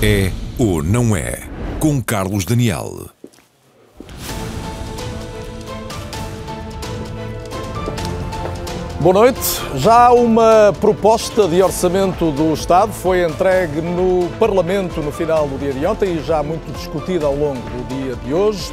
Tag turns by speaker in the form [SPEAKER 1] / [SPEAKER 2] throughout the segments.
[SPEAKER 1] É ou não é? Com Carlos Daniel.
[SPEAKER 2] Boa noite. Já uma proposta de orçamento do Estado foi entregue no Parlamento no final do dia de ontem e já muito discutida ao longo do dia de hoje.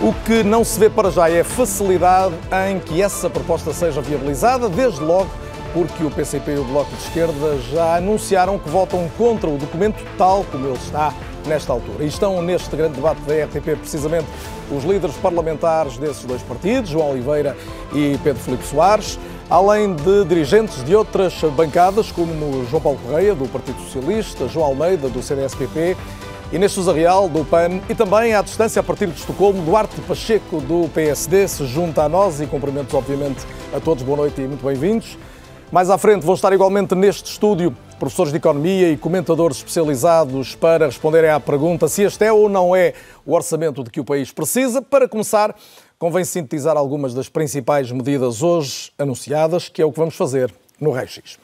[SPEAKER 2] O que não se vê para já é facilidade em que essa proposta seja viabilizada, desde logo porque o PCP e o Bloco de Esquerda já anunciaram que votam contra o documento tal como ele está nesta altura. E estão neste grande debate da RTP precisamente os líderes parlamentares desses dois partidos, João Oliveira e Pedro Filipe Soares, além de dirigentes de outras bancadas, como João Paulo Correia, do Partido Socialista, João Almeida, do CDS-PP, Inês Sousa Real, do PAN, e também, à distância, a partir de Estocolmo, Duarte Pacheco, do PSD, se junta a nós e cumprimentos, obviamente, a todos. Boa noite e muito bem-vindos. Mais à frente vão estar igualmente neste estúdio professores de economia e comentadores especializados para responderem à pergunta se este é ou não é o orçamento de que o país precisa. Para começar, convém sintetizar algumas das principais medidas hoje anunciadas, que é o que vamos fazer no Reis X.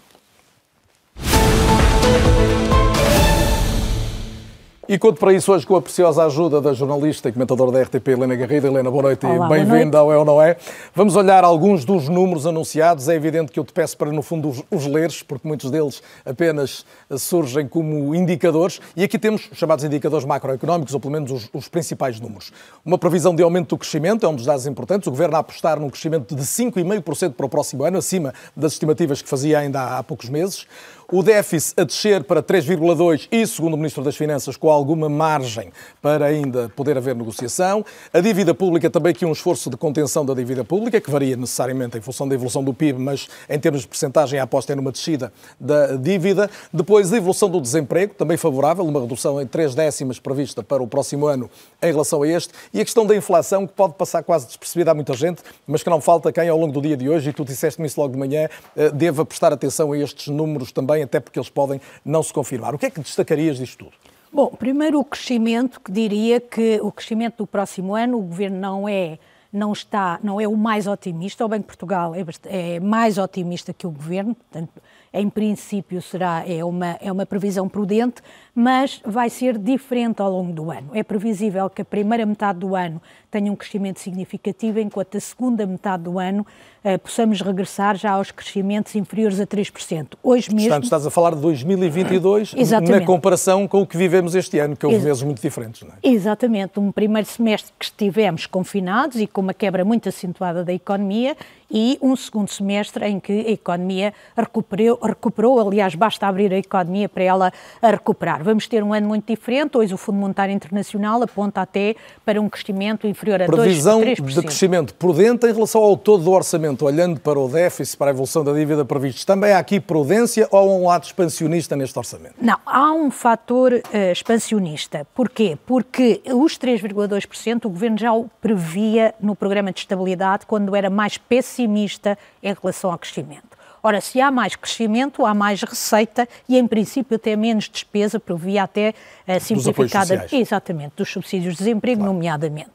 [SPEAKER 2] E conto para isso hoje com a preciosa ajuda da jornalista e comentadora da RTP, Helena Garrido. Helena, boa noite
[SPEAKER 3] Olá,
[SPEAKER 2] e bem-vinda ao É ou Não É. Vamos olhar alguns dos números anunciados. É evidente que eu te peço para, no fundo, os, os leres, porque muitos deles apenas surgem como indicadores. E aqui temos os chamados indicadores macroeconómicos, ou pelo menos os, os principais números. Uma previsão de aumento do crescimento é um dos dados importantes. O Governo a apostar num crescimento de 5,5% para o próximo ano, acima das estimativas que fazia ainda há, há poucos meses o déficit a descer para 3,2 e, segundo o Ministro das Finanças, com alguma margem para ainda poder haver negociação. A dívida pública também aqui um esforço de contenção da dívida pública, que varia necessariamente em função da evolução do PIB, mas em termos de percentagem a aposta é numa descida da dívida. Depois, a evolução do desemprego, também favorável, uma redução em 3 décimas prevista para o próximo ano em relação a este. E a questão da inflação, que pode passar quase despercebida a muita gente, mas que não falta quem ao longo do dia de hoje, e tu disseste-me isso logo de manhã, eh, deva prestar atenção a estes números também, até porque eles podem não se confirmar. O que é que destacarias disto tudo?
[SPEAKER 3] Bom, primeiro o crescimento, que diria que o crescimento do próximo ano, o governo não é não está, não é o mais otimista. O Banco de Portugal é, é mais otimista que o governo, portanto, em princípio será é uma é uma previsão prudente, mas vai ser diferente ao longo do ano. É previsível que a primeira metade do ano tenha um crescimento significativo, enquanto a segunda metade do ano eh, possamos regressar já aos crescimentos inferiores a 3%. Hoje mesmo...
[SPEAKER 2] Portanto, estás a falar de 2022 Exatamente. na comparação com o que vivemos este ano, que houve Ex meses muito diferentes, não é?
[SPEAKER 3] Exatamente. Um primeiro semestre que estivemos confinados e com uma quebra muito acentuada da economia e um segundo semestre em que a economia recuperou, recuperou, aliás, basta abrir a economia para ela recuperar. Vamos ter um ano muito diferente, hoje o Fundo Monetário Internacional aponta até para um crescimento inferior a
[SPEAKER 2] Previsão
[SPEAKER 3] 2, 3%.
[SPEAKER 2] de crescimento prudente em relação ao todo do orçamento olhando para o déficit, para a evolução da dívida previstos, também há aqui prudência ou um lado expansionista neste orçamento?
[SPEAKER 3] Não, há um fator uh, expansionista. Porquê? Porque os 3,2% o Governo já o previa no programa de estabilidade quando era mais pessimista em relação ao crescimento. Ora, se há mais crescimento, há mais receita e, em princípio, até menos despesa, previa até uh, simplificada. Exatamente, dos subsídios de desemprego, claro. nomeadamente.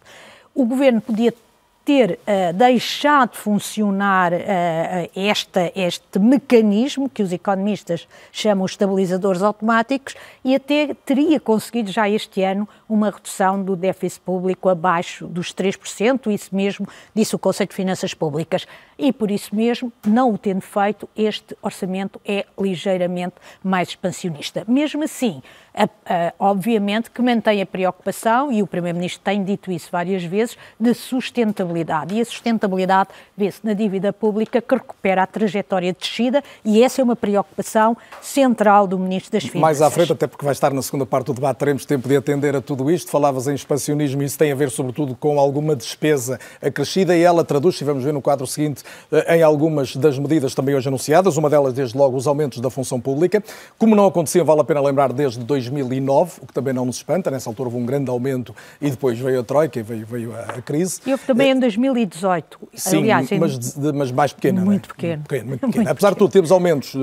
[SPEAKER 3] O governo podia ter uh, deixado funcionar uh, esta, este mecanismo que os economistas chamam estabilizadores automáticos e até teria conseguido já este ano uma redução do déficit público abaixo dos 3%, isso mesmo disse o Conselho de Finanças Públicas. E por isso mesmo, não o tendo feito, este orçamento é ligeiramente mais expansionista. Mesmo assim, obviamente que mantém a preocupação, e o Primeiro-Ministro tem dito isso várias vezes, de sustentabilidade. E a sustentabilidade vê-se na dívida pública que recupera a trajetória de descida, e essa é uma preocupação central do Ministro das Finanças.
[SPEAKER 2] Mais à frente, até porque vai estar na segunda parte do debate, teremos tempo de atender a tudo isto. Falavas em expansionismo, isso tem a ver sobretudo com alguma despesa acrescida, e ela traduz, e vamos ver no quadro seguinte, eh, em algumas das medidas também hoje anunciadas, uma delas, desde logo, os aumentos da função pública. Como não acontecia, vale a pena lembrar, desde 2009, o que também não nos espanta, nessa altura houve um grande aumento e depois veio a Troika e veio, veio a crise.
[SPEAKER 3] E houve também em 2018,
[SPEAKER 2] Sim, aliás. Mas, de, mas mais pequena,
[SPEAKER 3] Muito
[SPEAKER 2] é?
[SPEAKER 3] pequeno.
[SPEAKER 2] pequeno, muito pequeno. Muito Apesar pequeno. de tudo, temos aumentos eh,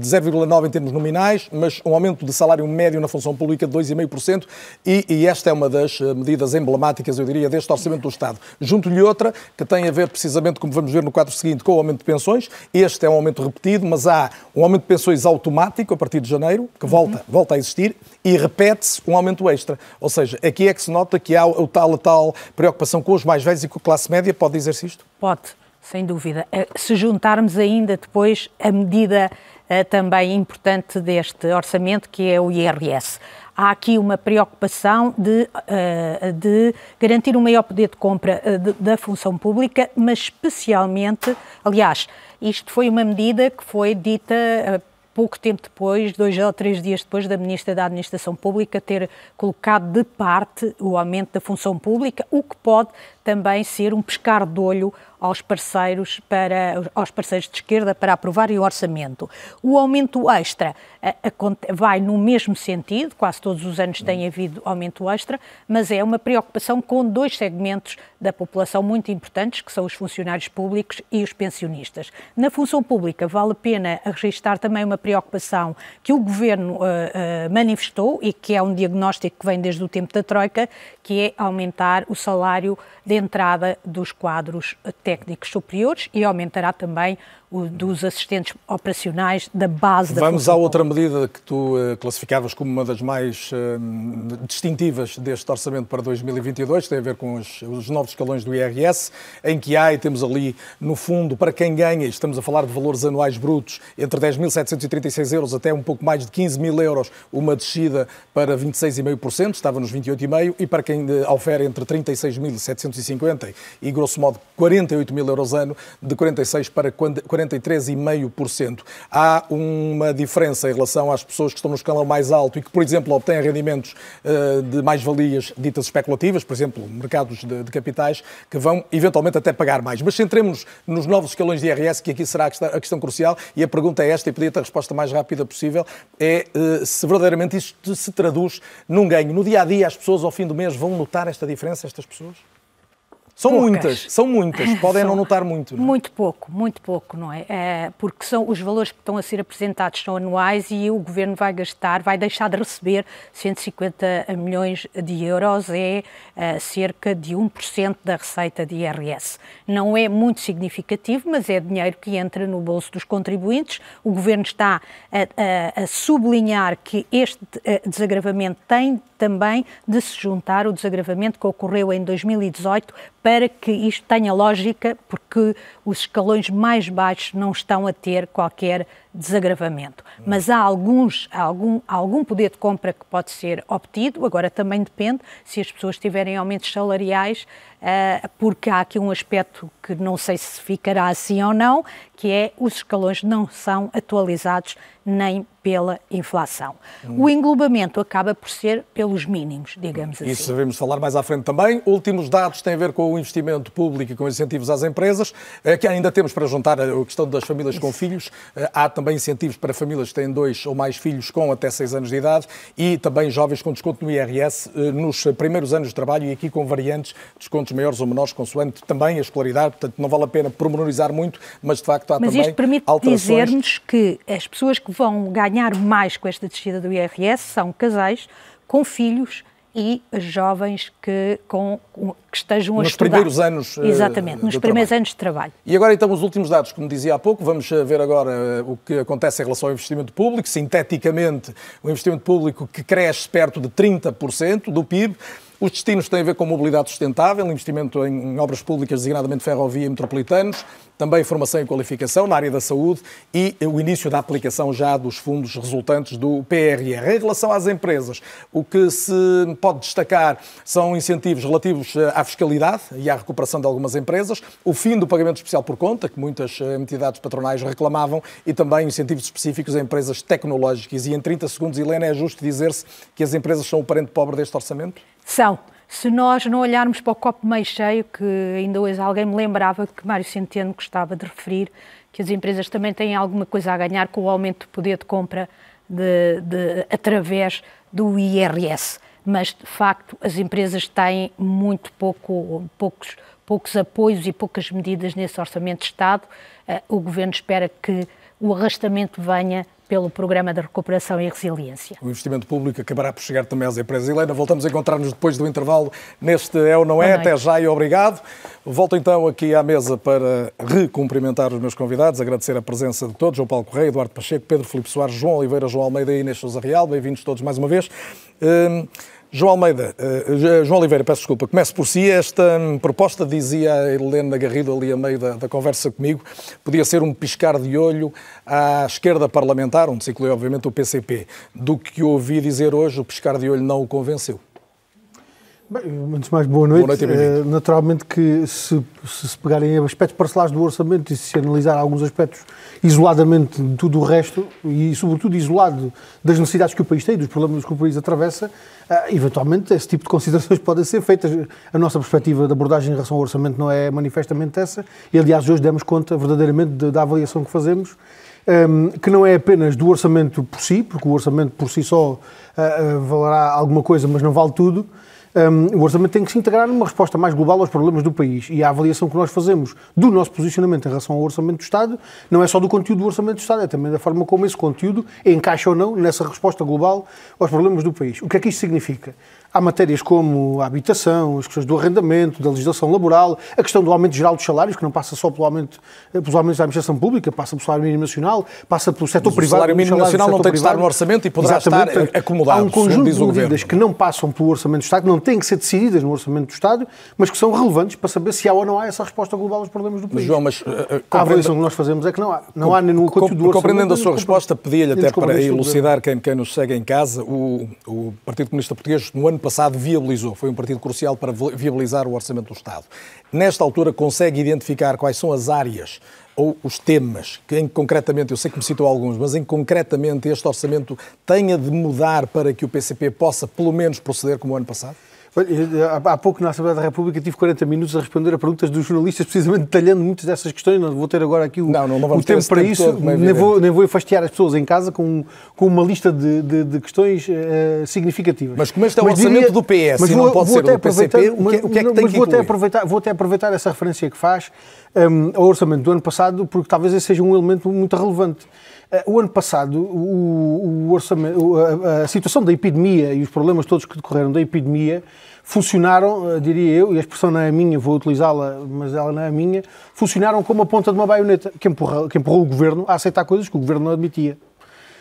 [SPEAKER 2] de 0,9 em termos nominais, mas um aumento de salário médio na função pública de 2,5% e, e esta é uma das eh, medidas emblemáticas, eu diria, deste Orçamento do Estado. Junto-lhe outra, que tem a ver precisamente, como vamos ver no quadro seguinte, com o aumento de pensões. Este é um aumento repetido, mas há um aumento de pensões automático a partir de janeiro, que volta, uhum. volta a existir, e repete-se um aumento extra. Ou seja, aqui é que se nota que há o tal, a tal preocupação com os mais velhos e com a classe média. Pode dizer-se isto?
[SPEAKER 3] Pode, sem dúvida. Eh, se juntarmos ainda depois a medida uh, também importante deste orçamento, que é o IRS há aqui uma preocupação de, uh, de garantir um maior poder de compra da função pública, mas especialmente, aliás, isto foi uma medida que foi dita pouco tempo depois, dois ou três dias depois da Ministra da Administração Pública ter colocado de parte o aumento da função pública, o que pode também ser um pescar de olho aos parceiros, para, aos parceiros de esquerda para aprovarem o orçamento. O aumento extra a, a, vai no mesmo sentido, quase todos os anos tem havido aumento extra, mas é uma preocupação com dois segmentos da população muito importantes, que são os funcionários públicos e os pensionistas. Na função pública, vale a pena registrar também uma preocupação que o Governo uh, uh, manifestou e que é um diagnóstico que vem desde o tempo da Troika, que é aumentar o salário de entrada dos quadros técnicos superiores e aumentará também o, dos assistentes operacionais da base da
[SPEAKER 2] Vamos à outra medida que tu uh, classificavas como uma das mais uh, distintivas deste orçamento para 2022, que tem a ver com os, os, novos escalões do IRS, em que há e temos ali, no fundo, para quem ganha, estamos a falar de valores anuais brutos, entre 10.736 euros até um pouco mais de 15 mil euros, uma descida para 26,5%, estava nos 28,5%, e para quem ofere entre 36.750 e, grosso modo, 48 mil euros ano, de 46 para 40 43,5%. Há uma diferença em relação às pessoas que estão no escalão mais alto e que, por exemplo, obtêm rendimentos uh, de mais-valias ditas especulativas, por exemplo, mercados de, de, capitais, que vão eventualmente até pagar mais. Mas centremos-nos nos novos escalões de IRS, que aqui será a questão, a questão crucial, e a pergunta é esta, e pedir a resposta mais rápida possível, é uh, se verdadeiramente isto se traduz num ganho. No dia a dia, as pessoas ao fim do mês vão notar esta diferença, estas pessoas? São Poucas. muitas, são muitas, podem são não notar muito.
[SPEAKER 3] Não é? Muito pouco, muito pouco, não é? é? Porque são os valores que estão a ser apresentados são anuais e o governo vai gastar, vai deixar de receber 150 milhões de euros, é, é cerca de 1% da receita de IRS. Não é muito significativo, mas é dinheiro que entra no bolso dos contribuintes. O governo está a, a, a sublinhar que este eh, desagravamento tem também de se juntar o desagravamento que ocorreu em 2018 para que isto tenha lógica, porque os escalões mais baixos não estão a ter qualquer desagravamento. Mas há alguns, algum, algum poder de compra que pode ser obtido, agora também depende se as pessoas tiverem aumentos salariais, uh, porque há aqui um aspecto que não sei se ficará assim ou não, que é os escalões não são atualizados nem pela inflação. Hum. O englobamento acaba por ser pelos mínimos, digamos assim.
[SPEAKER 2] Isso devemos falar mais à frente também. Últimos dados têm a ver com o investimento público e com incentivos às empresas, eh, que ainda temos para juntar a questão das famílias Isso. com filhos. Eh, há também incentivos para famílias que têm dois ou mais filhos com até seis anos de idade e também jovens com desconto no IRS eh, nos primeiros anos de trabalho e aqui com variantes, descontos maiores ou menores, consoante também a escolaridade. Portanto, não vale a pena pormenorizar muito, mas de facto há
[SPEAKER 3] mas
[SPEAKER 2] também
[SPEAKER 3] isto permite dizer-nos que as pessoas que vão ganhar mais com esta descida do IRS são casais com filhos e jovens que, com, que estejam
[SPEAKER 2] a
[SPEAKER 3] nos
[SPEAKER 2] estudar. Nos primeiros anos
[SPEAKER 3] eh, Exatamente, nos primeiros trabalho. anos de trabalho.
[SPEAKER 2] E agora então os últimos dados, como dizia há pouco, vamos eh, ver agora eh, o que acontece em relação ao investimento público. Sinteticamente, o investimento público que cresce perto de 30% do PIB. Os destinos têm a ver com mobilidade sustentável, investimento em obras públicas, designadamente ferrovia e metropolitanos, também formação e qualificação na área da saúde e o início da aplicação já dos fundos resultantes do PRR. Em relação às empresas, o que se pode destacar são incentivos relativos eh, à fiscalidade e à recuperação de algumas empresas, o fim do pagamento especial por conta, que muitas eh, entidades patronais reclamavam, e também incentivos específicos a empresas tecnológicas. E em 30 segundos, Helena, é justo dizer-se que as empresas são o parente pobre deste orçamento?
[SPEAKER 3] São. Se nós não olharmos para o copo meio cheio, que ainda hoje alguém me lembrava que Mário Centeno gostava de referir, que as empresas também têm alguma coisa a ganhar com o aumento do poder de compra de, de, através do IRS. Mas, de facto, as empresas têm muito pouco, poucos, poucos apoios e poucas medidas nesse Orçamento de Estado. Uh, o Governo espera que o arrastamento venha pelo Programa de Recuperação e Resiliência.
[SPEAKER 2] O investimento público acabará por chegar também às empresas. Helena, voltamos a encontrar-nos depois do intervalo neste É ou Não É. Até já e obrigado. Volto então aqui à mesa para recumprimentar os meus convidados, agradecer a presença de todos, João Paulo Correia, Eduardo Pacheco, Pedro Filipe Soares, João Oliveira, João Almeida e Inês Sousa Real. Bem-vindos todos mais uma vez. Hum, João Almeida, uh, João Oliveira, peço desculpa, começo por si. Esta um, proposta, dizia a Helena Garrido ali a meio da, da, conversa comigo, podia ser um piscar de olho à esquerda parlamentar, onde se inclui obviamente o PCP. Do que ouvi dizer hoje, o piscar de olho não o convenceu.
[SPEAKER 4] Bem, antes de mais, boa noite. Boa noite uh, naturalmente que se, se, se pegarem aspectos parcelares do orçamento e se analisar alguns aspectos isoladamente de tudo o resto, e sobretudo isolado das necessidades que o país tem, dos problemas que o país atravessa, uh, eventualmente esse tipo de considerações podem ser feitas. A nossa perspectiva de abordagem em relação ao orçamento não é manifestamente essa, e aliás hoje demos conta verdadeiramente de, da avaliação que fazemos, um, ehm, que não é apenas do orçamento por si, porque o orçamento por si só uh, valerá alguma coisa, mas não vale tudo, um, o orçamento tem que se integrar numa resposta mais global aos problemas do país. E a avaliação que nós fazemos do nosso posicionamento em relação ao orçamento do Estado não é só do conteúdo do orçamento do Estado, é também da forma como esse conteúdo encaixa ou não nessa resposta global aos problemas do país. O que é que isto significa? Há matérias como a habitação, as questões do arrendamento, da legislação laboral, a questão do aumento geral dos salários, que não passa só pelo aumento, eh, pelos aumentos da administração pública, passa pelo salário mínimo nacional, passa pelo setor
[SPEAKER 2] Mas
[SPEAKER 4] privado.
[SPEAKER 2] O salário mínimo nacional não tem que estar no orçamento e poderá Exatamente. estar acomodado.
[SPEAKER 4] Há um conjunto de medidas que não passam pelo orçamento do Estado, que não têm que ser decididas no orçamento do Estado, mas que são relevantes para saber se há ou não há essa resposta global aos problemas do país.
[SPEAKER 2] Mas, João, mas, uh,
[SPEAKER 4] a avaliação que nós fazemos é que não há. Não há no conteúdo do orçamento.
[SPEAKER 2] Compreendendo a sua resposta, pedia-lhe até para elucidar quem, quem nos segue em casa, o, o Partido Comunista Português no ano passado viabilizou foi um partido crucial para viabilizar o orçamento do Estado. Nesta altura, consegue identificar quais são as áreas ou os temas que, em concretamente, eu sei que me citou alguns, mas em concretamente este orçamento tenha de mudar para que o PCP possa, pelo menos, proceder como o ano passado?
[SPEAKER 4] Há pouco na Assembleia da República tive 40 minutos a responder a perguntas dos jornalistas, precisamente detalhando muitas dessas questões. Não vou ter agora aqui o,
[SPEAKER 2] não, não, não
[SPEAKER 4] o tempo para tempo isso, todo, nem, vou, nem vou enfastiar as pessoas em casa com, com uma lista de, de, de questões uh, significativas.
[SPEAKER 2] Mas como este é o orçamento diria, do PS mas vou, não pode ser do PCP, o que, é, o que é que tem
[SPEAKER 4] mas
[SPEAKER 2] que vou
[SPEAKER 4] até, aproveitar, vou até aproveitar essa referência que faz um, ao orçamento do ano passado, porque talvez esse seja um elemento muito relevante. Uh, o ano passado, o, o orçamento, a, a situação da epidemia e os problemas todos que decorreram da epidemia funcionaram, eh, diria eu, e a expressão não é minha, vou utilizá-la, mas ela não é minha, funcionaram como a ponta de uma baioneta, que empurrou, que empurrou o governo a aceitar coisas que o governo não admitia.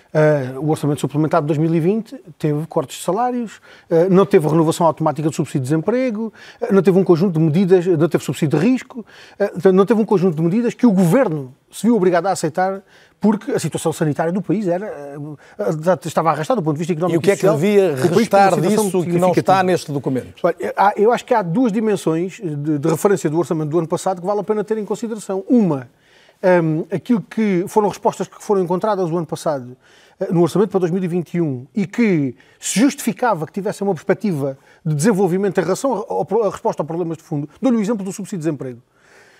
[SPEAKER 4] Uh, o orçamento suplementado de 2020 teve cortes de salários, uh, não teve renovação automática do subsídio de desemprego, uh, não teve um conjunto de medidas, não teve subsídio de risco, não teve um conjunto de medidas que o governo se viu obrigado a aceitar porque a situação sanitária do país era, estava arrastada do ponto de vista económico
[SPEAKER 2] e o que é que devia restar disso que não está neste documento?
[SPEAKER 4] Eu acho que há duas dimensões de, de referência do orçamento do ano passado que vale a pena ter em consideração. Uma, um, aquilo que foram respostas que foram encontradas o ano passado uh, no orçamento para 2021 e que se justificava que tivesse uma perspectiva de desenvolvimento em relação à resposta a problemas de fundo. Dou-lhe o exemplo do subsídio de desemprego.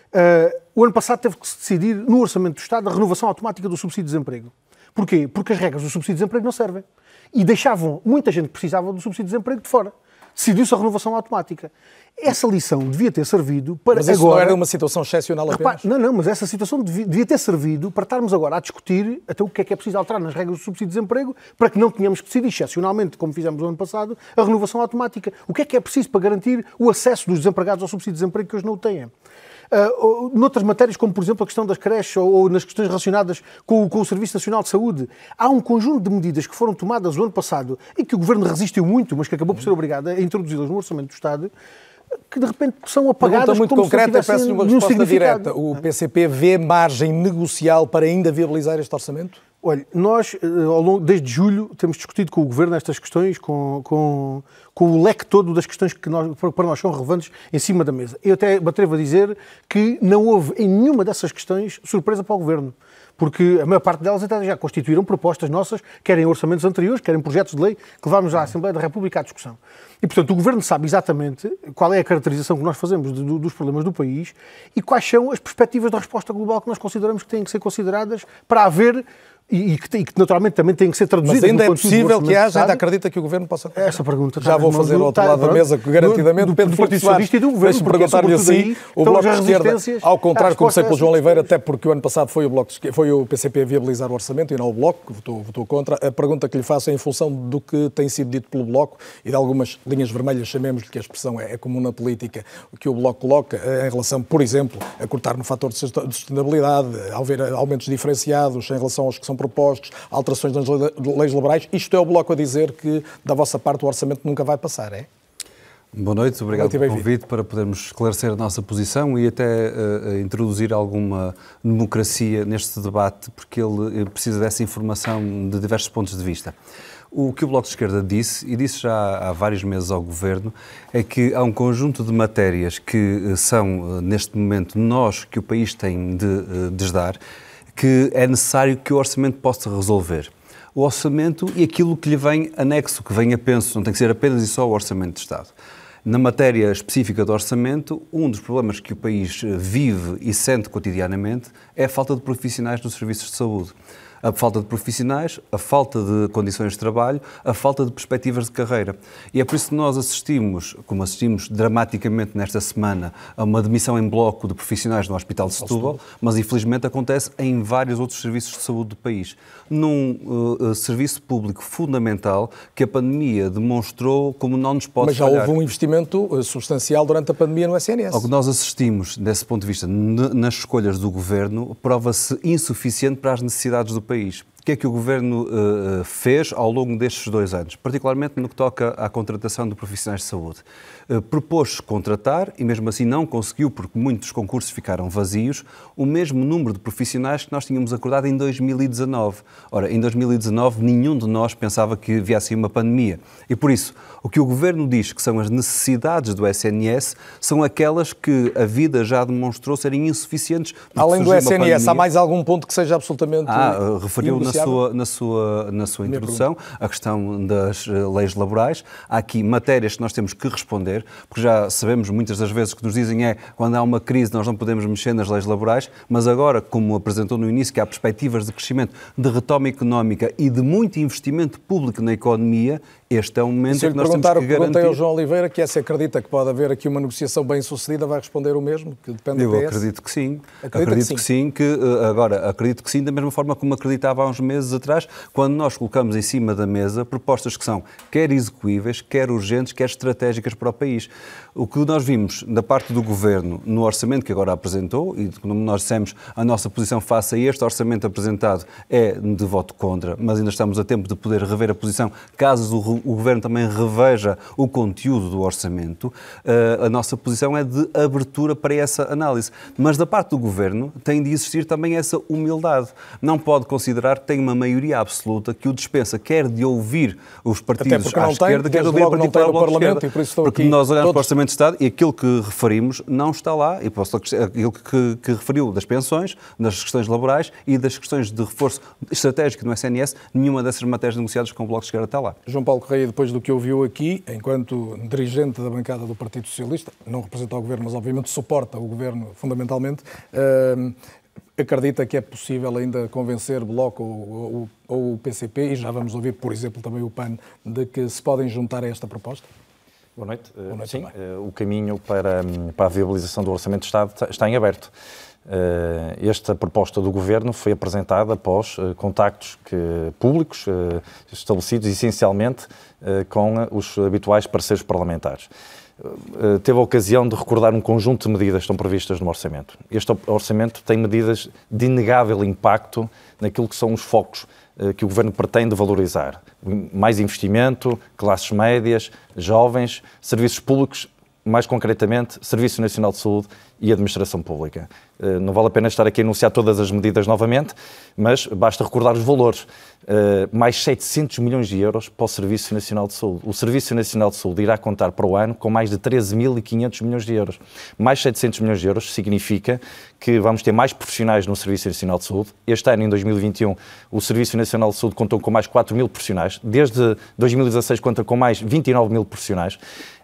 [SPEAKER 4] Uh, o ano passado teve que se decidir no orçamento do Estado a renovação automática do subsídio de desemprego. Porquê? Porque as regras do subsídio de desemprego não servem. E deixavam muita gente que precisava do subsídio de desemprego de fora. Decidiu-se a renovação automática. Essa lição devia ter servido para
[SPEAKER 2] mas
[SPEAKER 4] isso agora...
[SPEAKER 2] não era uma situação excepcional apenas?
[SPEAKER 4] não, não, mas essa situação devia, devia, ter servido para estarmos agora a discutir até o que é que é preciso alterar nas regras do subsídio de desemprego para que não tenhamos que decidir, excepcionalmente, como fizemos no ano passado, a renovação automática. O que é que é preciso para garantir o acesso dos desempregados ao subsídio de desemprego que hoje não o têm? Uh, noutras matérias, como por exemplo a questão das creches ou, ou nas questões relacionadas com, com, o Serviço Nacional de Saúde, há um conjunto de medidas que foram tomadas o ano passado e que o Governo resistiu muito, mas que acabou por ser obrigado a introduzi-las no Orçamento do Estado, que de repente são apagadas
[SPEAKER 2] Pergunta muito
[SPEAKER 4] como
[SPEAKER 2] concreta, peço-lhe uma resposta direta. O PCP vê margem negocial para ainda viabilizar este orçamento?
[SPEAKER 4] Olha, nós, eh, ao longo, desde julho, temos discutido com o Governo estas questões, com, com, com o leque todo das questões que nós, para nós são relevantes em cima da mesa. Eu até me atrevo a dizer que não houve em nenhuma dessas questões surpresa para o Governo porque a maior parte delas até já constituíram propostas nossas, querem orçamentos anteriores, querem projetos de lei que levámos à Assembleia da República à discussão. E, portanto, o Governo sabe exatamente qual é a caracterização que nós fazemos de, dos problemas do país e quais são as perspectivas de resposta global que nós consideramos que têm que ser consideradas para haver e, e, que, e, que, naturalmente também tem que ser traduzido.
[SPEAKER 2] Mas ainda é possível que haja, ainda acredita que o Governo possa?
[SPEAKER 4] Essa pergunta
[SPEAKER 2] Já vou fazer ao outro lado da mesa, que garantidamente
[SPEAKER 4] do, Pedro do Partido Socialista e do Governo,
[SPEAKER 2] perguntar-lhe assim, o Bloco de Esquerda, ao contrário, comecei pelo João Oliveira, até porque o ano passado foi o, Bloco foi o PCP a viabilizar o orçamento e não o Bloco, que votou, votou contra. A pergunta que lhe faço é em função do que tem sido dito pelo Bloco e de algumas linhas vermelhas, chamemos-lhe que a expressão é, é comum na política, que o Bloco coloca eh, em relação, por exemplo, a cortar no fator de sustentabilidade, ao ver aumentos diferenciados em relação aos que são propostos, alterações nas leis laborais. Isto é o Bloco a dizer que, da vossa parte, o orçamento nunca vai passar, é?
[SPEAKER 5] Boa noite, obrigado pelo convite para podermos esclarecer a nossa posição e até uh, introduzir alguma democracia neste debate, porque ele precisa dessa informação de diversos pontos de vista. O que o Bloco de Esquerda disse, e disse já há vários meses ao Governo, é que há um conjunto de matérias que são, neste momento, nós que o país tem de desdar, que é necessário que o orçamento possa resolver. O orçamento e aquilo que lhe vem anexo, que vem a penso, não tem que ser apenas e só o orçamento de Estado. Na matéria específica do orçamento, um dos problemas que o país vive e sente cotidianamente é a falta de profissionais nos serviços de saúde a falta de profissionais, a falta de condições de trabalho, a falta de perspectivas de carreira. E é por isso que nós assistimos, como assistimos dramaticamente nesta semana, a uma demissão em bloco de profissionais no Hospital de Setúbal, mas infelizmente acontece em vários outros serviços de saúde do país. Num uh, serviço público fundamental que a pandemia demonstrou como não nos pode
[SPEAKER 2] Mas já
[SPEAKER 5] falhar.
[SPEAKER 2] houve um investimento substancial durante a pandemia no SNS.
[SPEAKER 5] O que nós assistimos, desse ponto de vista, nas escolhas do governo, prova-se insuficiente para as necessidades do país. O que é que o Governo uh, fez ao longo destes dois anos, particularmente no que toca à contratação de profissionais de saúde? Uh, Propôs contratar, e mesmo assim não conseguiu, porque muitos concursos ficaram vazios, o mesmo número de profissionais que nós tínhamos acordado em 2019. Ora, em 2019 nenhum de nós pensava que viesse uma pandemia. E por isso, o que o Governo diz que são as necessidades do SNS são aquelas que a vida já demonstrou serem insuficientes.
[SPEAKER 2] Além do SNS, há mais algum ponto que seja absolutamente.
[SPEAKER 5] Ah, referiu na sua, na sua, na sua introdução a questão das eh, leis laborais. Há aqui matérias que nós temos que responder, porque já sabemos muitas das vezes que nos dizem é quando há uma crise nós não podemos mexer nas leis laborais, mas agora, como apresentou no início, que há perspectivas de crescimento, de retoma económica e de muito investimento público na economia, este é um momento em que nós temos que garantir...
[SPEAKER 2] perguntei ao João Oliveira que é se acredita que pode haver aqui uma negociação bem sucedida, vai responder o mesmo, que depende
[SPEAKER 5] Eu
[SPEAKER 2] do PS?
[SPEAKER 5] acredito que sim. Acredito que sim. que sim, que eh, agora, acredito que sim, da mesma forma como acreditava há uns meses atrás, quando nós colocamos em cima da mesa propostas que são quer execuíveis, quer urgentes, quer estratégicas para o país. O que nós vimos da parte do Governo no orçamento que agora apresentou, e como nós dissemos, a nossa posição face a este orçamento apresentado é de voto contra, mas ainda estamos a tempo de poder rever a posição caso o Governo também reveja o conteúdo do orçamento, uh, a nossa posição é de abertura para essa análise. Mas da parte do Governo tem de existir também essa humildade. Não pode considerar que tem uma maioria absoluta que o dispensa, quer de ouvir os partidos à esquerda, quer de ouvir o Partido
[SPEAKER 2] Parlamento,
[SPEAKER 5] Porque nós olhamos para o Orçamento de Estado e aquilo que referimos não está lá, e posso aquilo que, que referiu das pensões, das questões laborais e das questões de reforço estratégico no SNS, nenhuma dessas matérias negociadas com o Bloco de Esquerda está lá.
[SPEAKER 2] João Paulo Correia, depois do que ouviu aqui, enquanto dirigente da bancada do Partido Socialista, não representa o Governo, mas obviamente suporta o Governo fundamentalmente, uh, acredita que é possível ainda convencer Bloco ou o PCP, e já vamos ouvir, por exemplo, também o PAN, de que se podem juntar a esta proposta?
[SPEAKER 6] Boa noite. Boa noite Sim, também. o caminho para, para a viabilização do Orçamento de Estado está em aberto. Eh, esta proposta do Governo foi apresentada após eh, contactos que, públicos eh, estabelecidos essencialmente com os habituais parceiros parlamentares. Teve a ocasião de recordar um conjunto de medidas que estão previstas no Orçamento. Este Orçamento tem medidas de inegável impacto naquilo que são os focos que o Governo pretende valorizar. Mais investimento, classes médias, jovens, serviços públicos mais concretamente, Serviço Nacional de Saúde e Administração Pública. Eh, não vale a pena estar aqui a anunciar todas as medidas novamente, mas basta recordar os valores. Eh, mais 700 milhões de euros para o Serviço Nacional de Saúde. O Serviço Nacional de Saúde irá contar para o ano com mais de 13.500 milhões de euros. Mais 700 milhões de euros significa que vamos ter mais profissionais no Serviço Nacional de Saúde. Este ano, em 2021, o Serviço Nacional de Saúde contou com mais 4 mil profissionais. Desde 2016 conta com mais 29 mil profissionais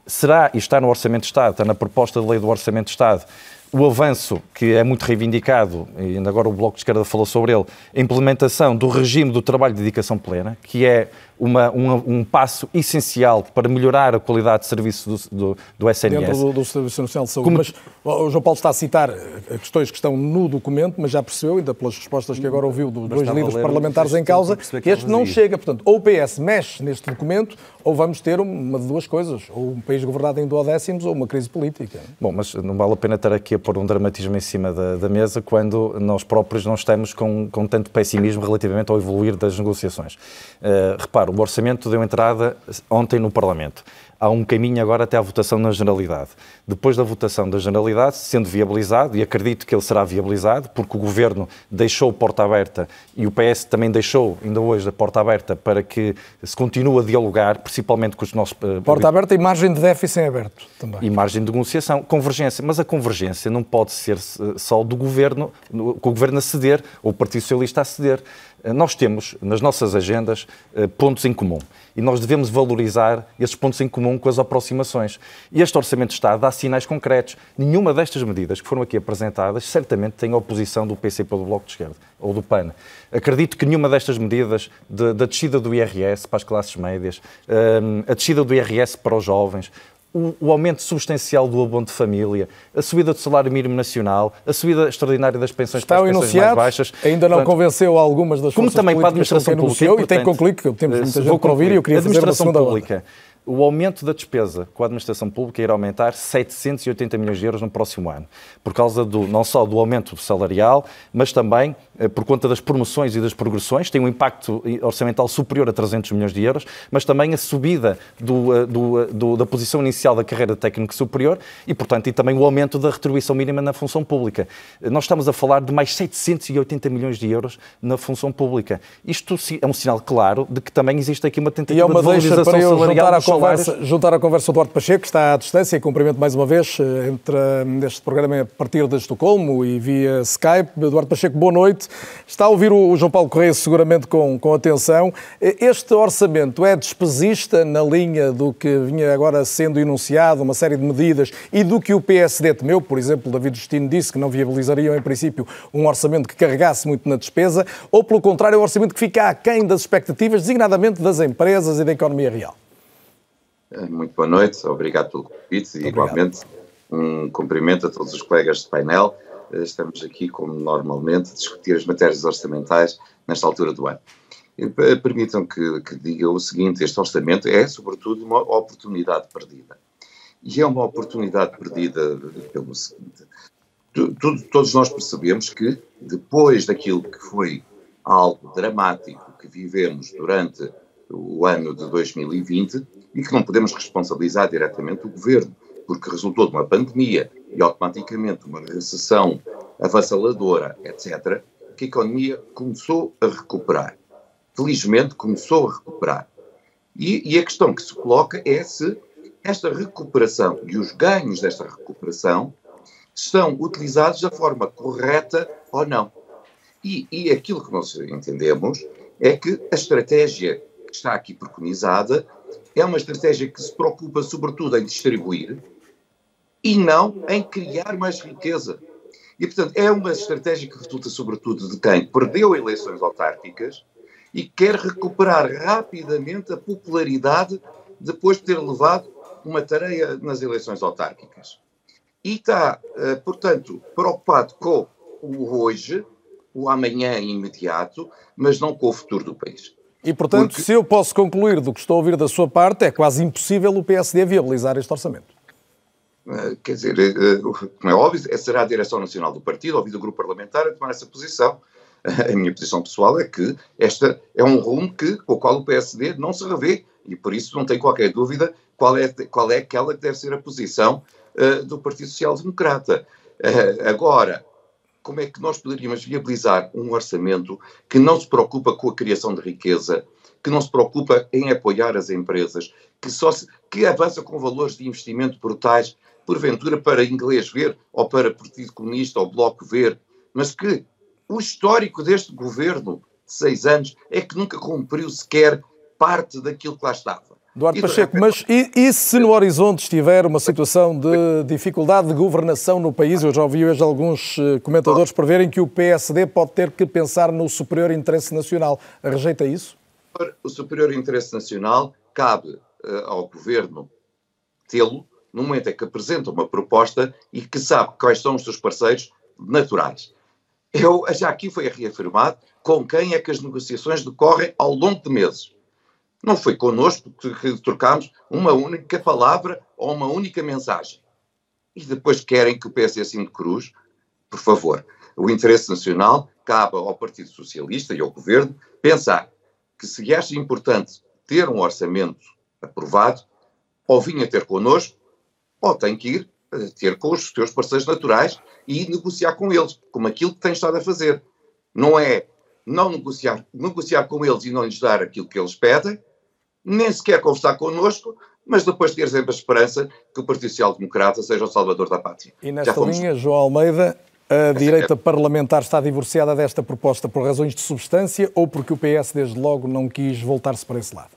[SPEAKER 6] será, e está no Orçamento de Estado, está na proposta de lei do Orçamento de Estado, o avanço que é muito reivindicado, e ainda agora o Bloco de Esquerda falou sobre ele, a implementação do regime do trabalho de dedicação plena, que é uma, um, um, passo essencial para melhorar a qualidade de serviço do, do, do SNS.
[SPEAKER 2] Dentro do, do Serviço Nacional de Saúde. Como... Mas o João Paulo está a citar eh, questões que estão no documento, mas já percebeu, ainda pelas respostas que agora ouviu dos dois líderes parlamentares em causa, que este não chega. Portanto, ou o PS mexe neste documento, ou vamos ter uma de duas coisas, ou um país governado em duodécimos, ou uma crise política.
[SPEAKER 6] Bom, mas não vale a pena estar aqui a pôr um dramatismo em cima da, da mesa quando nós próprios não estamos com, com tanto pessimismo relativamente ao evoluir das negociações. Uh, reparo, o orçamento deu entrada ontem no Parlamento há um caminho agora até à votação na Generalidade. Depois da votação da Generalidade, sendo viabilizado, e acredito que ele será viabilizado, porque o Governo deixou a porta aberta e o PS também deixou, ainda hoje, a porta aberta para que se continue a dialogar, principalmente com os nossos...
[SPEAKER 2] Eh, porta aberta e margem de déficit em aberto também.
[SPEAKER 6] E margem de negociação, convergência. Mas a convergência não pode ser eh, só do Governo, com o Governo a ceder, ou o Partido Socialista a ceder. Eh, nós temos nas nossas agendas pontos em comum e nós devemos valorizar esses pontos em comum com as aproximações. E este Orçamento de Estado dá sinais concretos. Nenhuma destas medidas que foram aqui apresentadas certamente tem oposição do PCP ou do Bloco de Esquerda ou do PAN. Acredito que nenhuma destas medidas, de, da descida do IRS para as classes médias, um, a descida do IRS para os jovens, o, o, aumento substancial do abono de família, a subida do salário mínimo nacional, a subida extraordinária das pensões
[SPEAKER 2] Está
[SPEAKER 6] para as pensões mais baixas.
[SPEAKER 2] Ainda não Portanto, convenceu algumas das
[SPEAKER 6] como também para a administração pública.
[SPEAKER 2] E tem que concluir, que temos muita gente para ouvir e eu queria fazer uma segunda pública.
[SPEAKER 6] O aumento da despesa com a administração pública irá aumentar 780 milhões de euros no próximo ano, por causa do, não só do aumento salarial, mas também por conta das promoções e das progressões, tem um impacto orçamental superior a 300 milhões de euros, mas também a subida do, eh, do, eh, do, da posição inicial da carreira técnico superior e, portanto, e também o aumento da retribuição mínima na função pública. Nós estamos a falar de mais 780 milhões de euros na função pública. Isto é um sinal claro de que também existe aqui uma tentativa
[SPEAKER 2] e é uma
[SPEAKER 6] de valorização salarial
[SPEAKER 2] conversa, juntar a conversa ao Duarte Pacheco, que está à distância, e cumprimento mais uma vez, eh, entra neste programa a partir de Estocolmo e via Skype. Duarte Pacheco, boa noite. Está a ouvir o João Paulo Correia seguramente com, com atenção. Este orçamento é despesista na linha do que vinha agora sendo enunciado, uma série de medidas, e do que o PSD temeu, por exemplo, David Justino disse que não viabilizariam, em princípio, um orçamento que carregasse muito na despesa, ou, pelo contrário, é um orçamento que fica aquém das expectativas, designadamente das empresas e da economia real?
[SPEAKER 7] Muito boa noite, obrigado pelo convite e igualmente um cumprimento a todos os colegas de painel. Estamos aqui, como normalmente, a discutir as matérias orçamentais nesta altura do ano. Eh, permitam que, que diga o seguinte: este orçamento é, sobretudo, uma oportunidade perdida. E é uma oportunidade perdida pelo seguinte: todos nós percebemos que, depois daquilo que foi algo dramático que vivemos durante o ano de 2020, e que não podemos responsabilizar diretamente o governo, porque resultou de uma pandemia e automaticamente uma recessão avassaladora, etc., que a economia começou a recuperar. Felizmente começou a recuperar. E, e a questão que se coloca é se esta recuperação e os ganhos desta recuperação estão utilizados da forma correta ou não. E, e aquilo que nós entendemos é que a estratégia que está aqui preconizada é uma estratégia que se preocupa sobretudo em distribuir e não em criar mais riqueza. E, portanto, é uma estratégia que resulta sobretudo de quem perdeu eleições autárquicas e quer recuperar rapidamente a popularidade depois de ter levado uma tarefa nas eleições autárquicas. E está, eh, portanto, preocupado com o hoje, o amanhã imediato, mas não com o futuro do país.
[SPEAKER 2] E, portanto, Porque... se eu posso concluir do que estou a ouvir da sua parte, é quase impossível o PSD viabilizar este orçamento.
[SPEAKER 7] Uh, quer dizer, uh, como é óbvio, essa será a direção nacional do partido, ouvido o grupo parlamentar, a tomar essa posição. Uh, a minha posição pessoal é que esta é um rumo que, com o qual o PSD não se revê, e por isso não tem qualquer dúvida qual é, qual é aquela que deve ser a posição do Partido Social Democrata. agora, como é que nós poderíamos viabilizar um orçamento que não se preocupa com a criação de riqueza, que não se preocupa em apoiar as empresas, que, só se, que avança com valores de investimento brutais, porventura para inglês ver, ou para Partido Comunista ou Bloco ver, mas que o histórico deste governo de seis anos é que nunca cumpriu sequer parte daquilo que lá estava.
[SPEAKER 2] Duarte Pacheco, mas e, e, se no horizonte estiver uma situação de dificuldade de governação no país? Eu já ouvi hoje alguns eh, comentadores preverem que o PSD pode ter que pensar no superior interesse nacional. Rejeita isso?
[SPEAKER 7] O superior interesse nacional cabe uh, ao governo tê-lo no momento em que apresenta uma proposta e que sabe quais são os seus parceiros naturais. Eu, já aqui foi reafirmado com quem é que as negociações decorrem ao longo de meses. Não foi connosco que, trocámos uma única palavra ou uma única mensagem. E depois querem que o PS assim de cruz, por favor. O interesse nacional cabe ao Partido Socialista e ao Governo pensar que se acha importante ter um orçamento aprovado, ou vinha ter connosco, ou tem que ir eh, ter com os seus parceiros naturais e negociar com eles, como aquilo que tem estado a fazer. Não é não negociar, negociar com eles e não lhes dar aquilo que eles pedem, nem sequer conversar connosco, mas depois ter sempre a esperança que o Partido Social Democrata seja o salvador da pátria.
[SPEAKER 2] E nesta fomos... linha, João Almeida, a direita parlamentar está divorciada desta proposta por razões de substância ou porque o PS desde logo não quis voltar-se para esse lado?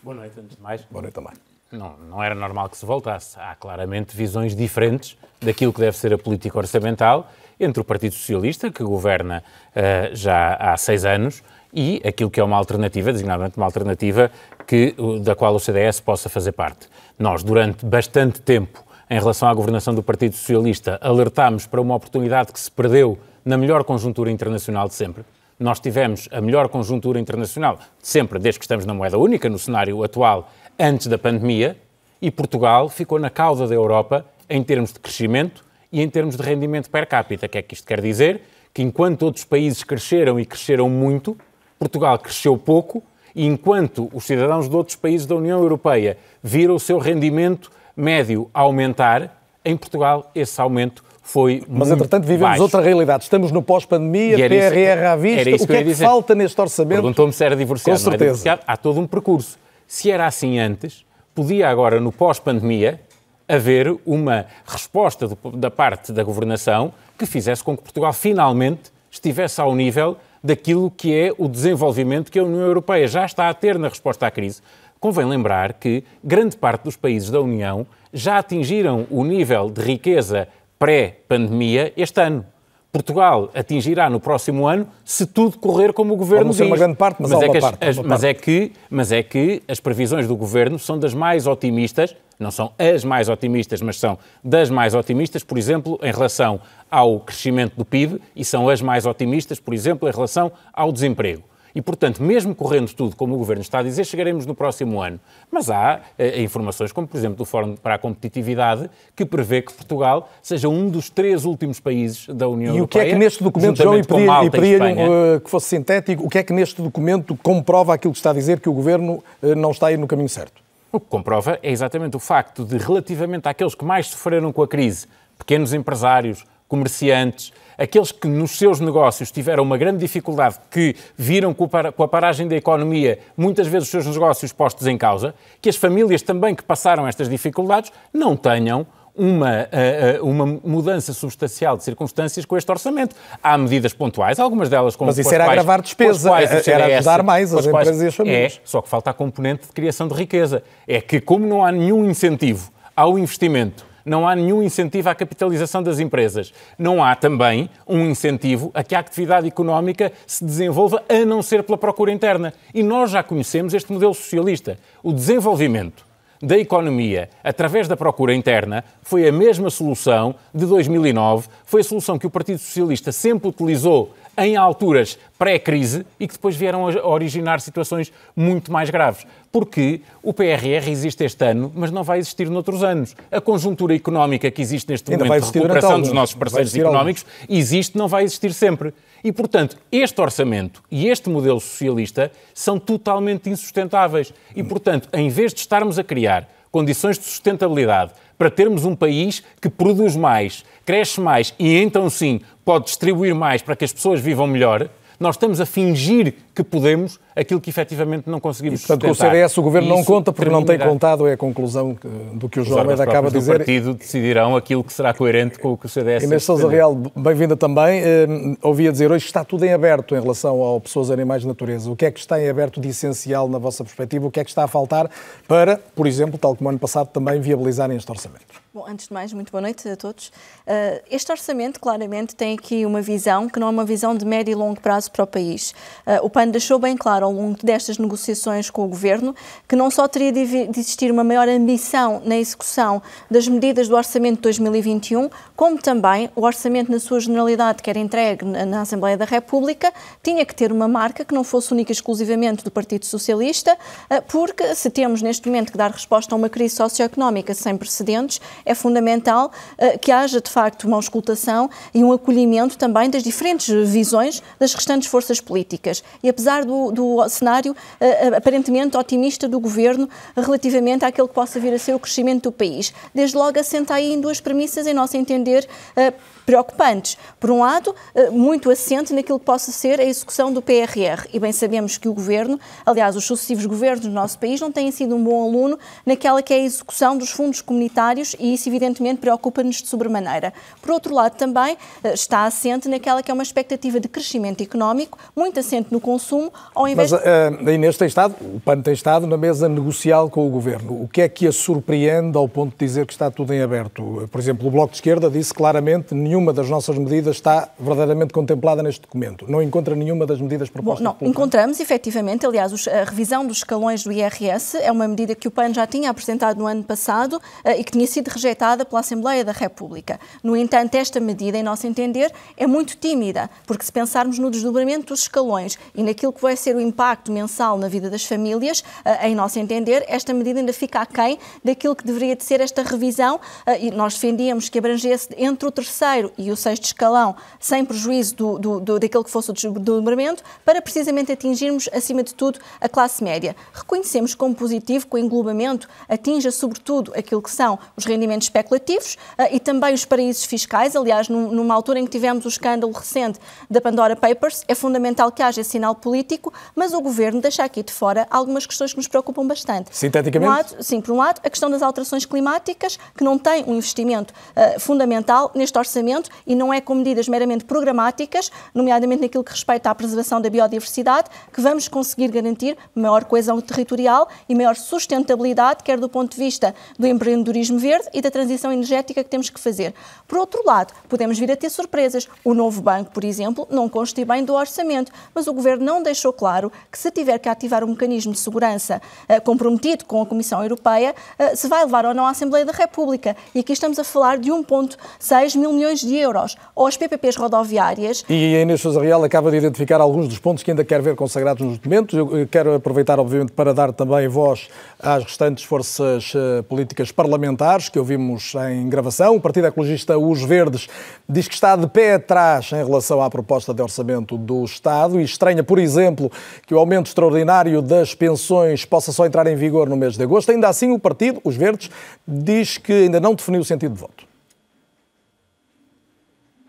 [SPEAKER 8] Boa noite, antes de mais.
[SPEAKER 2] Boa noite também.
[SPEAKER 8] Não, não era normal que se voltasse. Há claramente visões diferentes daquilo que deve ser a política orçamental entre o Partido Socialista, que governa uh, já há seis anos, e aquilo que é uma alternativa, designadamente uma alternativa que, da qual o CDS possa fazer parte. Nós, durante bastante tempo, em relação à governação do Partido Socialista, alertámos para uma oportunidade que se perdeu na melhor conjuntura internacional de sempre. Nós tivemos a melhor conjuntura internacional de sempre, desde que estamos na moeda única, no cenário atual, antes da pandemia, e Portugal ficou na cauda da Europa em termos de crescimento e em termos de rendimento per capita. O que é que isto quer dizer? Que enquanto outros países cresceram e cresceram muito, Portugal cresceu pouco e enquanto os cidadãos de outros países da União Europeia viram o seu rendimento médio aumentar, em Portugal esse aumento foi
[SPEAKER 2] Mas, entretanto, vivemos baixo. outra realidade. Estamos no pós-pandemia, PRR à vista. o que, é que falta neste orçamento?
[SPEAKER 8] Perguntou-me se era divorciado. Com certeza. É. Há todo um percurso. Se era assim antes, podia agora, no pós-pandemia, haver uma resposta do, da parte da governação que fizesse com que Portugal finalmente estivesse ao nível daquilo que é o desenvolvimento que a União Europeia já está a ter na resposta à crise. Convém lembrar que grande parte dos países da União já atingiram o nível de riqueza pré-pandemia este ano. Portugal atingirá no próximo ano se tudo correr como o governo
[SPEAKER 2] Pode
[SPEAKER 8] diz.
[SPEAKER 2] uma grande parte, mas, mas, é que as,
[SPEAKER 8] as, mas é que mas é que as previsões do governo são das mais otimistas, não são as mais otimistas, mas são das mais otimistas, por exemplo, em relação ao crescimento do PIB e são as mais otimistas, por exemplo, em relação ao desemprego. E, portanto, mesmo correndo tudo como o Governo está a dizer, chegaremos no próximo ano. Mas há eh, informações, como por exemplo do Fórum para a Competitividade, que prevê que Portugal seja um dos três últimos países da União Europeia.
[SPEAKER 2] E o que é que neste documento, João, e pedia, e uh, que fosse sintético, o que é que neste documento comprova aquilo que está a dizer que o Governo uh, não está a ir no caminho certo?
[SPEAKER 8] O que comprova é exatamente o facto de, relativamente àqueles que mais sofreram com a crise, pequenos empresários, comerciantes, aqueles que nos seus negócios tiveram uma grande dificuldade, que viram com a paragem da economia muitas vezes os seus negócios postos em causa, que as famílias também que passaram estas dificuldades não tenham uma, eh, eh, uma mudança substancial de circunstâncias com este orçamento. Há medidas pontuais, algumas delas com
[SPEAKER 2] Mas isso era quais, agravar despesa, era ajudar mais as empresas e as famílias.
[SPEAKER 8] É, só que falta a componente de criação de riqueza. É que como não há nenhum incentivo ao investimento não há nenhum incentivo à capitalização das empresas. Não há também um incentivo a que a atividade económica se desenvolva a não ser pela procura interna. E nós já conhecemos este modelo socialista. O desenvolvimento da economia através da procura interna foi a mesma solução de 2009, foi a solução que o Partido Socialista sempre utilizou em alturas pré-crise e que depois vieram a originar situações muito mais graves. Porque o PRR existe este ano, mas não vai existir noutros anos. A conjuntura económica que existe neste Ainda momento de recuperação dos nossos parceiros económicos alguns. existe, não vai existir sempre. E, portanto, este orçamento e este modelo socialista são totalmente insustentáveis. E, portanto, em vez de estarmos a criar condições de sustentabilidade para termos um país que produz mais, cresce mais e então sim pode distribuir mais para que as pessoas vivam melhor, nós estamos a fingir que podemos aquilo que efetivamente não conseguimos
[SPEAKER 2] e, portanto, sustentar. com o CDS o Governo não conta porque não tem contado, é a conclusão do que o João Almeida acaba de dizer.
[SPEAKER 8] Os partido decidirão aquilo que será coerente com o que o CDS...
[SPEAKER 2] Inês Sousa Real, bem-vinda também. Uh, ouvia dizer, hoje está tudo em aberto em relação ao pessoas, animais de natureza. O que é que está em aberto de essencial na vossa perspectiva? O que é que está a faltar para, por exemplo, tal como ano passado, também viabilizarem este orçamento?
[SPEAKER 9] Bom, antes de mais, muito boa noite a todos. Uh, este orçamento, claramente, tem aqui uma visão que não é uma visão de médio e longo prazo para o país. Uh, o PAN deixou bem claro ao longo destas negociações com o Governo que não só teria de existir uma maior ambição na execução das medidas do orçamento de 2021, como também o orçamento na sua generalidade, que era entregue na Assembleia da República, tinha que ter uma marca que não fosse única e exclusivamente do Partido Socialista, uh, porque se temos neste momento que dar resposta a uma crise socioeconómica sem precedentes, é fundamental uh, que haja, de facto, uma auscultação e um acolhimento também das diferentes visões das restantes forças políticas. E apesar do, do cenário uh, aparentemente otimista do governo relativamente àquele que possa vir a ser o crescimento do país, desde logo assenta aí em duas premissas, em nosso entender, uh, preocupantes. Por um lado, eh, muito assente naquilo que possa ser a execução do PRR. E bem sabemos que o governo, aliás, os sucessivos governos do nosso país, não têm sido um bom aluno naquela que é a execução dos fundos comunitários e isso, evidentemente, preocupa-nos de sobremaneira. Por outro lado, também eh, está assente naquela que é uma expectativa de crescimento económico, muito assente no consumo, ao invés
[SPEAKER 2] Mas uh, a Inês tem estado, o PAN tem estado na mesa negocial com o governo. O que é que a surpreende ao ponto de dizer que está tudo em aberto? Por exemplo, o Bloco de Esquerda disse claramente nenhum nenhuma das nossas medidas está verdadeiramente contemplada neste documento. Não encontra nenhuma das medidas propostas
[SPEAKER 9] Bom, não, encontramos, efetivamente. Aliás, a revisão dos escalões do IRS é uma medida que o PAN já tinha apresentado no ano passado eh, e que tinha sido rejeitada pela Assembleia da República. No entanto, esta medida, em nosso entender, é muito tímida, porque se pensarmos no desdobramento dos escalões e naquilo que vai ser o impacto mensal na vida das famílias, eh, em nosso entender, esta medida ainda fica aquém daquilo que deveria de ser esta revisão eh, e nós defendíamos que abrangesse entre o terceiro e o sexto escalão, sem prejuízo do, do, do, daquilo que fosse o desdobramento, para precisamente atingirmos, acima de tudo, a classe média. Reconhecemos como positivo que o englobamento atinja, sobretudo, aquilo que são os rendimentos especulativos uh, e também os paraísos fiscais. Aliás, num, numa altura em que tivemos o escândalo recente da Pandora Papers, é fundamental que haja esse sinal político, mas o Governo deixa aqui de fora algumas questões que nos preocupam bastante.
[SPEAKER 2] Sinteticamente?
[SPEAKER 9] Um lado, sim, por um lado, a questão das alterações climáticas, que não tem um investimento uh, fundamental neste orçamento, e não é com medidas meramente programáticas, nomeadamente naquilo que respeita à preservação da biodiversidade, que vamos conseguir garantir maior coesão territorial e maior sustentabilidade, quer do ponto de vista do empreendedorismo verde e da transição energética que temos que fazer. Por outro lado, podemos vir a ter surpresas. O novo banco, por exemplo, não conste bem do orçamento, mas o Governo não deixou claro que se tiver que ativar um mecanismo de segurança eh, comprometido com a Comissão Europeia, eh, se vai levar ou não à Assembleia da República. E aqui estamos a falar de 1,6 mil milhões de de euros, ou as PPPs rodoviárias.
[SPEAKER 2] E a Inês Sousa Real acaba de identificar alguns dos pontos que ainda quer ver consagrados nos documentos. Eu quero aproveitar, obviamente, para dar também voz às restantes forças uh, políticas parlamentares que ouvimos em gravação. O Partido Ecologista Os Verdes diz que está de pé atrás em relação à proposta de orçamento do Estado e estranha, por exemplo, que o aumento extraordinário das pensões possa só entrar em vigor no mês de agosto. Ainda assim, o partido, Os Verdes, diz que ainda não definiu o sentido de voto.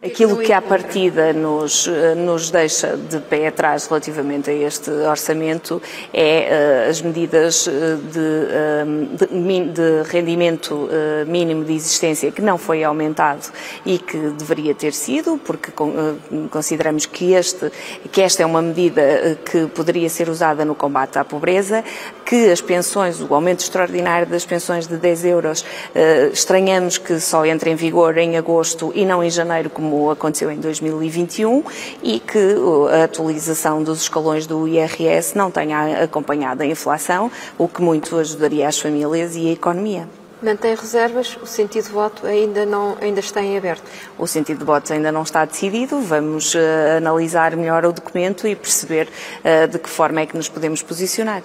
[SPEAKER 10] Aquilo que à partida nos, eh, nos deixa de pé atrás relativamente a este orçamento é uh, as medidas eh, de, de, de, rendimento uh, mínimo de existência que não foi aumentado e que deveria ter sido, porque uh, consideramos que, este, que esta é uma medida que poderia ser usada no combate à pobreza, que as pensões, o aumento extraordinário das pensões de 10 euros, estranhamos que só entre em vigor em agosto e não em janeiro, como como aconteceu em 2021, e que a atualização dos escalões do IRS não tenha acompanhado a inflação, o que muito ajudaria as famílias e a economia.
[SPEAKER 11] Mantém reservas, o sentido de voto ainda, não, ainda está em aberto?
[SPEAKER 10] O sentido de voto ainda não está decidido, vamos uh, analisar melhor o documento e perceber uh, de que forma é que nos podemos posicionar.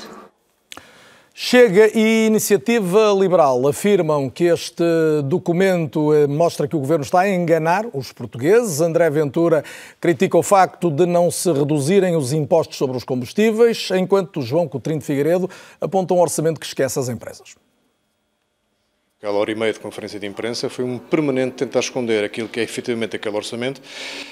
[SPEAKER 2] Chega e Iniciativa Liberal afirmam que este documento eh, mostra que o governo está a enganar os portugueses. André Ventura critica o facto de não se reduzirem os impostos sobre os combustíveis, enquanto João Coutrinho de Figueiredo aponta um orçamento que esquece as empresas.
[SPEAKER 12] Aquela hora e meia de conferência de imprensa foi um permanente tentar esconder aquilo que é efetivamente aquele orçamento,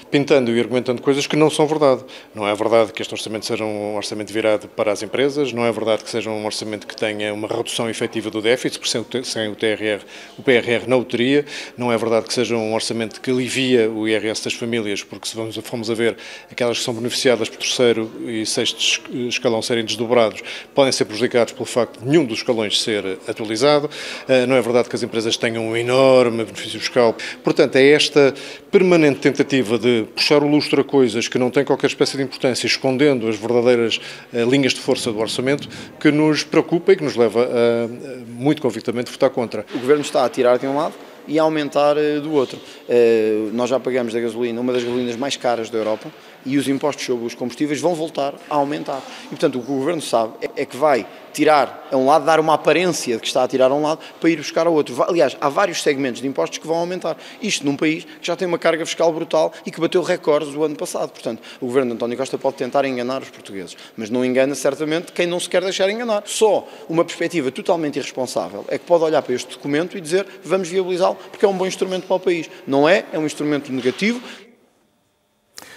[SPEAKER 12] pintando e argumentando coisas que não são verdade. Não é verdade que este orçamento seja um orçamento virado para as empresas, não é verdade que seja um orçamento que tenha uma redução efetiva do déficit, porque sem o TRR, o PRR não o teria, não é verdade que seja um orçamento que alivia o IRS das famílias, porque se vamos, fomos a ver aquelas que são beneficiadas por terceiro e sexto escalão serem desdobrados, podem ser prejudicados pelo facto de nenhum dos escalões ser atualizado, eh, não é verdade que as empresas tenham um enorme benefício fiscal. Portanto, é esta permanente tentativa de puxar o lustro a coisas que não têm qualquer espécie de importância, escondendo as verdadeiras uh, linhas de força do orçamento, que nos preocupa e que nos leva a, muito convictamente, votar contra.
[SPEAKER 13] O Governo está a tirar de um lado e a aumentar uh, do outro. Uh, nós já pagamos da gasolina uma das gasolinas mais caras da Europa e os impostos sobre os combustíveis vão voltar a aumentar. E, portanto, o que o Governo sabe é, é que vai tirar a um lado, dar uma aparência de que está a tirar a um lado para ir buscar ao outro. Aliás, há vários segmentos de impostos que vão aumentar. Isto num país que já tem uma carga fiscal brutal e que bateu recordes do ano passado. Portanto, o governo de António Costa pode tentar enganar os portugueses, mas não engana certamente quem não se quer deixar enganar. Só uma perspectiva totalmente irresponsável é que pode olhar para este documento e dizer vamos viabilizá-lo porque é um bom instrumento para o país. Não é, é um instrumento negativo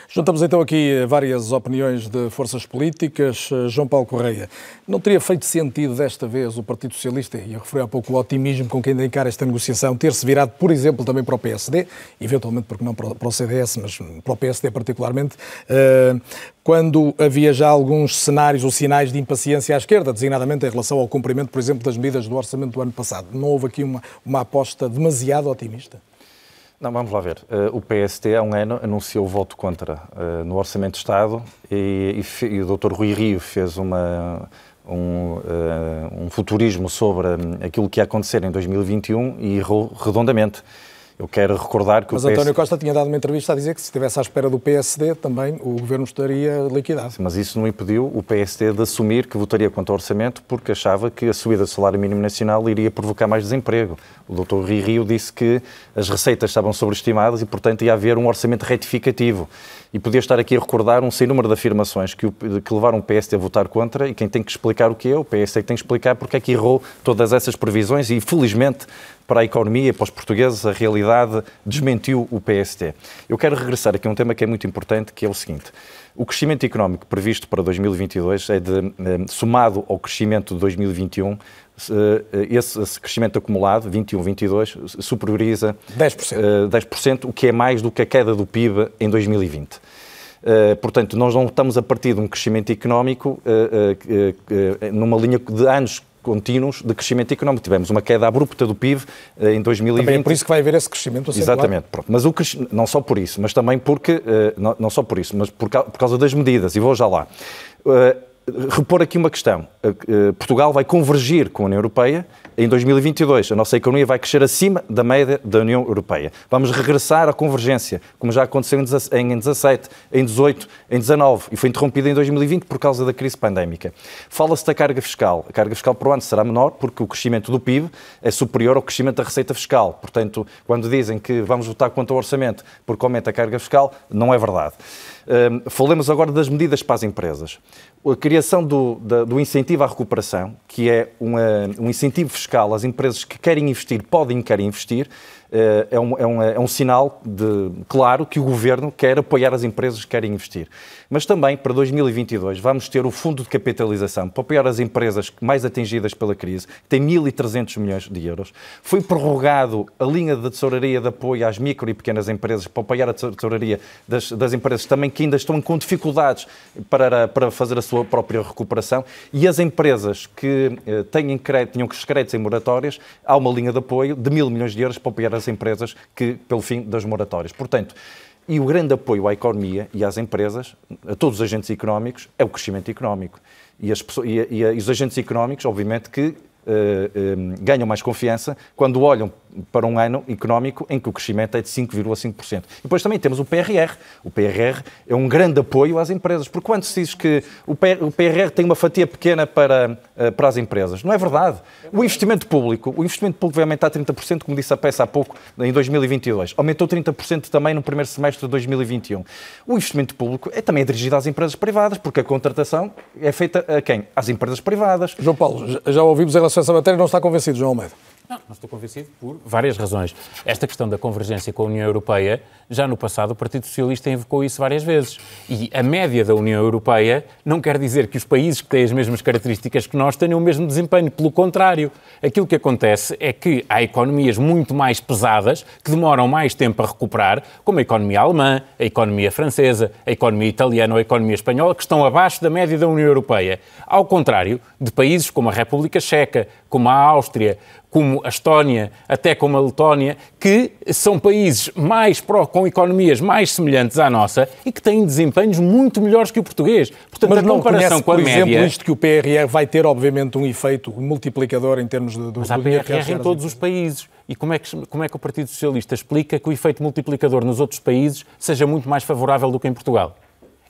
[SPEAKER 2] Juntamos então aqui várias opiniões de forças políticas. Eh, João Paulo Correia, não teria feito sentido desta vez o Partido Socialista, e eu referi há pouco o otimismo com que ainda encara esta negociação, ter-se virado, por exemplo, também para o PSD, eventualmente porque não para o CDS, mas para o PSD particularmente, eh, quando havia já alguns cenários ou sinais de impaciência à esquerda, designadamente em relação ao cumprimento, por exemplo, das medidas do orçamento do ano passado. Não houve aqui uma, uma aposta demasiado otimista?
[SPEAKER 6] Não, vamos lá ver. Uh, o PST há um ano anunciou o voto contra uh, no Orçamento de Estado e, e, e, o Dr. Rui Rio fez uma, um, uh, um futurismo sobre um, aquilo que ia acontecer em 2021 e errou redondamente. Eu quero recordar que
[SPEAKER 2] Mas
[SPEAKER 6] o
[SPEAKER 2] PS... António Costa tinha dado uma entrevista a dizer que se estivesse à espera do PSD também o governo estaria liquidado.
[SPEAKER 6] Mas isso não impediu o PSD de assumir que votaria contra o orçamento porque achava que a subida do salário mínimo nacional iria provocar mais desemprego. O Dr. Rio Rio disse que as receitas estavam sobreestimadas e, portanto, ia haver um orçamento retificativo. E podia estar aqui a recordar um sem número de afirmações que, o, que levaram o PSD a votar contra e quem tem que explicar o que é, o PSD tem que explicar porque é que errou todas essas previsões e, felizmente, para a economia, para os portugueses, a realidade desmentiu o PST. Eu quero regressar aqui a um tema que é muito importante, que é o seguinte. O crescimento económico previsto para 2022 é de, eh, somado ao crescimento de 2021, eh, esse, esse crescimento acumulado, 21, 22, superioriza
[SPEAKER 2] 10%.
[SPEAKER 6] 10%, o que é mais do que a queda do PIB em 2020. Uh, portanto, nós não estamos a partir de um crescimento económico uh, uh, numa linha de anos contínuos de crescimento económico. Tivemos uma queda abrupta do PIB eh, em 2020. Também
[SPEAKER 2] é por isso que vai haver esse crescimento
[SPEAKER 6] acentuado. Exatamente. Pronto. Mas o não só por isso, mas também porque, eh, não, só por isso, mas por, por causa das medidas, e vou já lá. Repor aqui uma questão. Portugal vai convergir com a União Europeia em 2022. A nossa economia vai crescer acima da média da União Europeia. Vamos regressar à convergência, como já aconteceu em 17, em 18, em 19 e foi interrompida em 2020 por causa da crise pandémica. Fala-se da carga fiscal. A carga fiscal o ano será menor porque o crescimento do PIB é superior ao crescimento da receita fiscal. Portanto, quando dizem que vamos votar contra o orçamento porque aumenta a carga fiscal, não é verdade. Um, falemos agora das medidas para as empresas. A criação do, do incentivo à recuperação, que é uma, um incentivo fiscal às empresas que querem investir, podem e querem investir, eh, é um, é, um, é um sinal de, claro que o Governo quer apoiar as empresas que querem investir. Mas também, para 2022, vamos ter o Fundo de Capitalização para apoiar as empresas mais atingidas pela crise, que tem 1.300 milhões de euros. Foi prorrogado a linha de tesouraria de apoio às micro e pequenas empresas, para apoiar a tesouraria das, das empresas também que ainda estão com dificuldades para, para fazer a sua própria recuperação. E as empresas que eh, têm crédito, tinham os créditos em moratórias, há uma linha de apoio de mil milhões de euros para apoiar as empresas que, pelo fim das moratórias. Portanto, e o grande apoio à economia e às empresas, a todos os agentes económicos, é o crescimento económico. E, as e, e, e os agentes económicos, obviamente, que uh, uh, ganham mais confiança quando olham para um ano económico em que o crescimento é de 5,5%. E depois também temos o PRR. O PRR é um grande apoio às empresas, porque quando se diz que o PRR tem uma fatia pequena para, eh, para as empresas, não é verdade. O investimento público, o investimento público vai aumentar 30%, como disse a peça há pouco, em 2022. Aumentou 30% também no primeiro semestre de 2021. O investimento público é também dirigido às empresas privadas, porque a contratação é feita a quem? Às empresas privadas.
[SPEAKER 2] João Paulo, já ouvimos em relação a essa matéria, não está convencido, João Almeida?
[SPEAKER 8] Não, não estou convencido por várias razões. Esta questão da convergência com a União Europeia, já no passado o Partido Socialista invocou isso várias vezes. E a média da União Europeia não quer dizer que os países que têm as mesmas características que nós tenham o mesmo desempenho. Pelo contrário, aquilo que acontece é que há economias muito mais pesadas, que demoram mais tempo a recuperar, como a economia alemã, a economia francesa, a economia italiana ou a economia espanhola, que estão abaixo da média da União Europeia. Ao contrário de países como a República Checa, como a Áustria, como a Estónia, até como a Letónia, que são países mais pró, com economias mais semelhantes à nossa e que têm desempenhos muito melhores que o português.
[SPEAKER 2] Portanto, Mas a comparação conhece, com a por média... exemplo, isto que o PRR vai ter, obviamente, um efeito multiplicador em termos de...
[SPEAKER 8] do Mas há PRR em todos os países. E como é, que, como é que o Partido Socialista explica que o efeito multiplicador nos outros países seja muito mais favorável do que em Portugal?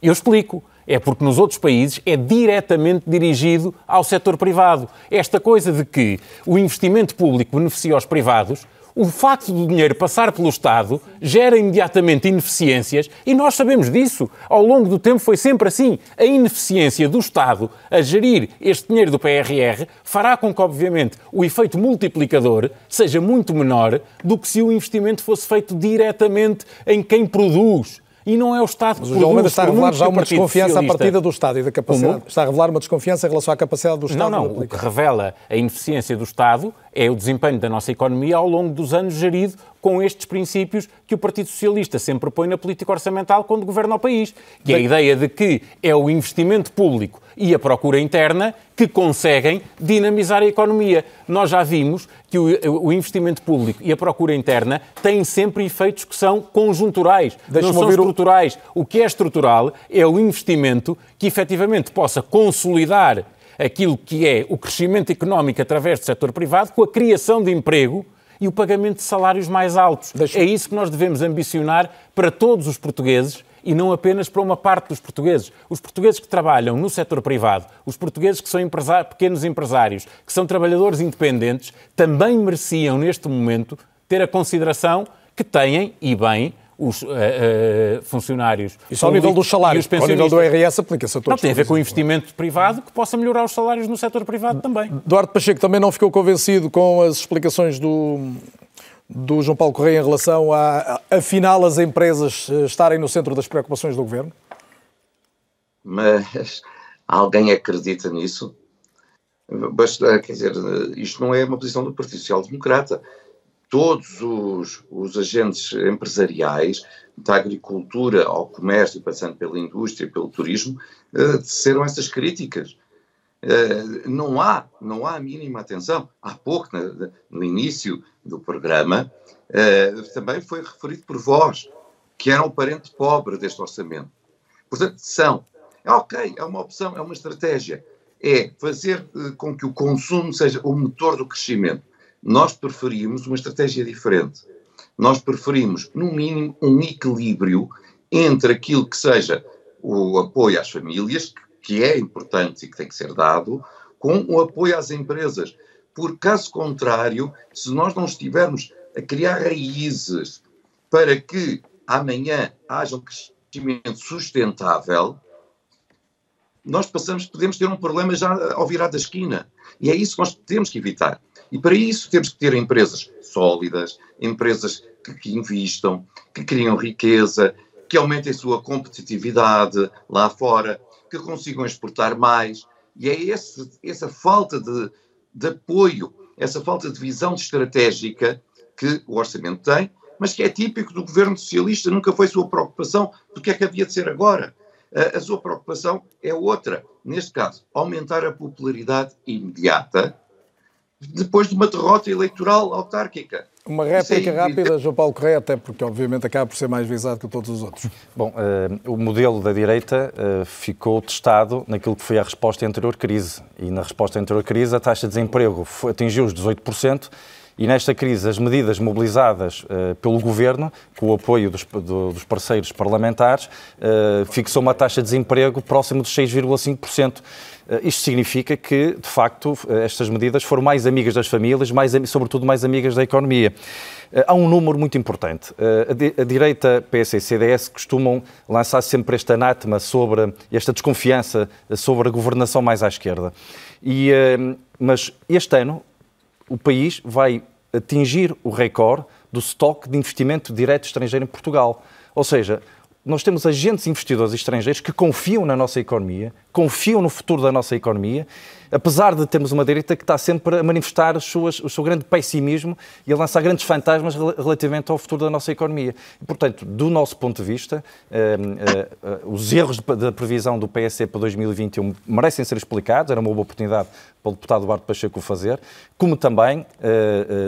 [SPEAKER 8] Eu explico. É porque nos outros países é diretamente dirigido ao setor privado. Esta coisa de que o investimento público beneficia os privados, o facto do dinheiro passar pelo Estado gera imediatamente ineficiências e nós sabemos disso. Ao longo do tempo foi sempre assim. A ineficiência do Estado a gerir este dinheiro do PRR fará com que, obviamente, o efeito multiplicador seja muito menor do que se o investimento fosse feito diretamente em quem produz e não é o Estado
[SPEAKER 2] que Mas o João Almeida está a revelar já uma desconfiança à partida do Estado e da capacidade. Como? Está a revelar uma desconfiança em relação à capacidade do Estado.
[SPEAKER 8] Não, não. O que revela a ineficiência do Estado é o desempenho da nossa economia ao longo dos anos gerido com estes princípios que o Partido Socialista sempre põe na política orçamental quando governa o país, que é a ideia de que é o investimento público e a procura interna que conseguem dinamizar a economia. Nós já vimos que o, investimento público e a procura interna têm sempre efeitos que são conjunturais, não são estruturais. O... o que é estrutural é o investimento que efetivamente possa consolidar aquilo que é o crescimento económico através do setor privado com a criação de emprego e o pagamento de salários mais altos. Deixa... É isso que nós devemos ambicionar para todos os portugueses e não apenas para uma parte dos portugueses. Os portugueses que trabalham no setor privado, os portugueses que são pequenos empresários, que são trabalhadores independentes, também mereciam, neste momento, ter a consideração que têm, e bem, os uh, uh, funcionários.
[SPEAKER 2] Isso ao nível dos salários, ao nível do IRS aplica-se a todos.
[SPEAKER 8] Não, tem a ver com o investimento privado que possa melhorar os salários no setor privado também.
[SPEAKER 2] Duarte Pacheco também não ficou convencido com as explicações do, do João Paulo Correia em relação a, afinal, as empresas eh, estarem no centro das preocupações do Governo?
[SPEAKER 7] Mas alguém acredita nisso? Basta, quer dizer, isto não é uma posição do Partido Social Democrata todos os, os agentes empresariais, da agricultura ao comércio, passando pela indústria, pelo turismo, uh, disseram essas críticas. Uh, não há, não há a mínima atenção. Há pouco, no, início do programa, uh, também foi referido por vós, que eram o parente pobre deste orçamento. Portanto, são. É ok, é uma opção, é uma estratégia. É fazer com que o consumo seja o motor do crescimento nós preferimos uma estratégia diferente. Nós preferimos, no mínimo, um equilíbrio entre aquilo que seja o apoio às famílias, que é importante e que tem que ser dado, com o apoio às empresas. Por caso contrário, se nós não estivermos a criar raízes para que amanhã haja um crescimento sustentável, nós passamos, podemos ter um problema já ao virar da esquina. E é isso que nós temos que evitar. E para isso temos que ter empresas sólidas, empresas que, que investam, que criam riqueza, que aumentem sua competitividade lá fora, que consigam exportar mais. E é esse, essa falta de, de apoio, essa falta de visão estratégica que o orçamento tem, mas que é típico do governo socialista, nunca foi sua preocupação do que é que havia de ser agora. A, a sua preocupação é outra. Neste caso, aumentar a popularidade imediata depois de uma derrota eleitoral autárquica.
[SPEAKER 2] Uma réplica rápida, João Paulo Correia, até porque obviamente acaba por ser mais visado que todos os outros.
[SPEAKER 6] Bom, uh, o modelo da direita uh, ficou testado naquilo que foi a resposta à anterior crise. E na resposta à anterior crise a taxa de desemprego foi, atingiu os 18%, e nesta crise, as medidas mobilizadas uh, pelo Governo, com o apoio dos, do, dos parceiros parlamentares, uh, fixou uma taxa de desemprego próximo de 6,5%. Uh, isto significa que, de facto, estas medidas foram mais amigas das famílias, mais, sobretudo mais amigas da economia. Há um número muito importante. A, direita, PS e CDS costumam lançar sempre este anátema sobre esta desconfiança sobre a governação mais à esquerda. E, mas este ano o país vai atingir o recorde do estoque de investimento direto estrangeiro em Portugal. Ou seja, nós temos agentes investidores estrangeiros que confiam na nossa economia, confiam no futuro da nossa economia apesar de termos uma direita que está sempre a manifestar as suas, o seu grande pessimismo e a lançar grandes fantasmas relativamente ao futuro da nossa economia. E, portanto, do nosso ponto de vista, eh, eh, eh, os erros da previsão do PSC para 2021 merecem ser explicados, era uma boa oportunidade para o deputado Eduardo Pacheco fazer, como também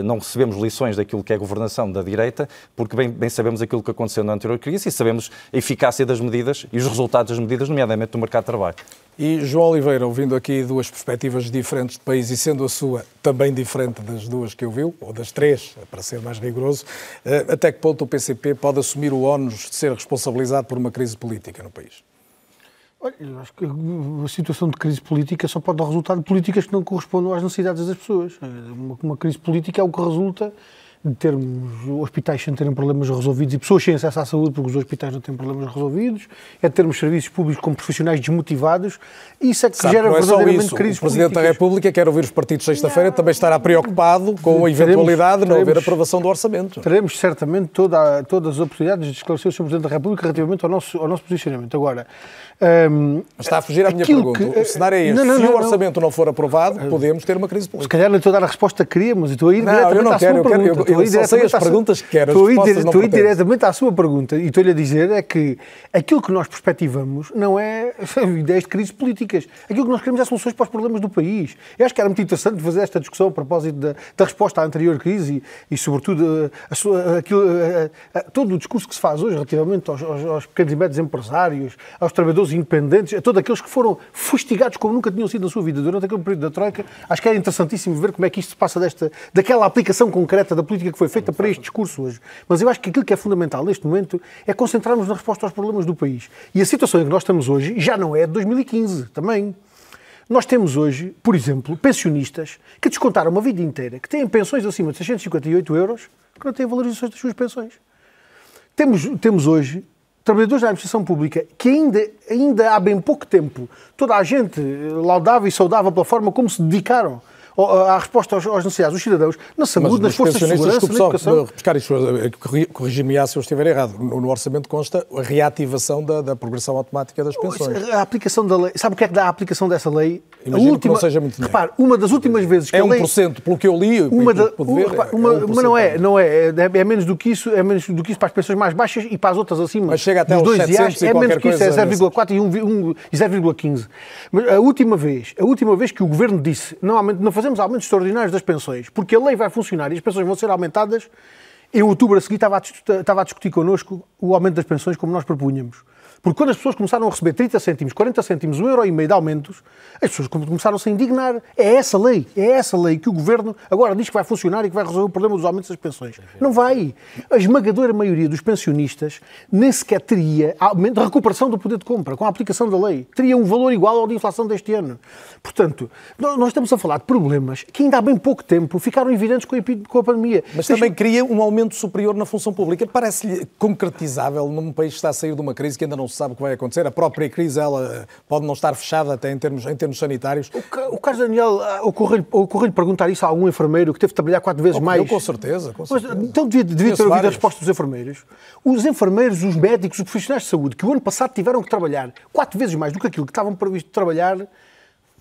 [SPEAKER 6] não recebemos lições daquilo que é a governação da direita, porque bem, bem sabemos aquilo que aconteceu na anterior crise e sabemos a eficácia das medidas e os resultados das medidas, nomeadamente no mercado de trabalho.
[SPEAKER 2] E João Oliveira, ouvindo aqui duas perspectivas diferentes de país e sendo a sua também diferente das duas que eu viu, ou das três, para ser mais rigoroso, eh, até que ponto o PCP pode assumir o ónus de ser responsabilizado por uma crise política no país?
[SPEAKER 4] Olha, eu acho que a situação de crise política só pode dar resultado de políticas que não correspondam às necessidades das pessoas. Uma, uma crise política é o que resulta de termos hospitais sem terem problemas resolvidos e pessoas sem acesso à saúde porque os hospitais não têm problemas resolvidos, é termos serviços públicos com profissionais desmotivados, isso é que
[SPEAKER 2] Sabe,
[SPEAKER 4] gera
[SPEAKER 2] é
[SPEAKER 4] verdadeiramente
[SPEAKER 2] isso.
[SPEAKER 4] crises
[SPEAKER 2] O Presidente políticas. da República quer ouvir os partidos sexta-feira, também estará preocupado com a eventualidade teremos, de não haver aprovação do orçamento.
[SPEAKER 4] Teremos certamente toda, todas as oportunidades de esclarecer o Sr. Presidente da República relativamente ao nosso, ao nosso posicionamento. Agora,
[SPEAKER 2] um, está a fugir à minha pergunta. Que, o cenário é este. Não, não, Se não, o orçamento não. for aprovado, podemos ter uma crise política.
[SPEAKER 4] Se calhar não estou a dar a resposta que queríamos. Estou a ir
[SPEAKER 2] não,
[SPEAKER 4] diretamente
[SPEAKER 2] eu não
[SPEAKER 4] à
[SPEAKER 2] quero,
[SPEAKER 4] sua
[SPEAKER 2] eu
[SPEAKER 4] pergunta.
[SPEAKER 2] Quero, eu, eu, eu só sei as perguntas que quero. Estou, a ir,
[SPEAKER 4] estou a ir diretamente à sua pergunta e estou-lhe a dizer é que aquilo que nós perspectivamos não é ideias de crises políticas. Aquilo que nós queremos é soluções para os problemas do país. Eu acho que era muito interessante fazer esta discussão a propósito da, da resposta à anterior crise e, e sobretudo, a, a, aquilo, a, todo o discurso que se faz hoje relativamente aos, aos, aos pequenos e médios empresários, aos trabalhadores independentes, a todos aqueles que foram fustigados como nunca tinham sido na sua vida durante aquele período da Troika. Acho que era interessantíssimo ver como é que isto se passa desta, daquela aplicação concreta da política que foi feita para este discurso hoje. Mas eu acho que aquilo que é fundamental neste momento é concentrarmos na resposta aos problemas do país. E a situação em que nós estamos hoje já não é de 2015 também. Nós temos hoje, por exemplo, pensionistas que descontaram uma vida inteira, que têm pensões acima de 658 euros, que não têm valorizações das suas pensões. Temos, temos hoje trabalhadores da administração pública que ainda, ainda há bem pouco tempo toda a gente laudava e saudava pela forma como se dedicaram à resposta às, necessidades dos cidadãos, na saúde, Mas nas forças de segurança, na educação.
[SPEAKER 2] Isso, corrigir-me se eu estiver errado. No, no, orçamento consta a reativação da, da progressão automática das pensões.
[SPEAKER 4] A aplicação da lei, sabe o que é que dá a aplicação dessa lei?
[SPEAKER 2] Imagino a última, que não seja muito dinheiro.
[SPEAKER 4] Repare, uma das últimas vezes que
[SPEAKER 2] é
[SPEAKER 4] a lei...
[SPEAKER 2] 1%, pelo que eu li,
[SPEAKER 4] uma da, ver, repare, uma, é uma não é, não é, é, é, menos do que isso, é menos do que isso para as pensões mais baixas e para as outras acima.
[SPEAKER 2] Mas chega até aos dois 700
[SPEAKER 4] é menos do que isso, é 0,4 e, um, um, e 0,15. Mas a última vez, a última vez que o governo disse, não, não fazemos aumentos extraordinários das pensões, porque a lei vai funcionar e as pensões vão ser aumentadas, em outubro a seguir estava a, estava a discutir connosco o aumento das pensões como nós propunhamos. Porque quando as pessoas começaram a receber 30 cêntimos, 40 cêntimos, um euro e meio de aumentos, as pessoas começaram-se a indignar. É essa lei, é essa lei que o Governo agora diz que vai funcionar e que vai resolver o problema dos aumentos das pensões. Não vai. A esmagadora maioria dos pensionistas nem sequer teria aumento, recuperação do poder de compra com a aplicação da lei. Teria um valor igual ao de inflação deste ano. Portanto, nós estamos a falar de problemas que ainda há bem pouco tempo ficaram evidentes com a, pandemia.
[SPEAKER 2] Mas Deixa... também cria um aumento superior na função pública. Parece-lhe concretizável num país que está a sair de uma crise que ainda não se sabe o que vai acontecer. A própria crise ela pode não estar fechada até em termos, em termos sanitários.
[SPEAKER 4] O, o Carlos Daniel, ah, ocorreu-lhe ocorreu perguntar isso a algum enfermeiro que teve de trabalhar quatro vezes mais? Eu,
[SPEAKER 2] com certeza. Com certeza.
[SPEAKER 4] Mas, então devia, devia ter ouvido a resposta dos enfermeiros. Os enfermeiros, os médicos, os profissionais de saúde que o ano passado tiveram que trabalhar quatro vezes mais do que aquilo que estavam previsto trabalhar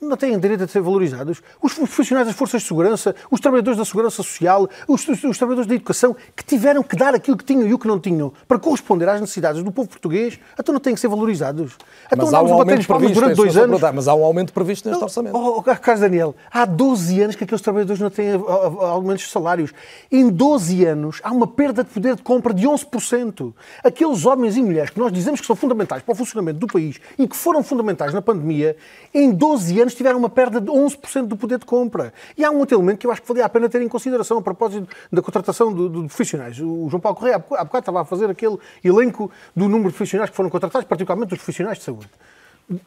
[SPEAKER 4] não têm direito a ser valorizados. Os profissionais das forças de segurança, os trabalhadores da segurança social, os, os, os, trabalhadores da educação, que tiveram que dar aquilo que tinham e o que não tinham para corresponder às necessidades do povo português, então não têm que ser valorizados.
[SPEAKER 2] Então mas há um aumento previsto durante dois anos. Mas há um aumento previsto neste orçamento. Oh,
[SPEAKER 4] oh, Carlos Daniel, há 12 anos que aqueles trabalhadores não têm aumentos de salários. Em 12 anos há uma perda de poder de compra de 11%. Aqueles homens e mulheres que nós dizemos que são fundamentais para o funcionamento do país e que foram fundamentais na pandemia, em 12 anos anos tiveram uma perda de 11% do poder de compra. E há um outro elemento que eu acho que valia a pena ter em consideração a propósito da contratação de, de profissionais. O João Paulo Correia há bocado estava a fazer aquele elenco do número de profissionais que foram contratados, particularmente dos profissionais de saúde.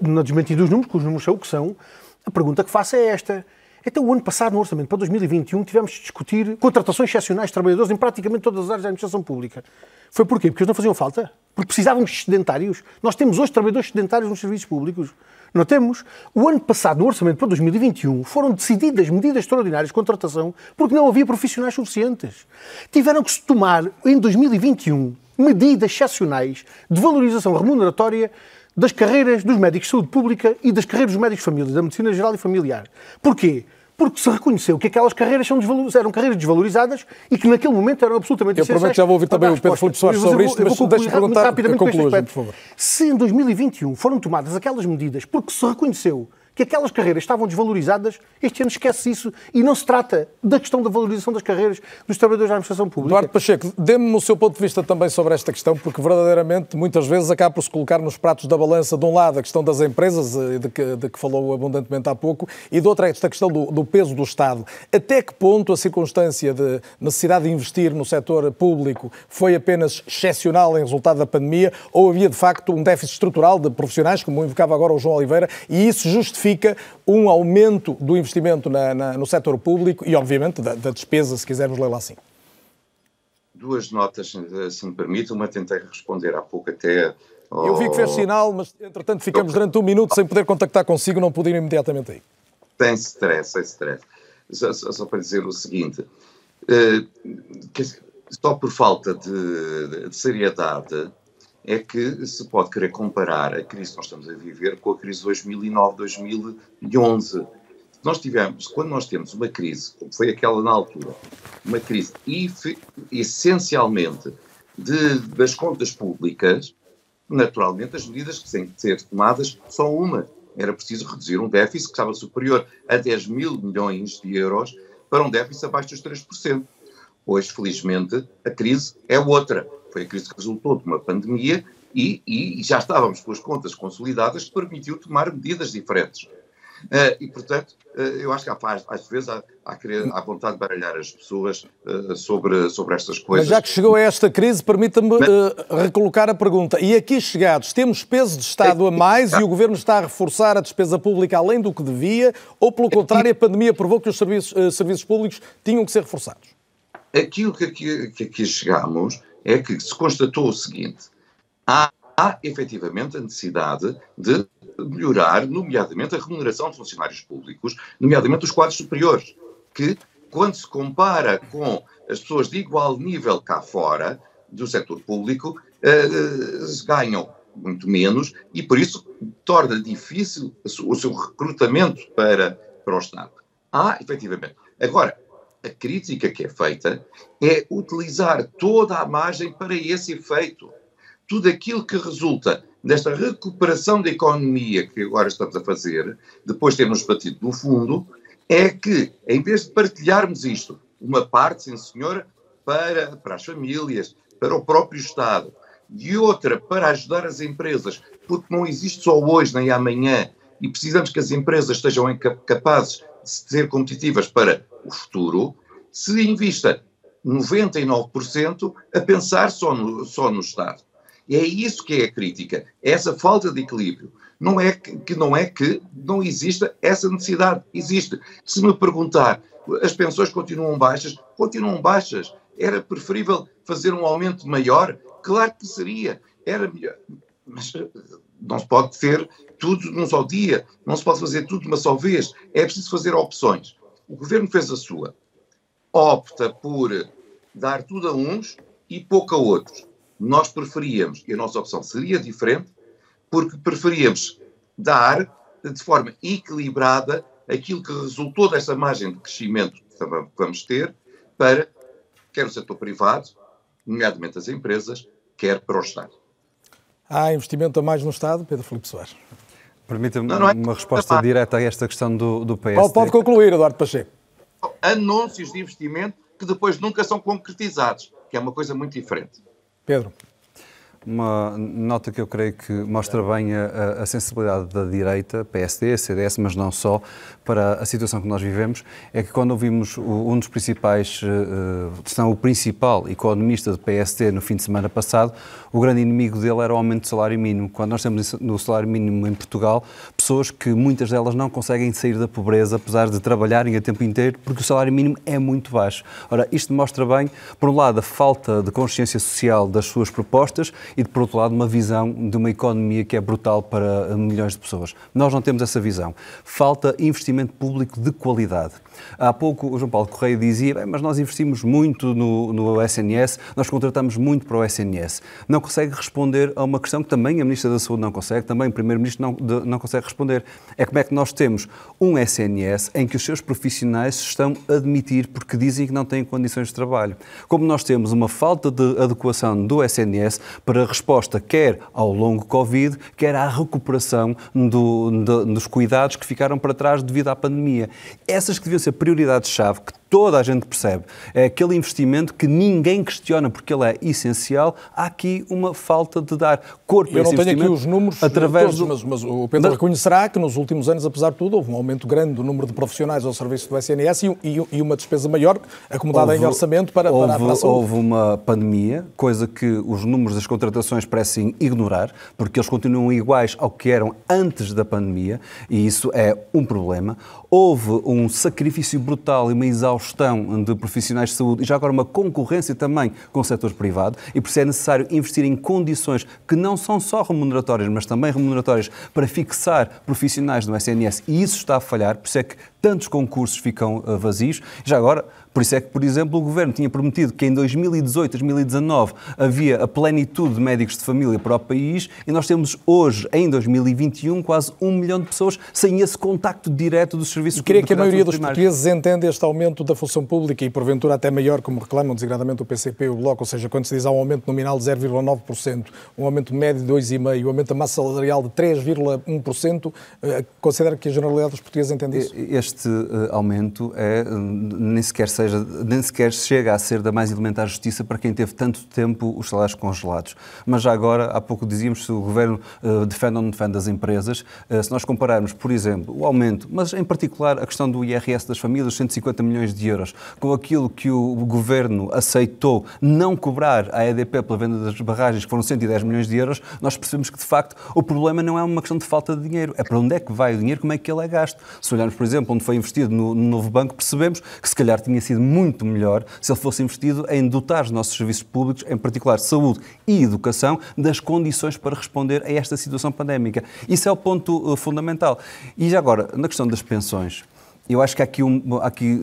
[SPEAKER 4] Na desmentida dos números, que os números são o que são, a pergunta que faço é esta. Então, o ano passado, no orçamento para 2021, tivemos de discutir contratações excepcionais de trabalhadores em praticamente todas as áreas da administração pública. Foi porquê? Porque eles não faziam falta? Porque precisávamos de sedentários. Nós temos hoje trabalhadores sedentários nos serviços públicos. Não temos. O ano passado, no orçamento para 2021, foram decididas medidas extraordinárias de contratação porque não havia profissionais suficientes. Tiveram que se tomar, em 2021, medidas excepcionais de valorização remuneratória das carreiras dos médicos de saúde pública e das carreiras dos médicos de família, da medicina geral e familiar. Porquê? Porque se reconheceu que aquelas carreiras são eram carreiras desvalorizadas e que naquele momento eram absolutamente
[SPEAKER 2] Eu prometo que já vou ouvir também o Pedro Filipe Soares sobre isto, mas deixe-me perguntar rapidamente concluir, por favor.
[SPEAKER 4] Se em 2021 foram tomadas aquelas medidas porque se reconheceu que aquelas carreiras estavam desvalorizadas, este ano esquece isso e não se trata da questão da valorização das carreiras dos trabalhadores da administração pública.
[SPEAKER 2] Eduardo Pacheco, dê-me o seu ponto de vista também sobre esta questão, porque verdadeiramente muitas vezes acaba por se colocar nos pratos da balança, de um lado, a questão das empresas, eh, de que, de que falou abundantemente há pouco, e de outra, esta questão do, do peso do Estado. Até que ponto a circunstância de necessidade de investir no setor público foi apenas excepcional em resultado da pandemia, ou havia de facto um déficit estrutural de profissionais, como invocava agora o João Oliveira, e isso justifica justifica um aumento do investimento na, na, no setor público e, obviamente, da, da despesa, se quisermos lê-la assim.
[SPEAKER 7] Duas notas, se me permite. Uma tentei responder há pouco até.
[SPEAKER 2] Ao... Eu vi que fez sinal, mas entretanto ficamos durante um minuto sem poder contactar consigo, não pude ir imediatamente aí.
[SPEAKER 7] Sem stress, sem stress. Só, só, só para dizer o seguinte: uh, só por falta de, de seriedade é que se pode querer comparar a crise que nós estamos a viver com a crise de 2009-2011. Nós tivemos, quando nós temos uma crise, como foi aquela na altura, uma crise essencialmente de, das contas públicas, naturalmente as medidas que têm que ser tomadas são uma. Era preciso reduzir um déficit que estava superior a 10 mil milhões de euros para um déficit abaixo dos 3%. Hoje, felizmente, a crise é outra foi a crise que resultou de uma pandemia e, e, já estávamos com as contas consolidadas que permitiu tomar medidas diferentes. Uh, e, portanto, uh, eu acho que há, às vezes há, há, há vontade de baralhar as pessoas uh, sobre, sobre estas coisas.
[SPEAKER 2] Mas já que chegou a esta crise, permita-me recolocar a pergunta. E aqui chegados, temos peso de Estado a mais e o Governo está a reforçar a despesa pública além do que devia, ou, pelo contrário, a pandemia provou que os serviços, serviços públicos tinham que ser reforçados?
[SPEAKER 7] Aquilo que aqui, que aqui chegamos é que se constatou o seguinte: há, há efetivamente a necessidade de melhorar, nomeadamente, a remuneração de funcionários públicos, nomeadamente os quadros superiores, que, quando se compara com as pessoas de igual nível cá fora, do setor público, eh, ganham muito menos e, por isso, torna difícil o seu recrutamento para, para o Estado. Há, efetivamente. Agora, a crítica que é feita é utilizar toda a margem para esse efeito. Tudo aquilo que resulta desta recuperação da economia que agora estamos a fazer, depois de termos batido no fundo, é que, em vez de partilharmos isto, uma parte, sim senhora, para, para as famílias, para o próprio Estado, e outra para ajudar as empresas, porque não existe só hoje nem amanhã, e precisamos que as empresas estejam capazes ser competitivas para o futuro, se invista 99% a pensar só no, só no Estado. E é isso que é a crítica, essa falta de equilíbrio. Não é que, que, não é que não exista essa necessidade, existe. Se me perguntar, as pensões continuam baixas? Continuam baixas. Era preferível fazer um aumento maior? Claro que seria. Era melhor. Mas não se pode ter tudo num só dia, não se pode fazer tudo de uma só vez. É preciso fazer opções. O governo fez a sua. Opta por dar tudo a uns e pouco a outros. Nós preferíamos, e a nossa opção seria diferente, porque preferíamos dar de forma equilibrada aquilo que resultou dessa margem de crescimento que vamos ter para quer o setor privado, nomeadamente as empresas, quer para o Estado.
[SPEAKER 2] Há investimento a mais no Estado, Pedro Filipe Soares?
[SPEAKER 5] Permita-me é uma resposta direta a esta questão do, do PSD.
[SPEAKER 2] Pode, pode concluir, Eduardo Pacheco.
[SPEAKER 7] Anúncios de investimento que depois nunca são concretizados, que é uma coisa muito diferente.
[SPEAKER 2] Pedro.
[SPEAKER 5] Uma nota que eu creio que mostra bem a, a, sensibilidade da direita, PSD, CDS, mas não só, para a situação que nós vivemos, é que quando ouvimos um dos principais, uh, se não o principal economista do PSD no fim de semana passado, o grande inimigo dele era o aumento do salário mínimo. Quando nós temos no salário mínimo em Portugal pessoas que muitas delas não conseguem sair da pobreza, apesar de trabalharem a tempo inteiro, porque o salário mínimo é muito baixo. Ora, isto mostra bem, por um lado, a falta de consciência social das suas propostas e, por outro lado, uma visão de uma economia que é brutal para milhões de pessoas. Nós não temos essa visão. Falta investimento público de qualidade. Há pouco o João Paulo Correia dizia, mas nós investimos muito no, no SNS, nós contratamos muito para o SNS. Não consegue responder a uma questão que também a Ministra da Saúde não consegue, também o Primeiro-Ministro não, não consegue responder. É como é que nós temos um SNS em que os seus profissionais estão a admitir porque dizem que não têm condições de trabalho. Como nós temos uma falta de adequação do SNS para a resposta quer ao longo Covid, quer à recuperação do, dos cuidados que ficaram para trás devido à pandemia. Essas que deviam ser prioridades-chave que toda a gente percebe. É aquele investimento que ninguém questiona porque ele é essencial. Há aqui uma falta de dar corpo
[SPEAKER 2] Eu
[SPEAKER 5] a esse
[SPEAKER 2] não tenho aqui os números
[SPEAKER 5] através
[SPEAKER 2] todos, do... mas, mas, o Pedro mas... reconhecerá que nos últimos anos, apesar de tudo, houve um aumento grande do número de profissionais ao serviço do SNS e, e, e uma despesa maior acomodada houve, em orçamento para,
[SPEAKER 5] houve,
[SPEAKER 2] para a saúde.
[SPEAKER 5] Houve uma pandemia, coisa que os números das contratações parecem ignorar, porque eles continuam iguais ao que eram antes da pandemia e isso é um problema. Houve um sacrifício brutal e uma exaustão de profissionais de saúde e já agora uma concorrência também com o setor privado e por isso é necessário investir em condições que não são só remuneratórias, mas também remuneratórias para fixar profissionais no SNS e isso está a falhar, por isso é que tantos concursos ficam eh, vazios. Já agora, por isso é que, por exemplo, o Governo tinha prometido que em 2018, 2019 havia a plenitude de médicos de família para o país e nós temos hoje, em 2021, quase um milhão de pessoas sem esse contacto direto dos serviços
[SPEAKER 2] Eu queria que a maioria dos portugueses entenda este aumento da função pública e, porventura, até maior, como reclamam desigradamente o PCP e o Bloco, ou seja, quando se diz há um aumento nominal de 0,9%, um aumento médio de 2,5%, um aumento da massa salarial de 3,1%, eh, considera que a generalidade dos portugueses entende isso?
[SPEAKER 5] Este eh, aumento é, nem sequer se seja, nem sequer chega a ser da mais elementar justiça para quem teve tanto tempo os salários congelados. Mas já agora, há pouco dizíamos se o Governo uh, defende ou não defende as empresas, uh, se nós compararmos, por exemplo, o aumento, mas em particular a questão do IRS das famílias, 150 milhões de euros, com aquilo que o Governo aceitou não cobrar à EDP pela venda das barragens, que foram 110 milhões de euros, nós percebemos que, de facto, o problema não é uma questão de falta de dinheiro, é para onde é que vai o dinheiro, como é que ele é gasto. Se olharmos, por exemplo, onde foi investido no, no novo banco, percebemos que se calhar tinha sido sido muito melhor se ele fosse investido em dotar os nossos serviços públicos, em particular saúde e educação, das condições para responder a esta situação pandémica. Isso é o ponto uh, fundamental. E já agora, na questão das pensões, eu acho que há aqui, um, há aqui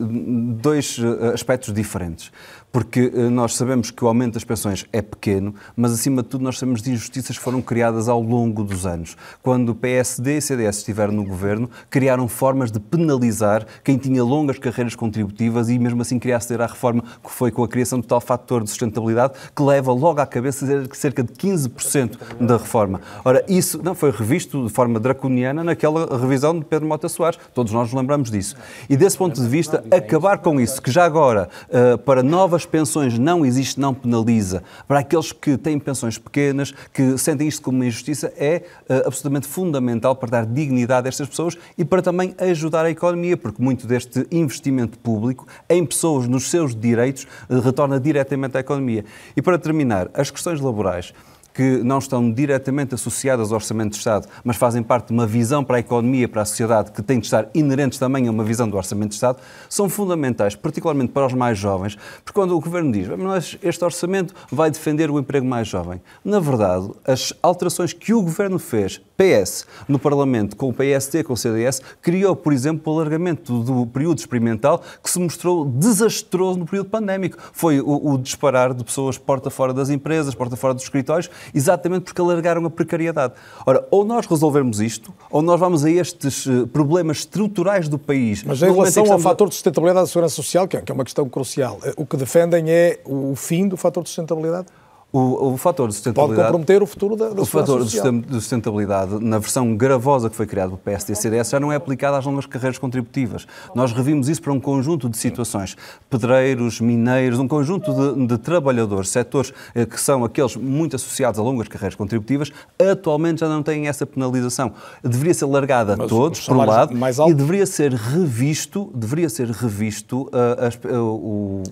[SPEAKER 5] dois uh, aspectos diferentes porque eh, nós sabemos que o aumento das pensões é pequeno, mas acima de tudo nós sabemos de injustiças que foram criadas ao longo dos anos. Quando o PSD e CDS estiveram no governo, criaram formas de penalizar quem tinha longas carreiras contributivas e mesmo assim queria aceder à reforma que foi com a criação do tal fator de sustentabilidade que leva logo à cabeça cerca de 15% da reforma. Ora, isso não foi revisto de forma draconiana naquela revisão de Pedro Mota Soares. Todos nós nos lembramos disso. E desse ponto de vista, acabar com isso, que já agora, eh, para novas as pensões não existe, não penaliza. Para aqueles que têm pensões pequenas, que sentem isto como uma injustiça, é uh, absolutamente fundamental para dar dignidade a estas pessoas e para também ajudar a economia, porque muito deste investimento público em pessoas, nos seus direitos, uh, retorna diretamente à economia. E para terminar, as questões laborais que não estão diretamente associadas ao Orçamento de Estado, mas fazem parte de uma visão para a economia, para a sociedade, que tem de estar inerentes também a uma visão do Orçamento de Estado, são fundamentais, particularmente para os mais jovens, porque quando o Governo diz mas este Orçamento vai defender o emprego mais jovem, na verdade, as alterações que o Governo fez, PS, no Parlamento, com o PSD, com o CDS, criou, por exemplo, o alargamento do período experimental que se mostrou desastroso no período pandémico. Foi o, o disparar de pessoas porta fora das empresas, porta fora dos escritórios exatamente porque alargaram a precariedade. Ora, ou nós resolvermos isto, ou nós vamos a estes eh, problemas estruturais do país.
[SPEAKER 2] Mas em relação ao fator de sustentabilidade da segurança social, é, que é uma questão crucial, eh, o que defendem é o fim do fator de sustentabilidade?
[SPEAKER 5] O, o fator de sustentabilidade.
[SPEAKER 2] Pode comprometer o futuro da, da
[SPEAKER 5] O fator de sustentabilidade, na versão gravosa que foi criada pelo PSD e CDS, já não é aplicado às longas carreiras contributivas. Nós revimos isso para um conjunto de situações. Pedreiros, mineiros, um conjunto de, de trabalhadores, setores eh, que são aqueles muito associados a longas carreiras contributivas, atualmente já não têm essa penalização. Deveria ser largada a todos, por um lado, e deveria ser revisto, deveria ser revisto uh, as, uh, o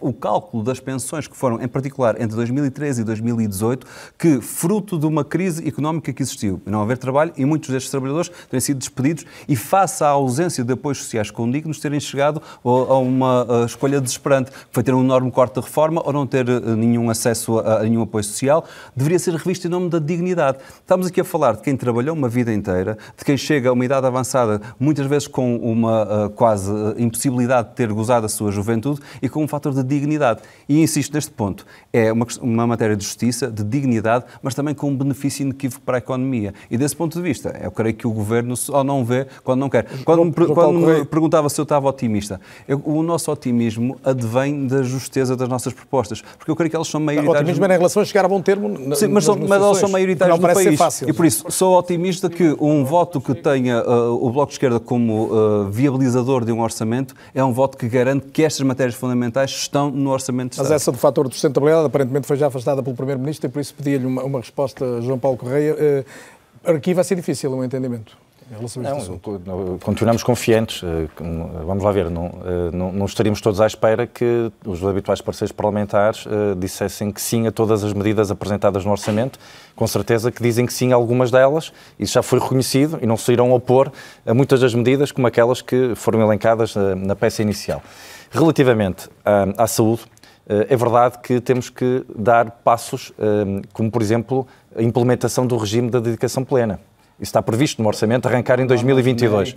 [SPEAKER 5] o cálculo das pensões que foram, em particular, entre 2013 e 2018, que, fruto de uma crise económica que existiu, não haver trabalho e muitos destes trabalhadores terem sido despedidos e, face à ausência de apoios sociais condignos, terem chegado a uma escolha desesperante, que foi ter um enorme corte de reforma ou não ter eh, nenhum acesso a nenhum apoio social, deveria ser revisto em nome da dignidade. Estamos aqui a falar de quem trabalhou uma vida inteira, de quem chega a uma idade avançada, muitas vezes com uma uh, quase impossibilidade de ter gozado a sua juventude e com um fator de dignidade. E insisto neste ponto, é uma, uma matéria de justiça, de dignidade, mas também com um benefício inequívoco para a economia. E desse ponto de vista, eu creio que o Governo só não vê quando não quer. Quando, me, quando me perguntava se eu estava otimista, eu, o nosso otimismo advém da justeza das nossas propostas, porque eu creio que elas são maioritárias. O
[SPEAKER 2] otimismo é em relação a chegar a bom termo na,
[SPEAKER 5] Sim, mas, são, mas elas são maioritárias no país. Fácil. E por isso, sou otimista que um voto que tenha uh, o Bloco de Esquerda como uh, viabilizador de um orçamento é um voto que garante que estas matérias fundamentais estão no orçamento de
[SPEAKER 2] Mas essa do fator de sustentabilidade aparentemente foi já afastada pelo Primeiro-Ministro e por isso pedi-lhe uma, uma resposta, João Paulo Correia. Uh, aqui vai ser difícil um entendimento em relação a este
[SPEAKER 6] não, Continuamos confiantes. Eh, vamos lá ver, não, eh, não, não, estaríamos todos à espera que os habituais parceiros parlamentares uh, dissessem que sim a todas as medidas apresentadas no orçamento. Com certeza que dizem que sim a algumas delas. Isso já foi reconhecido e não se irão opor a muitas das medidas como aquelas que foram elencadas na peça inicial. Relativamente à, à saúde, uh, é verdade que temos que dar passos, como por exemplo a implementação do regime da dedicação plena isso está previsto no orçamento, arrancar em 2022.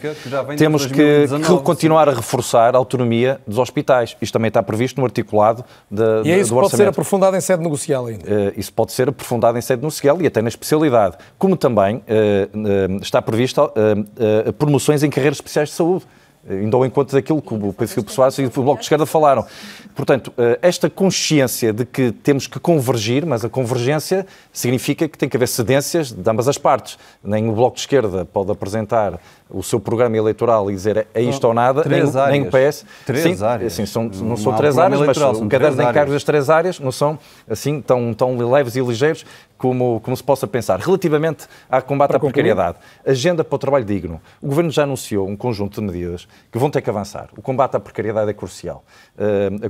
[SPEAKER 6] Temos que continuar a reforçar a autonomia dos hospitais. Isto também está previsto no articulado de,
[SPEAKER 2] e é isso do orçamento. pode ser aprofundado em sede negocial ainda? Uh,
[SPEAKER 6] isso pode ser aprofundado em sede negocial e até na especialidade. Como também uh, uh, está previsto promoções em carreiras especiais de saúde ainda ao encontro daquilo que o Pedro Filipe Soares e o Bloco de Esquerda falaram. Portanto, eh, esta consciência de que temos que convergir, mas a convergência significa que tem que haver cedências de ambas as partes. Nem o Bloco de Esquerda pode apresentar o seu programa eleitoral e dizer é isto ou nada,
[SPEAKER 5] três
[SPEAKER 6] nem,
[SPEAKER 5] áreas.
[SPEAKER 6] nem o PS.
[SPEAKER 5] Três
[SPEAKER 6] sim,
[SPEAKER 5] áreas.
[SPEAKER 6] Sim, são, não, não são três áreas, mas o caderno de encargos das três áreas não são assim tão, tão leves e ligeiros como, como se possa pensar. Relativamente ao combate para à precariedade, agenda para o trabalho digno. O Governo já anunciou um conjunto de medidas que vão ter que avançar. O combate à precariedade é crucial. Uh,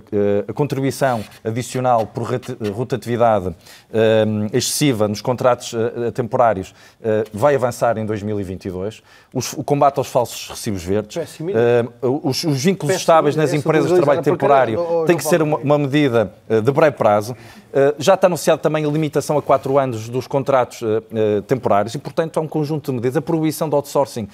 [SPEAKER 6] a, a, contribuição adicional por rotatividade uh, excessiva nos contratos uh, temporários vai avançar em 2022. Os, o combate aos falsos recibos verdes, os, os, vínculos estáveis nas empresas de trabalho temporário tem que ser uma, uma medida de breve prazo. Já está anunciado também a limitação a quatro anos dos contratos temporários e, portanto, há um conjunto de medidas. A proibição de outsourcing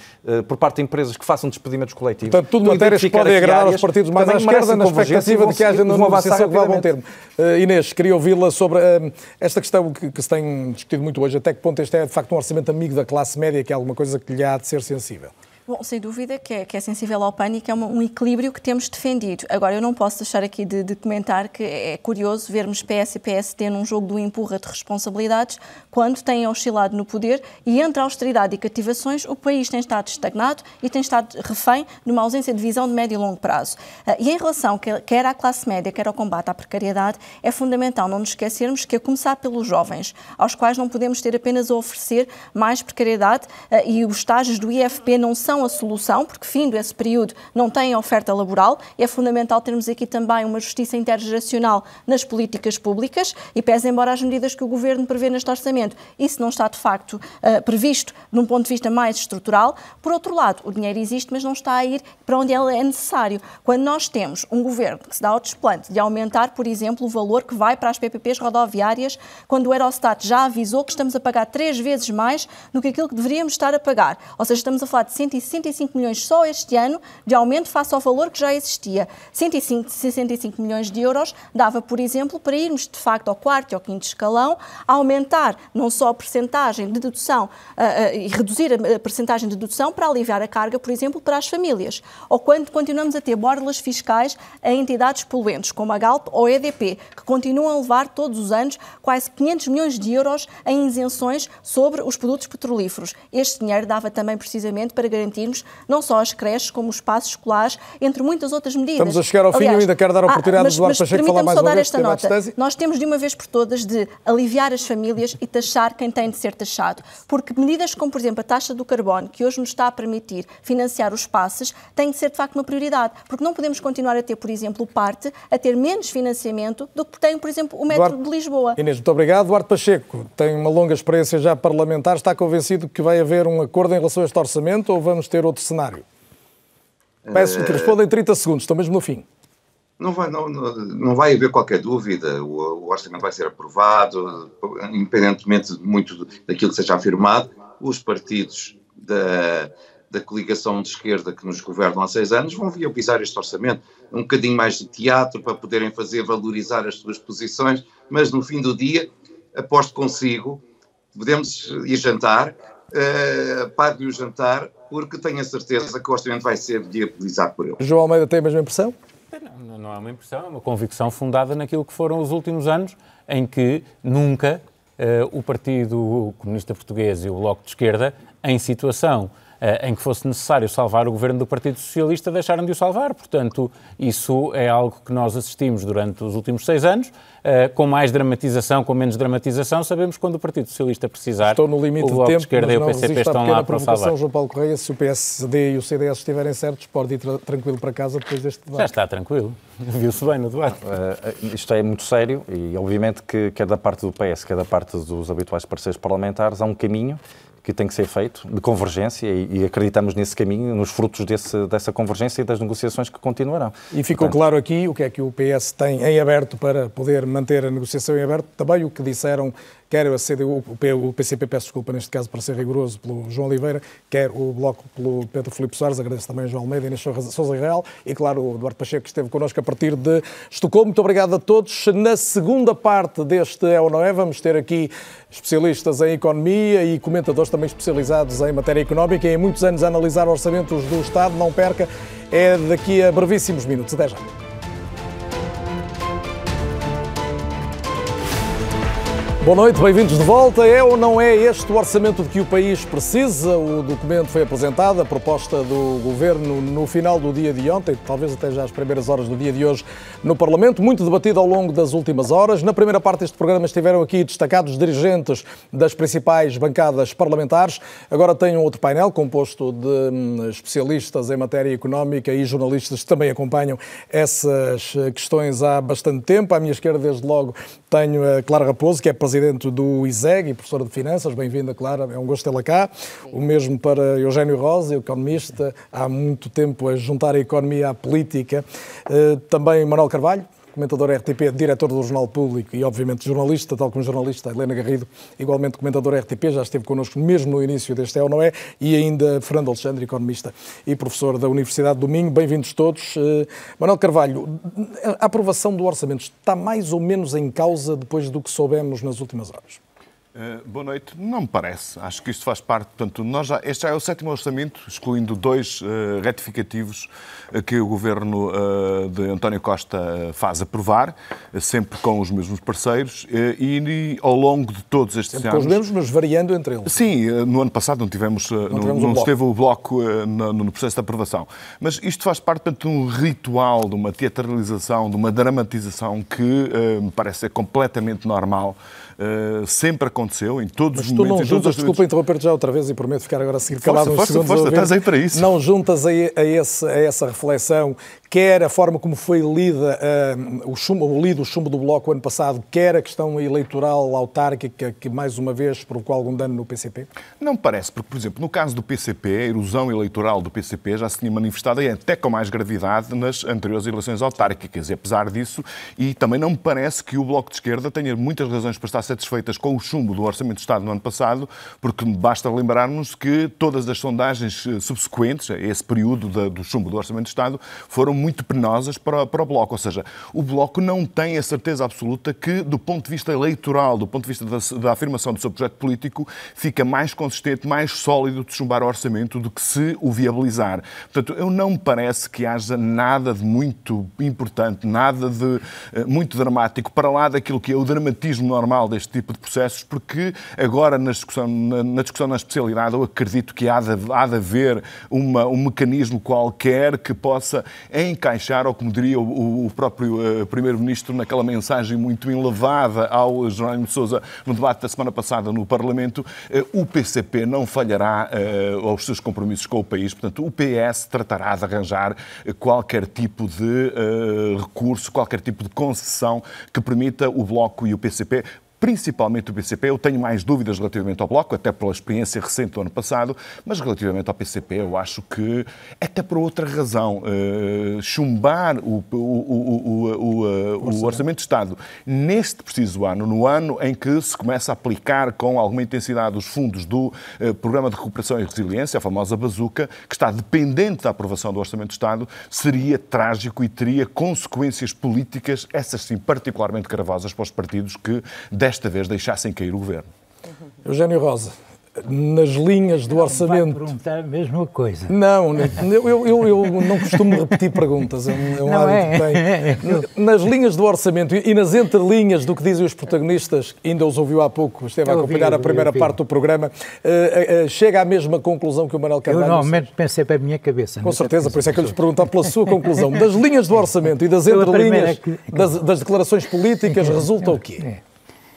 [SPEAKER 6] por parte de empresas que façam despedimentos coletivos.
[SPEAKER 2] Portanto, tudo matérias que podem agradar aos partidos mais à esquerda na expectativa de que haja uma negociação que vá a bom termo. Uh, Inês, queria ouvi-la sobre uh, esta questão que, que, se tem discutido muito hoje. Até que ponto este é, de facto, um orçamento amigo da classe média, que é alguma coisa que lhe há de ser sensível?
[SPEAKER 9] Bom, sem dúvida que é, que é sensível ao que é uma, um equilíbrio que temos defendido. Agora, eu não posso deixar aqui de, de, comentar que é curioso vermos PS e PSD num jogo do empurra de responsabilidades quando têm oscilado no poder e entre austeridade e cativações o país tem estado estagnado e tem estado refém de uma ausência de visão de médio e longo prazo. Ah, e em relação quer à classe média, quer ao combate à precariedade, é fundamental não nos esquecermos que a começar pelos jovens, aos quais não podemos ter apenas a oferecer mais precariedade ah, e os estágios do IFP não são são a solução, porque findo esse período não têm oferta laboral. É fundamental termos aqui também uma justiça intergeracional nas políticas públicas e pese embora as medidas que o Governo prevê neste orçamento, isso não está de facto uh, previsto num ponto de vista mais estrutural. Por outro lado, o dinheiro existe, mas não está a ir para onde ele é necessário. Quando nós temos um Governo que se dá ao desplante de aumentar, por exemplo, o valor que vai para as PPPs rodoviárias, quando o Eurostat já avisou que estamos a pagar três vezes mais do que aquilo que deveríamos estar a pagar. Ou seja, estamos a falar de 150 165 milhões só este ano de aumento face ao valor que já existia. 105, 65 milhões de euros dava, por exemplo, para irmos de facto ao quarto e ao quinto escalão, aumentar não só a percentagem de dedução uh, uh, e reduzir a, a percentagem de dedução para aliviar a carga, por exemplo, para as famílias. Ou quando continuamos a ter borlas fiscais a entidades poluentes, como a Galp ou a EDP, que continuam a levar todos os anos quase 500 milhões de euros em isenções sobre os produtos petrolíferos. Este dinheiro dava também precisamente para garantir garantirmos não só as creches, como os espaços escolares, entre muitas outras medidas.
[SPEAKER 2] Estamos a chegar ao fim, eu ainda quero dar a oportunidade ah, mas, do Eduardo Pacheco falar mais
[SPEAKER 9] só dar esta nota. Nós temos de uma vez por todas de aliviar as famílias e taxar quem tem de ser taxado. Porque medidas como, por exemplo, a taxa do carbono, que hoje nos está a permitir financiar os passes, tem de ser de facto uma prioridade. Porque não podemos continuar a ter, por exemplo, o parte a ter menos financiamento do que tem, por exemplo, o metro Eduardo, de Lisboa.
[SPEAKER 2] Inês, muito obrigado. Eduardo Pacheco tem uma longa experiência já parlamentar. Está convencido que vai haver um acordo em relação a este orçamento ou vamos ter outro cenário? Peço que responda em 30 segundos, estou mesmo no fim.
[SPEAKER 7] Não vai, não, não vai haver qualquer dúvida, o, o, orçamento vai ser aprovado, independentemente muito daquilo que seja afirmado, os partidos da, da coligação de esquerda que nos governam há seis anos vão viabilizar este orçamento. Um bocadinho mais de teatro para poderem fazer valorizar as suas posições, mas no fim do dia, aposto consigo, podemos ir jantar, uh, pague o jantar, porque tenho a certeza que o orçamento vai ser viabilizado por ele.
[SPEAKER 2] João Almeida tem a mesma impressão?
[SPEAKER 8] Não, não é uma impressão, é uma convicção fundada naquilo que foram os últimos anos, em que nunca uh, o Partido Comunista Português e o Bloco de Esquerda, em situação em que fosse necessário salvar o governo do Partido Socialista, deixaram de o salvar. Portanto, isso é algo que nós assistimos durante os últimos seis anos uh, com mais dramatização, com menos dramatização, sabemos quando o Partido Socialista precisar.
[SPEAKER 2] Estou no limite o Bloco de, tempo, de Esquerda e o PCP estão lá para salvar. João Paulo Correia, se o PSD e o CDS estiverem certos, pode ir tra tranquilo para casa depois deste debate.
[SPEAKER 8] Já está tranquilo. Viu-se bem no debate.
[SPEAKER 6] Uh, isto é muito sério e, obviamente, que quer da parte do PS, quer da parte dos habituais parceiros parlamentares, há um caminho que tem que ser feito de convergência e, acreditamos nesse caminho, nos frutos desse, dessa convergência e das negociações que continuarão.
[SPEAKER 2] E ficou Portanto, claro aqui o que é que o PS tem em aberto para poder manter a negociação em aberto, também o que disseram quer a CDU, o PCP, peço desculpa neste caso para ser rigoroso, pelo João Oliveira, quer o Bloco pelo Pedro Filipe Soares, agradeço também a João Almeida, Inês Sousa Real e, claro, o Eduardo Pacheco que esteve connosco a partir de Estocolmo. Muito obrigado a todos. Na segunda parte deste É ou Não É, vamos ter aqui especialistas em economia e comentadores também especializados em matéria económica e em muitos anos a analisar orçamentos do Estado. Não perca, é daqui a brevíssimos minutos. Até já. Boa noite, bem-vindos de volta. É ou não é este o orçamento de que o país precisa? O documento foi apresentado, a proposta do governo no final do dia de ontem, talvez até já às primeiras horas do dia de hoje no Parlamento, muito debatido ao longo das últimas horas. Na primeira parte deste programa estiveram aqui destacados dirigentes das principais bancadas parlamentares. Agora tenho outro painel composto de hum, especialistas em matéria económica e jornalistas que também acompanham essas questões há bastante tempo. À minha esquerda, desde logo, tenho a Clara Raposo, que é presidente do ISEG e professora de Finanças. Bem-vinda, Clara, é um gosto tê-la cá. O mesmo para Eugênio Rosa, economista, há muito tempo a juntar a economia à política. Eh, também Manuel Carvalho, comentador RTP, diretor do Jornal Público e, obviamente, jornalista, tal como jornalista, Helena Garrido, igualmente comentador RTP, já esteve connosco mesmo no início deste É ou Não É, e ainda Fernando Alexandre, economista e professor da Universidade do Minho. Bem-vindos todos. Uh, Manuel Carvalho, a aprovação do orçamento está mais ou menos em causa depois do que soubemos nas últimas horas?
[SPEAKER 14] Uh, boa noite. Não me parece. Acho que isto faz parte. Portanto, nós já, este já é o sétimo orçamento, excluindo dois uh, retificativos uh, que o governo de António Costa faz aprovar, sempre com os mesmos parceiros, e, e, ao longo de todos estes
[SPEAKER 2] sempre
[SPEAKER 14] anos.
[SPEAKER 2] Com os mesmos, mas variando entre eles.
[SPEAKER 14] Sim, no ano passado não tivemos, não, não, tivemos não um esteve o bloco no, no, processo de aprovação. Mas isto faz parte portanto, de um ritual, de uma teatralização, de uma dramatização que me parece ser completamente normal Uh, sempre aconteceu, em todos
[SPEAKER 2] Mas
[SPEAKER 14] os momentos.
[SPEAKER 2] Não juntas, desculpa interromper-te já outra vez e prometo ficar agora a seguir calado força,
[SPEAKER 14] uns força, segundos. Força, estás aí para isso.
[SPEAKER 2] Não juntas a, a, esse, a essa reflexão quer a forma como foi lida, uh, o, chumbo, lido o chumbo do Bloco ano passado, quer a questão eleitoral autárquica que mais uma vez provocou algum dano no PCP?
[SPEAKER 14] Não parece, porque, por exemplo, no caso do PCP, a erosão eleitoral do PCP já se tinha manifestado e até com mais gravidade nas anteriores eleições autárquicas. E apesar disso, e também não me parece que o Bloco de Esquerda tenha muitas razões para estar satisfeitas com o chumbo do Orçamento de Estado no ano passado, porque basta lembrarmos que todas as sondagens eh, subsequentes a esse período do chumbo do Orçamento de Estado foram muito penosas para, para o Bloco. Ou seja, o Bloco não tem a certeza absoluta que, do ponto de vista eleitoral, do ponto de vista da, da afirmação do seu projeto político, fica mais consistente, mais sólido de chumbar o orçamento do que se o viabilizar. Portanto, eu não me parece que haja nada de muito importante, nada de uh, muito dramático, para lá daquilo que é o dramatismo normal deste tipo de processos, porque agora na discussão na, na discussão na especialidade eu acredito que há de, há de haver uma, um mecanismo qualquer que possa encaixar, ou como diria o, o próprio uh, Primeiro-Ministro naquela mensagem muito elevada ao Jerónimo de Sousa no debate da semana passada no Parlamento, uh, o PCP não falhará uh, aos seus compromissos com o país, portanto o PS tratará de arranjar qualquer tipo de recurso, qualquer tipo de concessão que permita o Bloco e o PCP principalmente o PCP. Eu tenho mais dúvidas relativamente ao Bloco, até pela experiência recente do ano passado, mas relativamente ao PCP, eu acho que, até por outra razão, uh, chumbar o, o, o, o, Orçamento de Estado neste preciso ano, no ano em que se começa a aplicar com alguma intensidade os fundos do uh, Programa de Recuperação e Resiliência, a famosa bazuca, que está dependente da aprovação do Orçamento de Estado, seria trágico e teria consequências políticas, essas sim particularmente gravosas para os partidos que desta vez deixassem cair o governo.
[SPEAKER 2] Eugênio Rosa, nas linhas do orçamento.
[SPEAKER 15] Vai perguntar a mesma coisa.
[SPEAKER 2] Não, eu, eu, eu não costumo repetir perguntas, é um, é um não hábito é. que tenho. Nas linhas do orçamento e nas entrelinhas do que dizem os protagonistas, ainda os ouviu há pouco, esteve a acompanhar a primeira parte do programa, uh, uh, chega à mesma conclusão que o Manuel Carvalho.
[SPEAKER 15] Eu normalmente pensei para a minha cabeça.
[SPEAKER 2] Com certeza, por isso é que eu lhes perguntar pela sua conclusão. Das linhas do orçamento e das entrelinhas que... das, das, declarações políticas resulta o quê? É.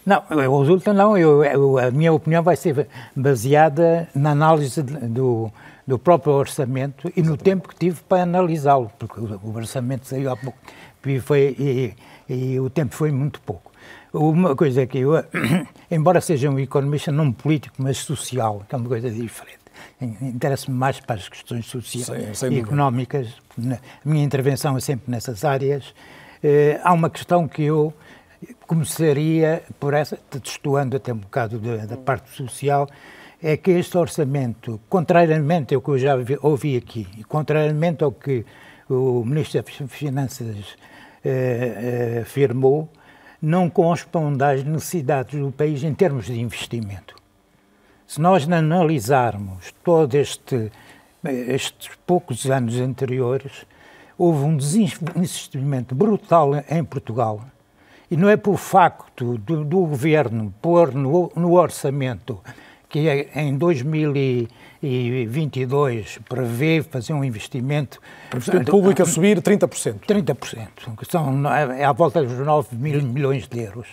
[SPEAKER 15] Não, resulta não. Eu, eu, a minha opinião vai ser baseada na análise do, do próprio orçamento e no tempo que tive para analisá-lo, porque o orçamento saiu há pouco e, foi, e, e o tempo foi muito pouco. Uma coisa é que eu, embora seja um economista não político, mas social, que é uma coisa diferente, interessa-me mais para as questões sociais e económicas. A minha intervenção é sempre nessas áreas. Eh, há uma questão que eu começaria por essa, testuando até um bocado da, da, parte social, é que este orçamento, contrariamente ao que eu já ouvi aqui, e contrariamente ao que o Ministro das Finanças eh, eh, afirmou, não corresponde às necessidades do país em termos de investimento. Se nós analisarmos todos este, estes poucos anos anteriores, houve um desinvestimento brutal em Portugal e não é por facto do, do governo pôr no, no, orçamento que é em 2022 prevê fazer um investimento.
[SPEAKER 2] Público a subir 30%.
[SPEAKER 15] 30%, que são é à volta dos 9 mil milhões de euros.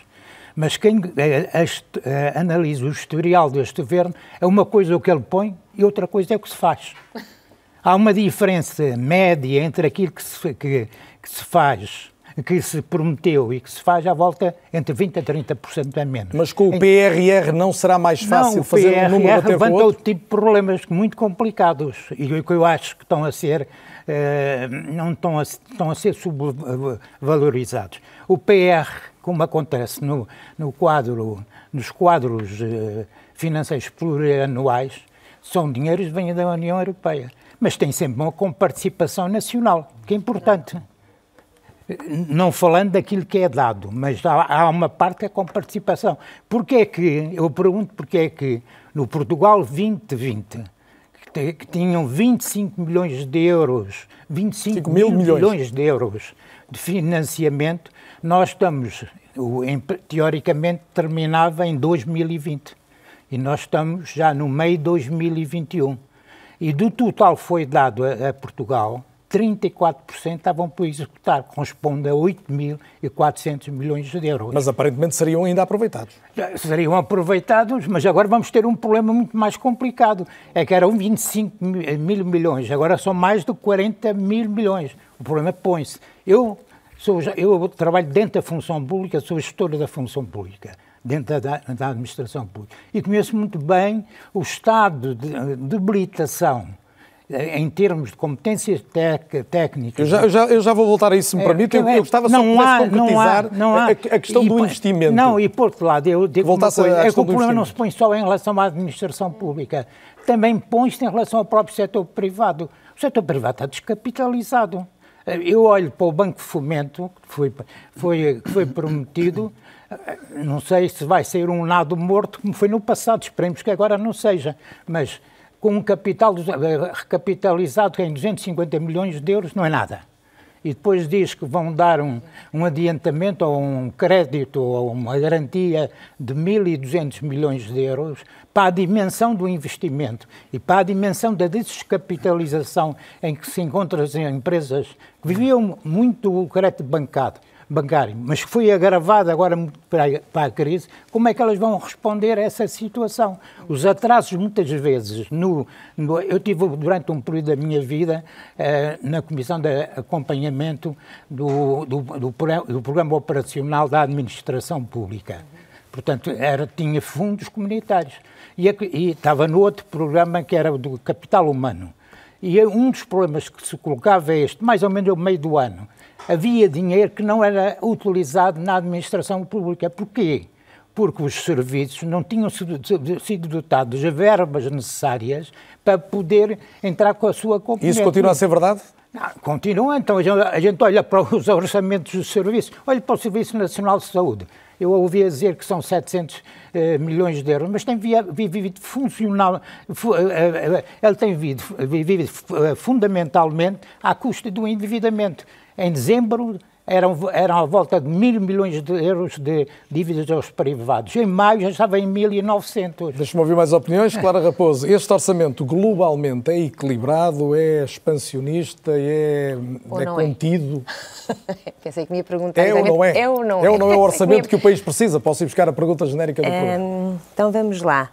[SPEAKER 15] Mas quem é, é, analisa o historial deste governo é uma coisa o que ele põe e outra coisa é o que se faz. Há uma diferença média entre aquilo que se, que, que se faz que se prometeu e que se faz à volta entre 20% a 30% a menos.
[SPEAKER 2] Mas com o PRR não será mais fácil não, fazer PRR um número bater levanta
[SPEAKER 15] outro? outro tipo de problemas muito complicados e que eu acho que estão a ser uh, não estão a, estão a ser subvalorizados. O PR, como acontece no, no quadro, nos quadros uh, financeiros plurianuais, são dinheiros que vêm da União Europeia, mas tem sempre uma comparticipação nacional, que é importante não falando daquilo que é dado, mas há, uma parte que é com participação. Porquê é que, eu pergunto porquê é que no Portugal 2020, que, tinham 25 milhões de euros, 25 mil, mil milhões. milhões de euros de financiamento, nós estamos, teoricamente terminava em 2020 e nós estamos já no meio de 2021. E do total foi dado a, a Portugal, 34% estavam por executar, corresponde a 8.400 milhões de euros.
[SPEAKER 2] Mas aparentemente seriam ainda aproveitados.
[SPEAKER 15] Seriam aproveitados, mas agora vamos ter um problema muito mais complicado. É que eram 25 mil milhões, agora são mais de 40 mil milhões. O problema põe-se. Eu, sou, eu trabalho dentro da função pública, sou gestor da função pública dentro da, da, administração pública. E conheço muito bem o estado de debilitação em termos de competências técnicas.
[SPEAKER 2] Eu já, eu já, eu já vou voltar a isso, se me é, permite. Eu, eu gostava só de há, concretizar não há, não há, a, questão e, do investimento.
[SPEAKER 15] Não, e por outro lado, eu digo uma coisa, é que o problema não se põe só em relação à administração pública, também põe-se em relação ao próprio setor privado. O setor privado está descapitalizado. Eu olho para o Banco de Fomento, que foi, foi, que foi prometido, não sei se vai ser um nado morto, como foi no passado, esperemos que agora não seja, mas com um capital recapitalizado em 250 milhões de euros não é nada. E depois diz que vão dar um, um adiantamento ou um crédito ou uma garantia de 1.200 milhões de euros para a dimensão do investimento e para a dimensão da descapitalização em que se encontram as empresas que viviam muito do crédito bancado bancário, mas que foi agravado agora para a crise, como é que elas vão responder a essa situação? Os atrasos, muitas vezes, no, no eu tive durante um período da minha vida eh, na Comissão de Acompanhamento do, do, do, do, Programa Operacional da Administração Pública. Portanto, era, tinha fundos comunitários. E, e estava no outro programa que era do Capital Humano. E um dos problemas que se colocava é este, mais ou menos ao meio do ano havia dinheiro que não era utilizado na administração pública. Porquê? Porque os serviços não tinham sido dotados de verbas necessárias para poder entrar com a sua componente.
[SPEAKER 2] Isso continua a ser verdade?
[SPEAKER 15] Não, continua, então a gente, a gente olha para os orçamentos dos serviços, olha para o Serviço Nacional de Saúde. Eu ouvi dizer que são 700 eh, milhões de euros, mas tem vivido funcional, eh, eh, ele tem vivido, vivido fundamentalmente à custa do endividamento. Em dezembro eram, eram à volta de mil milhões de euros de dívidas aos privados. Em maio já estava em 1.900.
[SPEAKER 2] Deixa-me ouvir mais opiniões. Clara Raposo, este orçamento globalmente é equilibrado, é expansionista, é, é contido?
[SPEAKER 11] É? Pensei que me ia perguntar.
[SPEAKER 2] É ou não é? É ou não é? É ou não é o orçamento que o país precisa? Posso ir buscar a pergunta genérica do
[SPEAKER 11] um, Então vamos lá.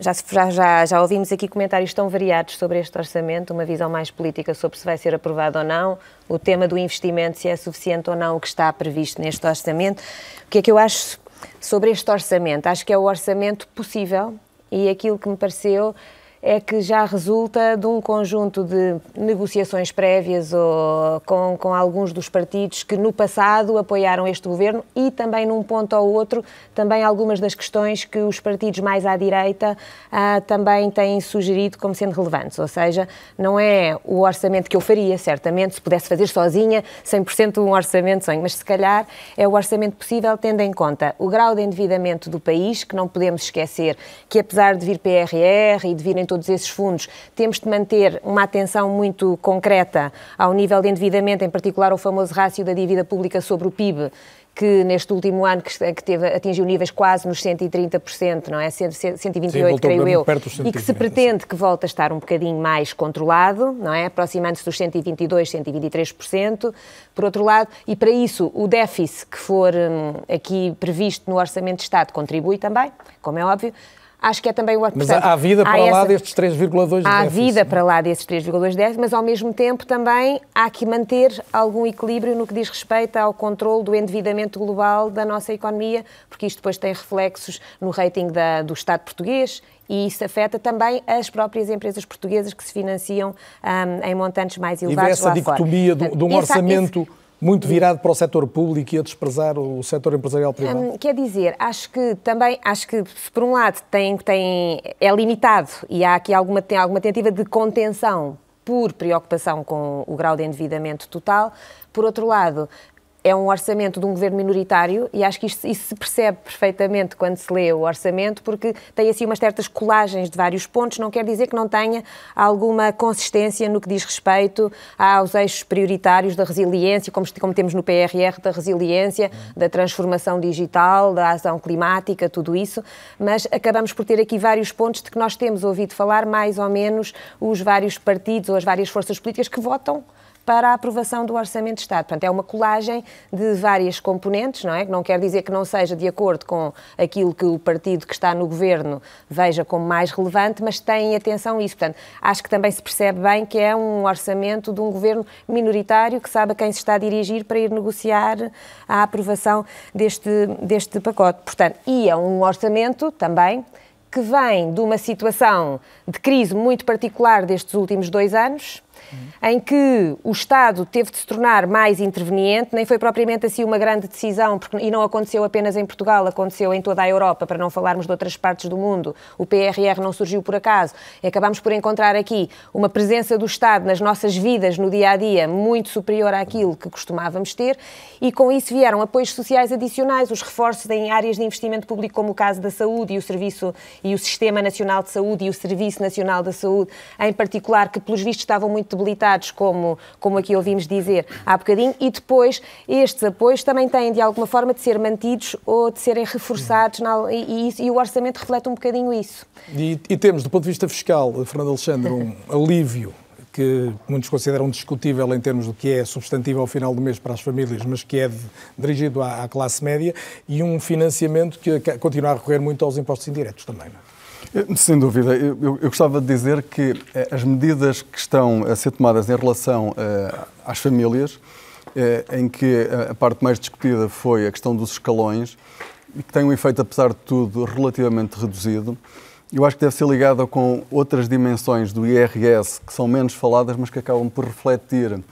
[SPEAKER 11] Já, já, já, ouvimos aqui comentários tão variados sobre este orçamento, uma visão mais política sobre se vai ser aprovado ou não, o tema do investimento, se é suficiente ou não o que está previsto neste orçamento. O que é que eu acho sobre este orçamento? Acho que é o orçamento possível e aquilo que me pareceu é que já resulta de um conjunto de negociações prévias ou com, com alguns dos partidos que no passado apoiaram este governo e também num ponto ou outro, também algumas das questões que os partidos mais à direita ah, também têm sugerido como sendo relevantes. Ou seja, não é o orçamento que eu faria, certamente, se pudesse fazer sozinha, 100% um orçamento sonho, mas se calhar é o orçamento possível tendo em conta o grau de endividamento do país, que não podemos esquecer que apesar de vir PRR e de virem todos esses fundos, temos de manter uma atenção muito concreta ao nível de endividamento, em particular o famoso rácio da dívida pública sobre o PIB, que neste último ano que, que teve, atingiu níveis quase nos 130%, não é? 128, Sim, creio eu, e que se pretende que volte a estar um bocadinho mais controlado, não é? Aproximando-se dos 122, 123%. Por outro lado, e para isso o déficit que for hum, aqui previsto no Orçamento de Estado contribui também, como é óbvio, Acho que é também o
[SPEAKER 2] Mas portanto, há vida para há lá essa, destes 3,2
[SPEAKER 11] Há vida para lá desses 3,2 déficit, mas ao mesmo tempo também há que manter algum equilíbrio no que diz respeito ao controle do endividamento global da nossa economia, porque isto depois tem reflexos no rating da, do Estado português e isso afeta também as próprias empresas portuguesas que se financiam um, em montantes mais elevados.
[SPEAKER 2] E vê essa dicotomia de, um orçamento. Muito virado para o setor público e a desprezar o setor empresarial privado? Hum,
[SPEAKER 11] quer dizer, acho que também, acho que por um lado tem, tem, é limitado e há aqui alguma, tem alguma tentativa de contenção por preocupação com o grau de endividamento total. Por outro lado, é um orçamento de um governo minoritário e acho que isto, isso se percebe perfeitamente quando se lê o orçamento, porque tem assim umas certas colagens de vários pontos, não quer dizer que não tenha alguma consistência no que diz respeito aos eixos prioritários da resiliência, como, como temos no PRR, da resiliência, da transformação digital, da ação climática, tudo isso, mas acabamos por ter aqui vários pontos de que nós temos ouvido falar mais ou menos os vários partidos ou as várias forças políticas que votam para a aprovação do Orçamento de Estado. Portanto, é uma colagem de várias componentes, não é? Não quer dizer que não seja de acordo com aquilo que o partido que está no governo veja como mais relevante, mas tem atenção a isso. Portanto, acho que também se percebe bem que é um orçamento de um governo minoritário que sabe a quem se está a dirigir para ir negociar a aprovação deste, deste pacote. Portanto, e é um orçamento também que vem de uma situação de crise muito particular destes últimos dois anos em que o Estado teve de se tornar mais interveniente, nem foi propriamente assim uma grande decisão, porque, e não aconteceu apenas em Portugal, aconteceu em toda a Europa, para não falarmos de outras partes do mundo. O PRR não surgiu por acaso. Acabamos por encontrar aqui uma presença do Estado nas nossas vidas, no dia a dia, muito superior àquilo que costumávamos ter, e com isso vieram apoios sociais adicionais, os reforços em áreas de investimento público, como o caso da saúde e o Serviço e o Sistema Nacional de Saúde e o Serviço Nacional da Saúde, em particular, que pelos vistos estavam muito como, como aqui ouvimos dizer há bocadinho, e depois estes apoios também têm de alguma forma de ser mantidos ou de serem reforçados, na, e, e, e, o orçamento reflete um bocadinho isso.
[SPEAKER 2] E, e temos, do ponto de vista fiscal, Fernando Alexandre, um alívio que muitos consideram discutível em termos do que é substantivo ao final do mês para as famílias, mas que é de, dirigido à, à, classe média, e um financiamento que continua a recorrer muito aos impostos indiretos também.
[SPEAKER 16] Não é? Sem dúvida. Eu, eu, eu, gostava de dizer que eh, as medidas que estão a ser tomadas em relação uh, às famílias, uh, em que a parte mais discutida foi a questão dos escalões, e que tem um efeito, apesar de tudo, relativamente reduzido, eu acho que deve ser ligada com outras dimensões do IRS que são menos faladas, mas que acabam por refletir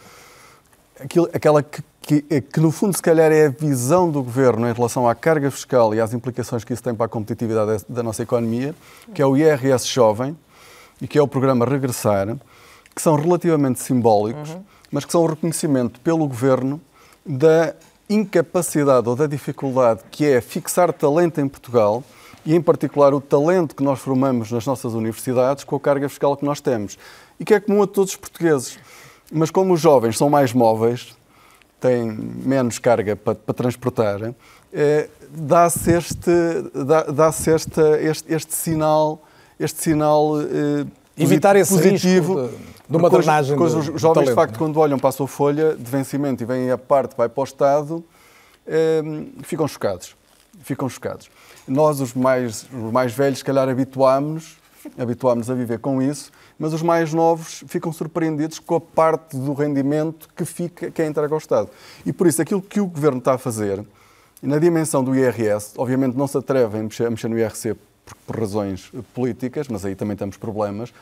[SPEAKER 16] aquilo, aquela que, que, que, no fundo, se calhar é a visão do governo em relação à carga fiscal e às implicações que isso tem para a competitividade da nossa economia, que é o IRS Jovem e que é o programa Regressar, que são relativamente simbólicos, uhum. mas que são o reconhecimento pelo governo da incapacidade ou da dificuldade que é fixar talento em Portugal e, em particular, o talento que nós formamos nas nossas universidades com a carga fiscal que nós temos. E que é comum a todos os portugueses. Mas como os jovens são mais móveis, têm menos carga para, para transportar, eh, dá-se este, dá, dá este, este, este, sinal, este sinal eh,
[SPEAKER 2] Evitar esse positivo
[SPEAKER 16] de, de uma drenagem Os jovens, talento, de facto, é? quando olham para a sua folha de vencimento e vêm a parte, vai para o Estado, eh, ficam chocados. Ficam chocados. Nós, os mais, os mais velhos, se calhar habituámos-nos habituámos a viver com isso, mas os mais novos ficam surpreendidos com a parte do rendimento que, fica, que é entregue ao Estado. E por isso, aquilo que o Governo está a fazer, na dimensão do IRS, obviamente não se atrevem a mexer, a mexer no IRC por, por razões políticas, mas aí também temos problemas,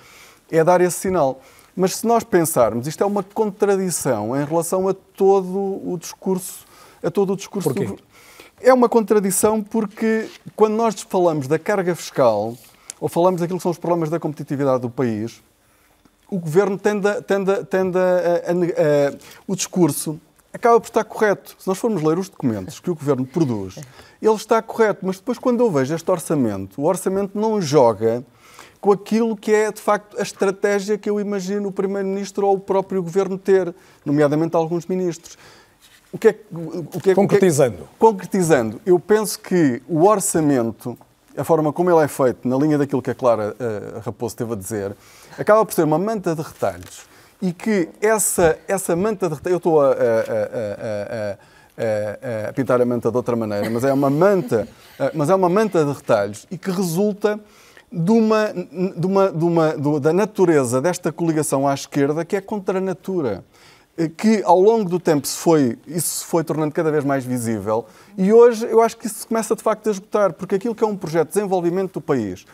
[SPEAKER 16] é dar esse sinal. Mas se nós pensarmos, isto é uma contradição em relação a todo o discurso, a todo o discurso
[SPEAKER 2] Porquê?
[SPEAKER 16] do é uma contradição porque quando nós falamos da carga fiscal ou falamos daquilo que são os problemas da competitividade do país, o governo tende a, tende, tende a, a, a, o discurso acaba por estar correto. Se nós formos ler os documentos que o governo produz, ele está correto, mas depois quando eu vejo este orçamento, o orçamento não joga com aquilo que é, de facto, a estratégia que eu imagino o Primeiro-Ministro ou o próprio Governo ter, nomeadamente alguns ministros.
[SPEAKER 2] O que é, o que é, concretizando. O que é,
[SPEAKER 16] concretizando, eu penso que o orçamento, a forma como ele é feito, na linha daquilo que a Clara a Raposo teve a dizer, acaba por ser uma manta de retalhos e que essa, essa manta de retalhos. Eu estou a, a, a, a, pintar a manta de outra maneira, mas é uma manta, mas é uma manta de retalhos e que resulta de uma, de uma, de uma, da natureza desta coligação à esquerda que é contra a natura. Eh, que ao longo do tempo se foi, isso se foi tornando cada vez mais visível. E hoje eu acho que isso começa de facto a esgotar, porque aquilo que é um projeto de desenvolvimento do país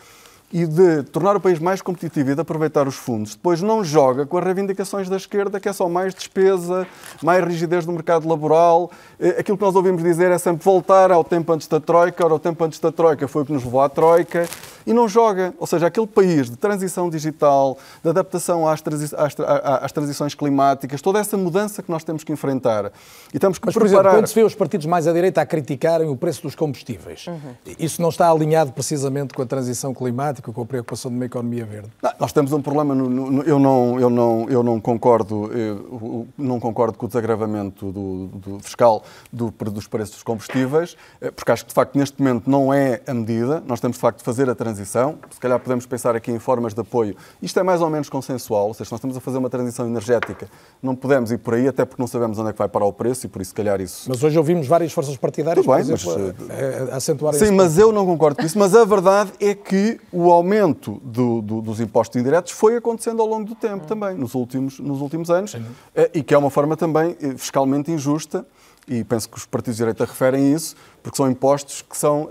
[SPEAKER 16] e de tornar o país mais competitivo e de aproveitar os fundos, depois não joga com as reivindicações da esquerda, que é só mais despesa, mais rigidez do mercado laboral. Eh, aquilo que nós ouvimos dizer é sempre voltar ao tempo antes da Troika, ora, o tempo antes da Troika foi o que nos levou à Troika, e não joga. Ou seja, aquele país de transição digital, de adaptação às, transi às, às transições climáticas, toda essa mudança que nós temos que enfrentar. E temos que
[SPEAKER 2] Mas,
[SPEAKER 16] preparar...
[SPEAKER 2] por exemplo, quando se vê os partidos mais à direita a criticarem o preço dos combustíveis, uhum. isso não está alinhado precisamente com a transição climática, com a preocupação de uma economia verde?
[SPEAKER 16] Não, nós temos um problema, no, no, eu, não, eu, não, eu não concordo eu, não concordo com o desagravamento do, do fiscal do, dos preços dos combustíveis, eh, porque acho que, de facto, neste momento não é a medida. Nós temos, de facto, de fazer a transição. Se calhar podemos pensar aqui em formas de apoio. Isto é mais ou menos consensual, ou seja, nós estamos a fazer uma transição energética. Não podemos ir por aí, até porque não sabemos onde é que vai parar o preço e por isso, se calhar, isso.
[SPEAKER 2] Mas hoje ouvimos várias forças partidárias
[SPEAKER 16] bem,
[SPEAKER 2] exemplo, mas, a, a acentuar
[SPEAKER 16] Sim, mas eu não concordo com isso. Mas a verdade é que o aumento do, do, dos impostos indiretos foi acontecendo ao longo do tempo também, nos últimos, nos últimos anos, Sim. Eh, e que é uma forma também eh, fiscalmente injusta e penso que os partidos de direita referem isso, porque são impostos que são,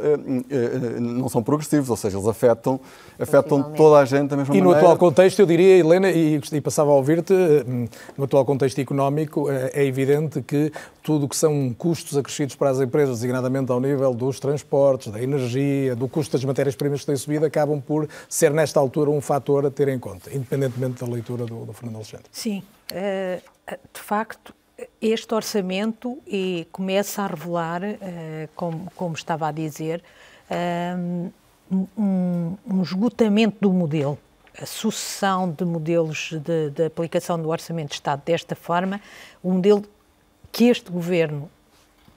[SPEAKER 16] não são progressivos, ou seja, eles afetam, afetam toda a gente da mesma
[SPEAKER 2] e
[SPEAKER 16] maneira.
[SPEAKER 2] E no atual contexto, eu diria, Helena, e, e passava a ouvir-te, no atual contexto económico, é evidente que tudo o que são custos acrescidos para as empresas, designadamente ao nível dos transportes, da energia, do custo das matérias-primas que têm subido, acabam por ser, nesta altura, um fator a ter em conta, independentemente da leitura do, do Fernando Alexandre.
[SPEAKER 3] Sim. Uh, de facto, este orçamento e começa a revelar, uh, como, como, estava a dizer, uh, um, um, esgotamento do modelo. A sucessão de modelos de, de, aplicação do Orçamento de Estado desta forma, um modelo que este governo,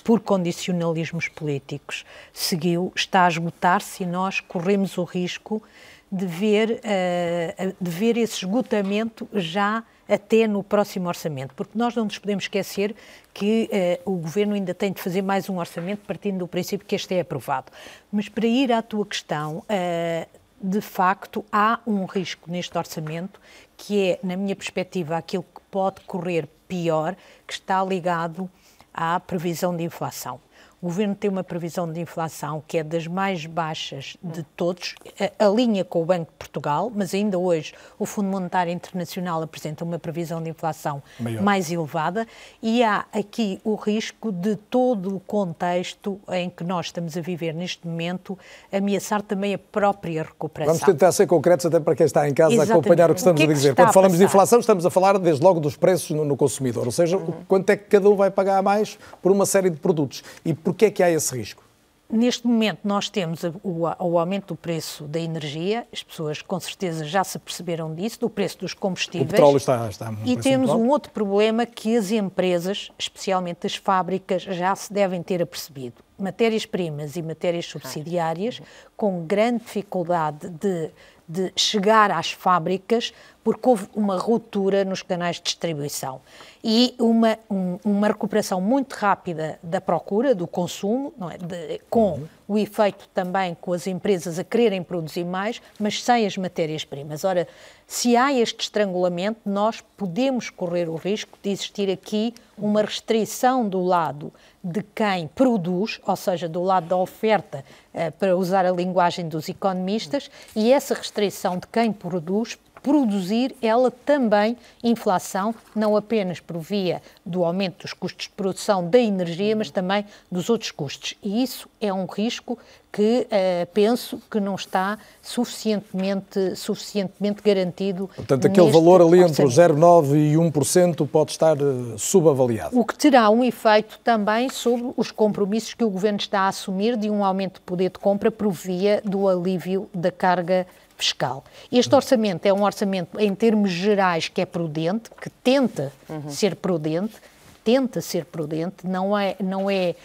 [SPEAKER 3] por condicionalismos políticos, seguiu, está a esgotar-se e nós corremos o risco de ver, uh, de ver esse esgotamento já até no próximo orçamento, porque nós não nos podemos esquecer que uh, o Governo ainda tem de fazer mais um orçamento partindo do princípio que este é aprovado. Mas para ir à tua questão, uh, de facto há um risco neste orçamento que é, na minha perspectiva, aquilo que pode correr pior, que está ligado à previsão de inflação. O governo tem uma previsão de inflação que é das mais baixas de todos, alinha com o Banco de Portugal, mas ainda hoje o Fundo Monetário Internacional apresenta uma previsão de inflação Maior. mais elevada e há aqui o risco de todo o contexto em que nós estamos a viver neste momento ameaçar também a própria recuperação.
[SPEAKER 2] Vamos tentar ser concretos até para quem está em casa Exatamente. a acompanhar o que estamos o que é a dizer. Quando falamos de inflação, estamos a falar desde logo dos preços no, no consumidor, ou seja, uhum. quanto é que cada um vai pagar mais por uma série de produtos e por Porquê é que há esse risco?
[SPEAKER 3] Neste momento nós temos o, o, aumento do preço da energia, as pessoas com certeza já se perceberam disso, do preço dos combustíveis. O
[SPEAKER 2] petróleo está, está
[SPEAKER 3] um E temos um outro problema que as empresas, especialmente as fábricas, já se devem ter apercebido. Matérias-primas e matérias subsidiárias com grande dificuldade de, de chegar às fábricas porque houve uma ruptura nos canais de distribuição e uma, um, uma recuperação muito rápida da procura, do consumo, é? de, com uhum. o efeito também com as empresas a quererem produzir mais, mas sem as matérias-primas. Ora, se há este estrangulamento, nós podemos correr o risco de existir aqui uma restrição do lado de quem produz, ou seja, do lado da oferta, eh, para usar a linguagem dos economistas, e essa restrição de quem produz produzir ela também inflação, não apenas por via do aumento dos custos de produção da energia, mas também dos outros custos. E isso é um risco que uh, penso que não está suficientemente, suficientemente garantido.
[SPEAKER 2] Portanto, aquele valor ali entre 0,9% e 1% pode estar uh, subavaliado.
[SPEAKER 3] O que terá um efeito também sobre os compromissos que o Governo está a assumir de um aumento de poder de compra por via do alívio da carga fiscal. Este orçamento é um orçamento, em termos gerais, que é prudente, que tenta uhum. ser prudente, tenta ser prudente, não é, não é,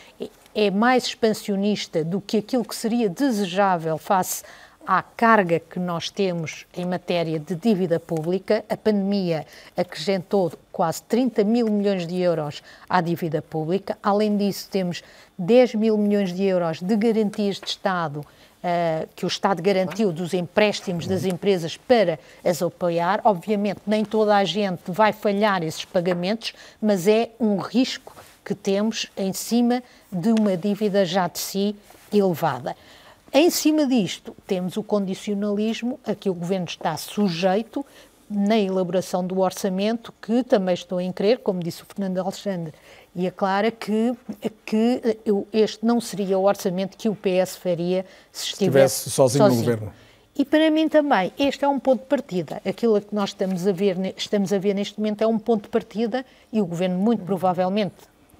[SPEAKER 3] é mais expansionista do que aquilo que seria desejável face à carga que nós temos em matéria de dívida pública. A pandemia acrescentou quase 30 mil milhões de euros à dívida pública. Além disso, temos 10 mil milhões de euros de garantias de Estado uh, que o Estado garantiu dos empréstimos das empresas para as apoiar. Obviamente, nem toda a gente vai falhar esses pagamentos, mas é um risco que temos em cima de uma dívida já de si elevada. Em cima disto, temos o condicionalismo a que o Governo está sujeito na elaboração do orçamento, que também estou em crer, como disse o Fernando Alexandre, e a Clara que, que este não seria o orçamento que o PS faria se estivesse,
[SPEAKER 2] estivesse sozinho, sozinho, no governo.
[SPEAKER 3] E para mim também, este é um ponto de partida. Aquilo que nós estamos a ver, estamos a ver neste momento é um ponto de partida e o governo, muito provavelmente,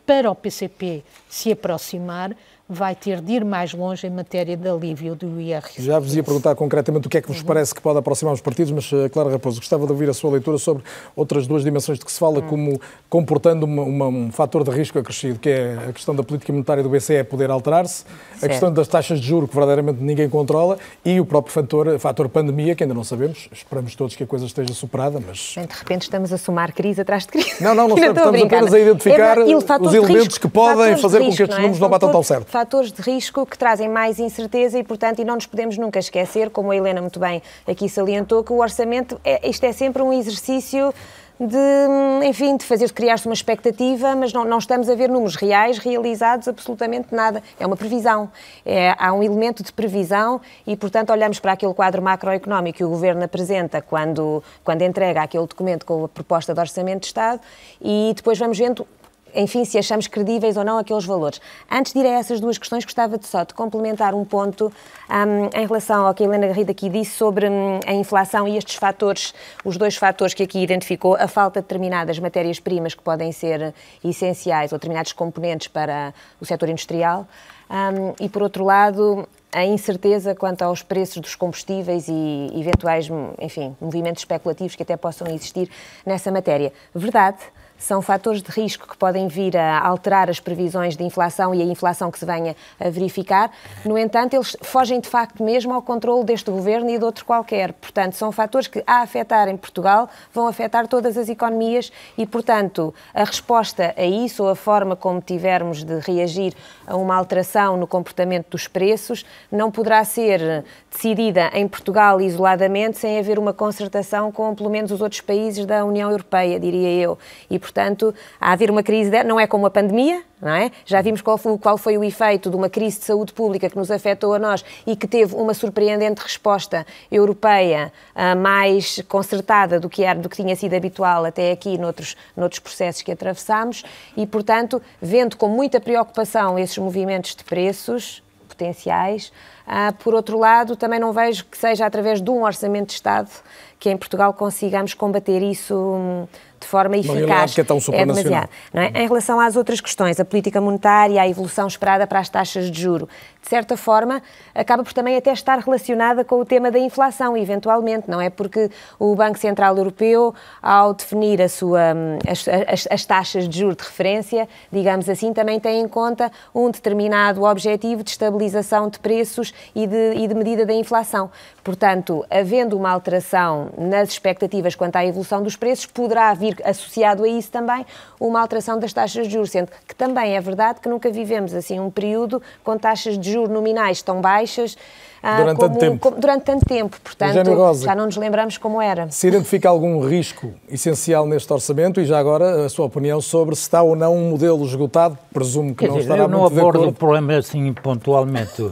[SPEAKER 3] para o PCP se aproximar, vai ter de ir mais longe em matéria de alívio do IRS.
[SPEAKER 2] Já vos ia perguntar concretamente o que é que vos uhum. parece que pode aproximar os partidos, mas, eh, Clara Raposo, gostava de ouvir a sua leitura sobre outras duas dimensões de que se fala, uhum. como comportando uma, uma, um fator de risco acrescido, que é a questão da política monetária do BCE poder alterar-se, a questão das taxas de juro que verdadeiramente ninguém controla e o próprio fator, fator pandemia, que ainda não sabemos. Esperamos todos que a coisa esteja superada, mas...
[SPEAKER 11] De repente estamos a somar crise atrás de crise.
[SPEAKER 2] Não, não, não, estamos, estamos apenas a identificar é, os elementos que podem fazer risco, com que estes números não, não batam tão certo
[SPEAKER 11] fatores de risco que trazem mais incerteza e, portanto, e não nos podemos nunca esquecer, como a Helena muito bem aqui salientou, que o orçamento, é, isto é sempre um exercício de, enfim, de fazer criar-se uma expectativa, mas não, não, estamos a ver números reais realizados absolutamente nada. É uma previsão. É, há um elemento de previsão e, portanto, olhamos para aquele quadro macroeconómico que o Governo apresenta quando, quando entrega aquele documento com a proposta de Orçamento de Estado e depois vamos vendo enfim, se achamos credíveis ou não aqueles valores. Antes de ir a essas duas questões, gostava de só de complementar um ponto um, em relação ao que a Helena Garrido aqui disse sobre um, a inflação e estes fatores, os dois fatores que aqui identificou, a falta de determinadas matérias-primas que podem ser essenciais ou determinados componentes para o setor industrial. Um, e, por outro lado, a incerteza quanto aos preços dos combustíveis e eventuais, enfim, movimentos especulativos que até possam existir nessa matéria. Verdade, são fatores de risco que podem vir a alterar as previsões de inflação e a inflação que se venha a verificar. No entanto, eles fogem de facto mesmo ao controle deste governo e de outro qualquer. Portanto, são fatores que, a afetar em Portugal, vão afetar todas as economias e, portanto, a resposta a isso, ou a forma como tivermos de reagir a uma alteração no comportamento dos preços, não poderá ser decidida em Portugal isoladamente, sem haver uma concertação com, pelo menos, os outros países da União Europeia, diria eu. E, portanto, a haver uma crise, de, não é como a pandemia, não é? Já vimos qual foi, qual foi, o efeito de uma crise de saúde pública que nos afetou a nós e que teve uma surpreendente resposta europeia uh, mais concertada do que, era, do que tinha sido habitual até aqui noutros, noutros processos que atravessámos e, portanto, vendo com muita preocupação esses movimentos de preços potenciais, uh, por outro lado, também não vejo que seja através de um orçamento de Estado que em Portugal consigamos combater isso hum, de forma eficaz.
[SPEAKER 2] É, tão é demasiado.
[SPEAKER 11] Não é? Em relação às outras questões, a política monetária, a evolução esperada para as taxas de juro, de certa forma, acaba por também até estar relacionada com o tema da inflação, eventualmente, não é? Porque o Banco Central Europeu, ao definir a sua, hum, as, as, as taxas de juro de referência, digamos assim, também tem em conta um determinado objetivo de estabilização de preços e de, e de medida da inflação. Portanto, havendo uma alteração nas expectativas quanto à evolução dos preços, poderá vir associado a isso também uma alteração das taxas de juros, sendo que também é verdade que nunca vivemos assim um período com taxas de juros nominais tão baixas
[SPEAKER 2] ah, durante como, tanto tempo.
[SPEAKER 11] Como, durante tanto tempo, portanto, já não nos lembramos como era.
[SPEAKER 2] Se identifica algum risco essencial neste orçamento e já agora a sua opinião sobre se está ou não um modelo esgotado, presumo que Quer não dizer, estará
[SPEAKER 15] eu
[SPEAKER 2] não
[SPEAKER 15] abordo o problema assim pontualmente.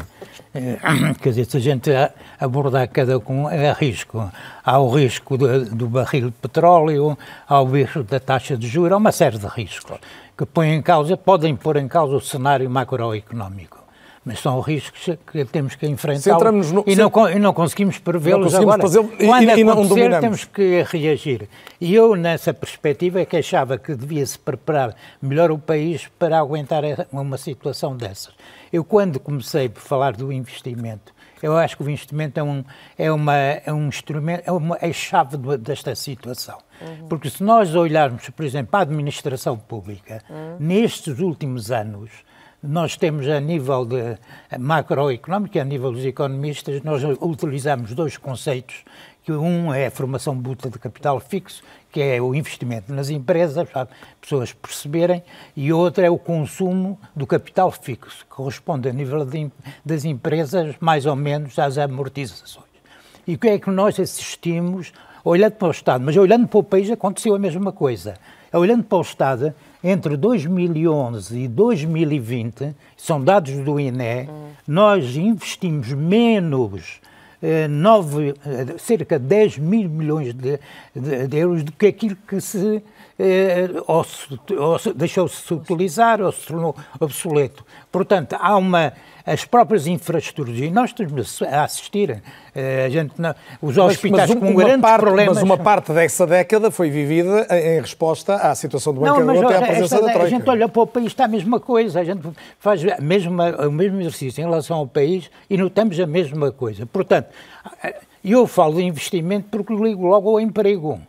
[SPEAKER 15] É, quer dizer, se a gente abordar cada um, é risco. Há o risco de, do barril de petróleo, há o risco da taxa de juros, há uma série de riscos que põem em causa, podem pôr em causa o cenário macroeconómico. Mas são riscos que temos que enfrentar no... e, não, e não conseguimos prevê-los agora. Quando e, e acontecer, temos que reagir. E eu, nessa perspectiva, é que achava que devia-se preparar melhor o país para aguentar uma situação dessas. Eu, quando comecei por falar do investimento, eu acho que o investimento é um, é uma, é um instrumento, é, uma, é chave desta situação. Uhum. Porque se nós olharmos, por exemplo, a administração pública, uhum. nestes últimos anos, nós temos a nível de macroeconómico, a nível dos economistas, nós utilizamos dois conceitos, que um é a formação bruta de capital fixo que é o investimento nas empresas, para pessoas perceberem, e outra é o consumo do capital fixo, que corresponde a nível de, das empresas mais ou menos às amortizações. E o que é que nós assistimos, olhando para o Estado, mas olhando para o país aconteceu a mesma coisa. Olhando para o Estado, entre 2011 e 2020, são dados do INE, hum. nós investimos menos 9, eh, cerca de 10 mil milhões de, de, de euros do que aquilo que se eh, ou, ou deixou-se utilizar ou se tornou obsoleto. Portanto, há uma as próprias infraestruturas, e nós estamos a assistir, eh, a gente, os hospitais mas, mas um, com um grande
[SPEAKER 2] parte,
[SPEAKER 15] problema.
[SPEAKER 2] Mas uma parte dessa década foi vivida em resposta à situação do Banco Europeu e à presença da Troika.
[SPEAKER 15] A gente olha para o país, está a mesma coisa, a gente faz a mesma, o mesmo exercício em relação ao país e notamos a mesma coisa. Portanto, eu falo de investimento porque ligo logo ao emprego.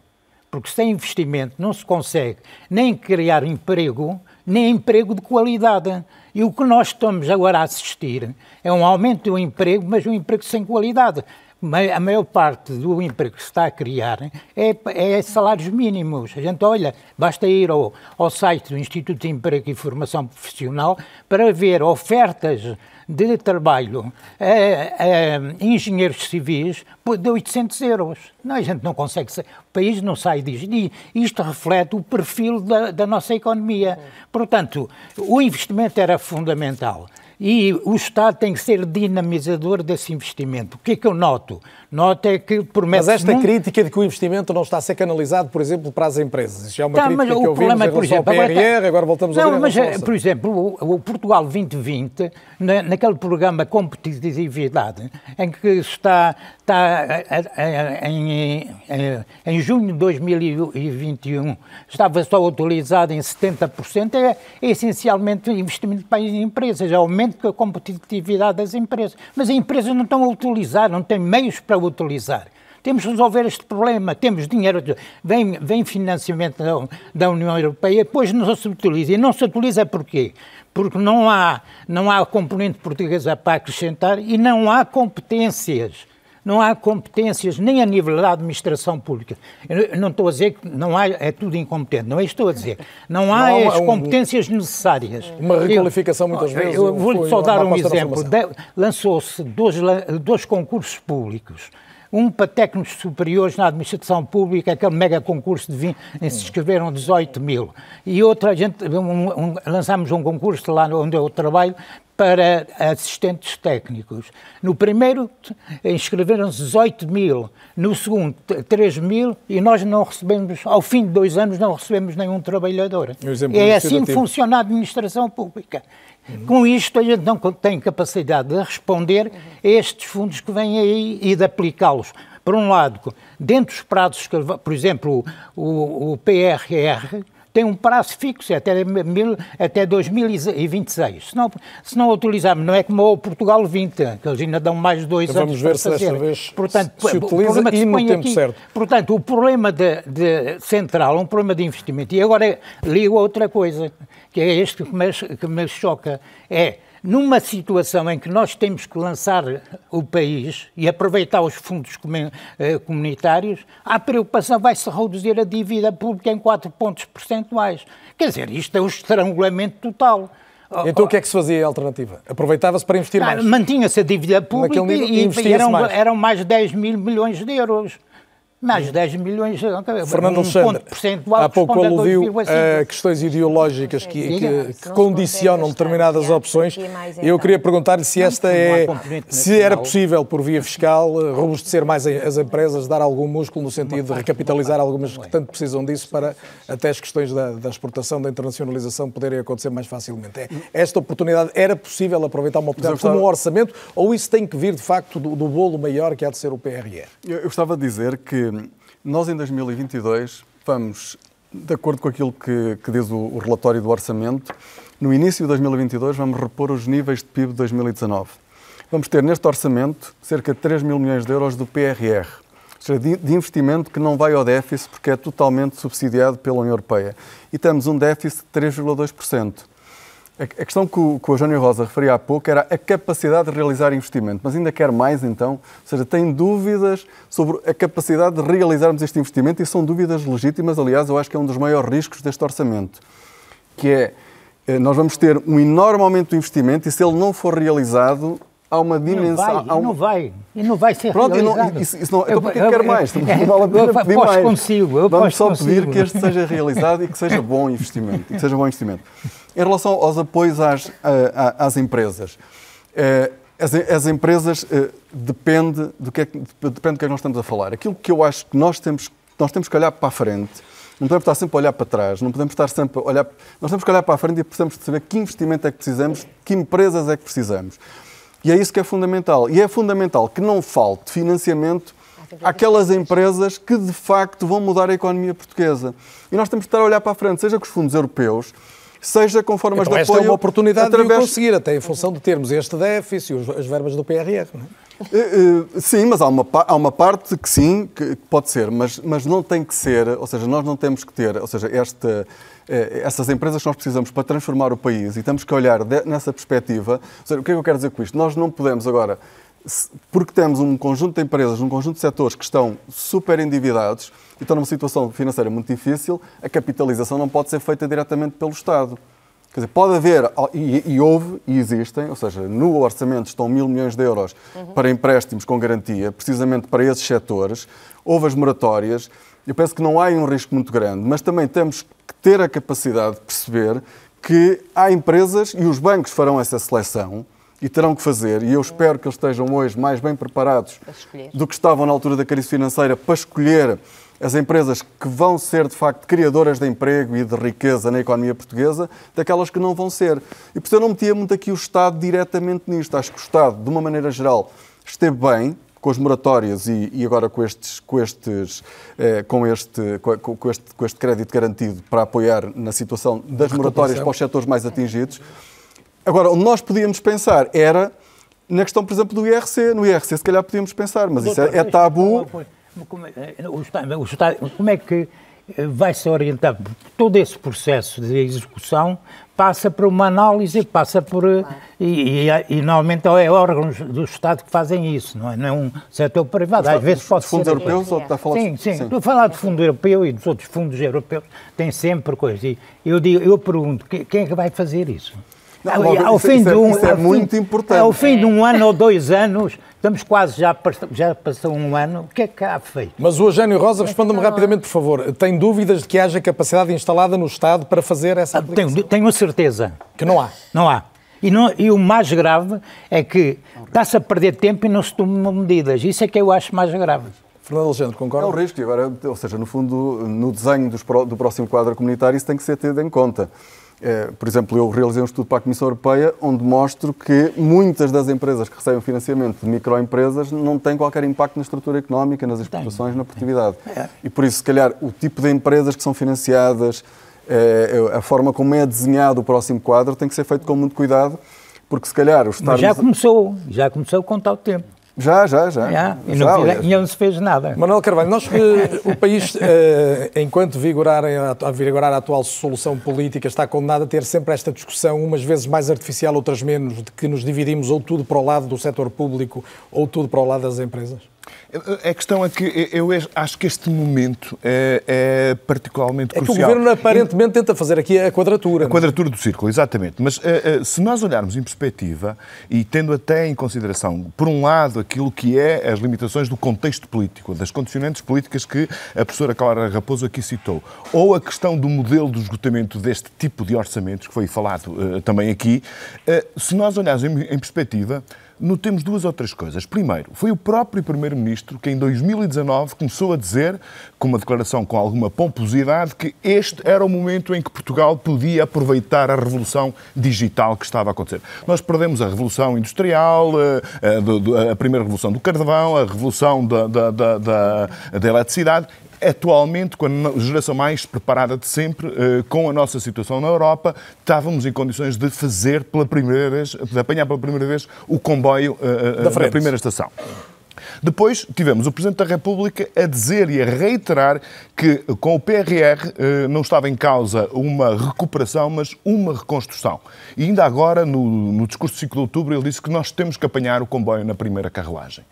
[SPEAKER 15] Porque sem investimento não se consegue nem criar emprego, nem emprego de qualidade. E o que nós estamos agora a assistir é um aumento do emprego, mas um emprego sem qualidade. a maior parte do emprego que se está a criar é, é salários mínimos. A gente olha, basta ir ao, ao site do Instituto de Emprego e Formação Profissional para ver ofertas de trabalho a, a engenheiros civis de 800 euros. Não, a gente não consegue, o país não sai disto. E isto reflete o perfil da, da nossa economia. Portanto, o investimento era fundamental. E o Estado tem que ser dinamizador desse investimento. O que é que eu noto? Noto é que promete.
[SPEAKER 2] Mas esta muito... crítica de que o investimento não está a ser canalizado, por exemplo, para as empresas. Isso é uma tá, crítica que ouvimos é, por exemplo, PRR, agora, agora voltamos
[SPEAKER 15] não,
[SPEAKER 2] a ver
[SPEAKER 15] mas, eh, Por exemplo, o, o Portugal 2020, na, naquele programa Competitividade, em que está, está em, em, em junho de 2021, estava só utilizado em 70%, é, é essencialmente investimento para as empresas, é aumento da competitividade das empresas. Mas as empresas não estão a utilizar, não têm meios para utilizar. Temos que resolver este problema. Temos dinheiro, vem, vem financiamento da, da União Europeia, depois não se utiliza. E não se utiliza porquê? Porque não há, não há componente portuguesa para acrescentar e não há competências não há competências nem a nível da administração pública. Eu não estou a dizer que não há, é tudo incompetente, não é estou a dizer. Não há não as competências necessárias.
[SPEAKER 2] Uma requalificação muitas
[SPEAKER 15] eu,
[SPEAKER 2] vezes.
[SPEAKER 15] Eu vou-lhe só dar um exemplo. Lançou-se dois, dois concursos públicos um para técnicos superiores na administração pública, aquele mega concurso de 20, em se inscreveram 18 mil. E outra, a gente, um, um, lançámos um concurso lá onde eu trabalho para assistentes técnicos. No primeiro inscreveram-se 18 mil, no segundo 3 mil e nós não recebemos, ao fim de dois anos, não recebemos nenhum trabalhador. É assim que funciona a administração pública. Uhum. Com isto, a gente não tem capacidade de responder a estes fundos que vêm aí e de aplicá-los. Por um lado, dentro dos prazos, que, por exemplo, o, o PRR, tem um prazo fixo, é até, mil, até 2026. Se não, se não utilizarmos, não é como o Portugal 20, que eles ainda dão mais dois
[SPEAKER 2] então
[SPEAKER 15] anos
[SPEAKER 2] vamos ver
[SPEAKER 15] se
[SPEAKER 2] desta vez portanto, se utiliza e no tempo aqui, certo.
[SPEAKER 15] Portanto, o problema de, de central, um problema de investimento. E agora ligo a outra coisa, que é este que me, que me choca, é numa situação em que nós temos que lançar o país e aproveitar os fundos eh, comunitários, a preocupação vai se reduzir a dívida pública em 4 pontos percentuais. Quer dizer, isto é o estrangulamento total.
[SPEAKER 2] Então o que é que se fazia a alternativa? Aproveitava-se para investir mais?
[SPEAKER 15] Mantinha-se a dívida pública e, e eram, mais. eram mais 10 mil milhões de euros. Mais 10 milhões,
[SPEAKER 2] Fernando um Alexandre, há pouco aludiu a questões ideológicas que, que, que condicionam determinadas opções. Eu então. queria perguntar-lhe se esta é, se era possível, por via fiscal, robustecer mais as empresas, dar algum músculo no sentido de recapitalizar algumas que tanto precisam disso para até as questões da, da exportação, da internacionalização poderem acontecer mais facilmente. É, esta oportunidade era possível aproveitar uma oportunidade como um orçamento ou isso tem que vir, de facto, do, do bolo maior que há de ser o PRR?
[SPEAKER 16] Eu, eu gostava de dizer que nós, em 2022, vamos, de acordo com aquilo que, que diz o, o, relatório do orçamento, no início de 2022 vamos repor os níveis de PIB de 2019. Vamos ter neste orçamento cerca de 3 mil milhões de euros do PRR, ou seja, de, de investimento que não vai ao déficit porque é totalmente subsidiado pela União Europeia. E temos um déficit de 3,2%. A questão que o, que Rosa referia há pouco era a capacidade de realizar investimento, mas ainda quer mais então, ou seja, tem dúvidas sobre a capacidade de realizarmos este investimento e são dúvidas legítimas, aliás, eu acho que é um dos maiores riscos deste orçamento, que é, eh, nós vamos ter um enorme aumento do investimento e se ele não for realizado, há uma dimensão.
[SPEAKER 15] E não vai, e não vai ser Pronto, realizado.
[SPEAKER 16] Não, isso, isso não, então porque eu, quero mais? Não vale a pena pedir mais.
[SPEAKER 15] Consigo, eu
[SPEAKER 16] Vamos só
[SPEAKER 15] consigo.
[SPEAKER 16] pedir que este seja realizado e que seja bom investimento. E que seja bom investimento. Em relação aos apoios às, às empresas, eh, as, as empresas eh, depende do que é, depende do que é que nós estamos a falar. Aquilo que eu acho que nós temos, nós temos que olhar para a frente não podemos estar sempre a olhar para trás, não podemos estar sempre a olhar. Nós temos que olhar para a frente e precisamos de saber que investimento é que precisamos, que empresas é que precisamos. E é isso que é fundamental. E é fundamental que não falte financiamento àquelas empresas que de facto vão mudar a economia portuguesa. E nós temos que estar a olhar para a frente, seja com os fundos europeus, seja com formas
[SPEAKER 2] então,
[SPEAKER 16] de
[SPEAKER 2] apoio.
[SPEAKER 16] Esta
[SPEAKER 2] é uma oportunidade através... de o conseguir, até em função de termos este déficit e as verbas do PRR. Não é?
[SPEAKER 16] Eh, eh, sim, mas há uma, há uma parte que sim, que pode ser, mas, mas não tem que ser, ou seja, nós não temos que ter, ou seja, esta, essas empresas que nós precisamos para transformar o país e temos que olhar nessa perspectiva. Seja, o que é que eu quero dizer com isto? Nós não podemos agora porque temos um conjunto de empresas, um conjunto de setores que estão super endividados e estão numa situação financeira muito difícil, a capitalização não pode ser feita diretamente pelo Estado. Quer dizer, pode haver, e, e, houve, e existem, ou seja, no orçamento estão mil milhões de euros uhum. para empréstimos com garantia, precisamente para esses setores, houve as moratórias, eu penso que não há um risco muito grande, mas também temos que ter a capacidade de perceber que há empresas, e os bancos farão essa seleção, e terão que fazer, e eu espero que eles estejam hoje mais bem preparados do que estavam na altura da crise financeira para escolher as empresas que vão ser, de facto, criadoras de emprego e de riqueza na economia portuguesa, daquelas que não vão ser. E por isso eu não metia muito aqui o Estado diretamente nisto. Acho que o Estado, de uma maneira geral, esteve bem, com as moratórias e, e, agora com, estes, com, estes, eh, com, este, com, com, este, com este crédito garantido para apoiar na situação das moratórias para os setores mais atingidos. Agora, onde nós podíamos pensar era na questão, por exemplo, do IRC. No IRC, se calhar podíamos pensar, mas isso é, é tabu.
[SPEAKER 15] Como, como é que vai se orientar? Todo esse processo de execução passa por uma análise, passa por. E, e, e, normalmente é órgãos do Estado que fazem isso, não é, não é um setor privado. Às vezes pode
[SPEAKER 16] fundos
[SPEAKER 15] ser.
[SPEAKER 16] Fundos europeus ou está a falar
[SPEAKER 15] sim, sim, sim. Estou a falar de fundo europeu e dos outros fundos europeus, tem sempre coisas. E eu, digo, eu pergunto, quem é que vai fazer isso?
[SPEAKER 16] Não, logo, ao isso, fim isso é, de um, isso é muito fim, importante.
[SPEAKER 15] Ao fim de um ano ou dois anos, estamos quase, já, já passou um ano, o que é que há feito?
[SPEAKER 2] Mas o Eugênio Rosa, responda-me rapidamente, por favor. Tem dúvidas de que haja capacidade instalada no Estado para fazer essa aplicação?
[SPEAKER 15] Tenho, tenho a certeza.
[SPEAKER 2] Que não há?
[SPEAKER 15] Não há. E, não, e, o mais grave é que está-se a perder tempo e não se tomam medidas. Isso é que eu acho mais grave.
[SPEAKER 2] Fernando Alexandre, concorda?
[SPEAKER 16] É o risco, e agora, ou seja, no fundo, no desenho dos, do próximo quadro comunitário isso tem que ser tido em conta. É, por exemplo, eu realizei um estudo para a Comissão Europeia onde mostro que muitas das empresas que recebem financiamento de microempresas não têm qualquer impacto na estrutura económica, nas exportações, na produtividade. É. E por isso, se calhar, o tipo de empresas que são financiadas, é, a forma como é desenhado o próximo quadro tem que ser feito com muito cuidado, porque se calhar os
[SPEAKER 15] Mas já começou, já começou com tal tempo.
[SPEAKER 16] Já, já, já.
[SPEAKER 15] já. E, não, já, e não se fez nada.
[SPEAKER 2] Manuel Carvalho, nós, o país, eh, enquanto vigorar a, vigorar a atual solução política, está condenado a ter sempre esta discussão, umas vezes mais artificial, outras menos, de que nos dividimos ou tudo para o lado do setor público ou tudo para o lado das empresas?
[SPEAKER 14] A questão é que eu acho que este momento é, é particularmente
[SPEAKER 2] é
[SPEAKER 14] crucial.
[SPEAKER 2] o Governo aparentemente tenta fazer aqui a quadratura.
[SPEAKER 14] A é? quadratura do círculo, exatamente. Mas uh, uh, se nós olharmos em perspectiva e tendo até em consideração, por um lado, aquilo que é as limitações do contexto político, das condicionantes políticas que a professora Clara Raposo aqui citou, ou a questão do modelo de esgotamento deste tipo de orçamentos, que foi falado uh, também aqui, se nós olharmos em perspectiva, notemos duas ou três coisas. Primeiro, foi o próprio Primeiro-Ministro que em 2019 começou a dizer, com uma declaração com alguma pomposidade, que este era o momento em que Portugal podia aproveitar a revolução digital que estava a acontecer. Nós perdemos a revolução industrial, a, eh, a, a primeira revolução do carvão, a revolução da, da, da, da, da eletricidade Atualmente, com a geração mais preparada de sempre, eh, com a nossa situação na Europa, estávamos em condições de fazer pela primeira vez, de apanhar pela primeira vez o comboio eh, eh, da, da primeira estação. Depois tivemos o Presidente da República a dizer e a reiterar que com o PRR não estava em causa uma recuperação, mas uma reconstrução. E ainda agora, no, no discurso de 5 de outubro, ele disse que nós temos que apanhar o comboio na primeira carruagem.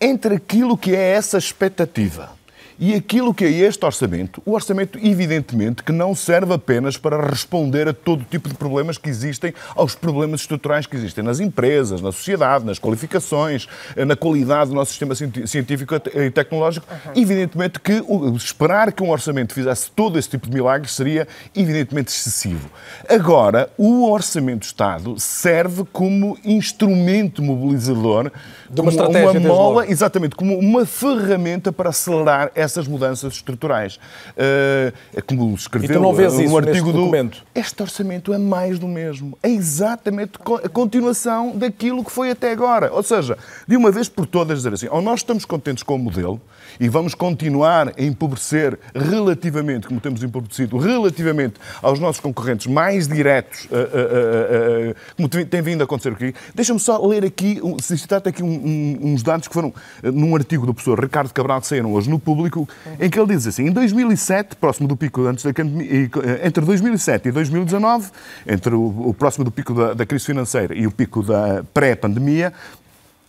[SPEAKER 14] Entre aquilo que é essa expectativa e aquilo que é este orçamento, o orçamento, evidentemente, que não serve apenas para responder a todo tipo de problemas que existem, aos problemas estruturais que existem nas empresas, na sociedade, nas qualificações, na qualidade do nosso sistema científico e tecnológico. Uhum. Evidentemente que esperar que um orçamento fizesse todo esse tipo de milagres seria, evidentemente, excessivo. Agora, o orçamento do Estado serve como instrumento mobilizador,
[SPEAKER 2] de uma como estratégia,
[SPEAKER 14] uma mola, exatamente, como uma ferramenta para acelerar essas mudanças estruturais. Uh, como escreveu
[SPEAKER 2] não vês
[SPEAKER 14] um
[SPEAKER 2] artigo do documento.
[SPEAKER 14] Este orçamento é mais do mesmo. É exatamente a continuação daquilo que foi até agora. Ou seja, de uma vez por todas dizer assim, ou nós estamos contentes com o modelo e vamos continuar a empobrecer relativamente, como temos empobrecido, relativamente aos nossos concorrentes mais diretos, uh, uh, como tem vindo a acontecer aqui. Deixa-me só ler aqui, citar aqui um, um, uns dados que foram num artigo do professor Ricardo Cabral que saíram hoje no público público, em que ele diz assim: em 2007, próximo do pico antes da pandemia, eh, entre 2007 e 2019, entre o, o próximo do pico da, da crise financeira e o pico da pré-pandemia,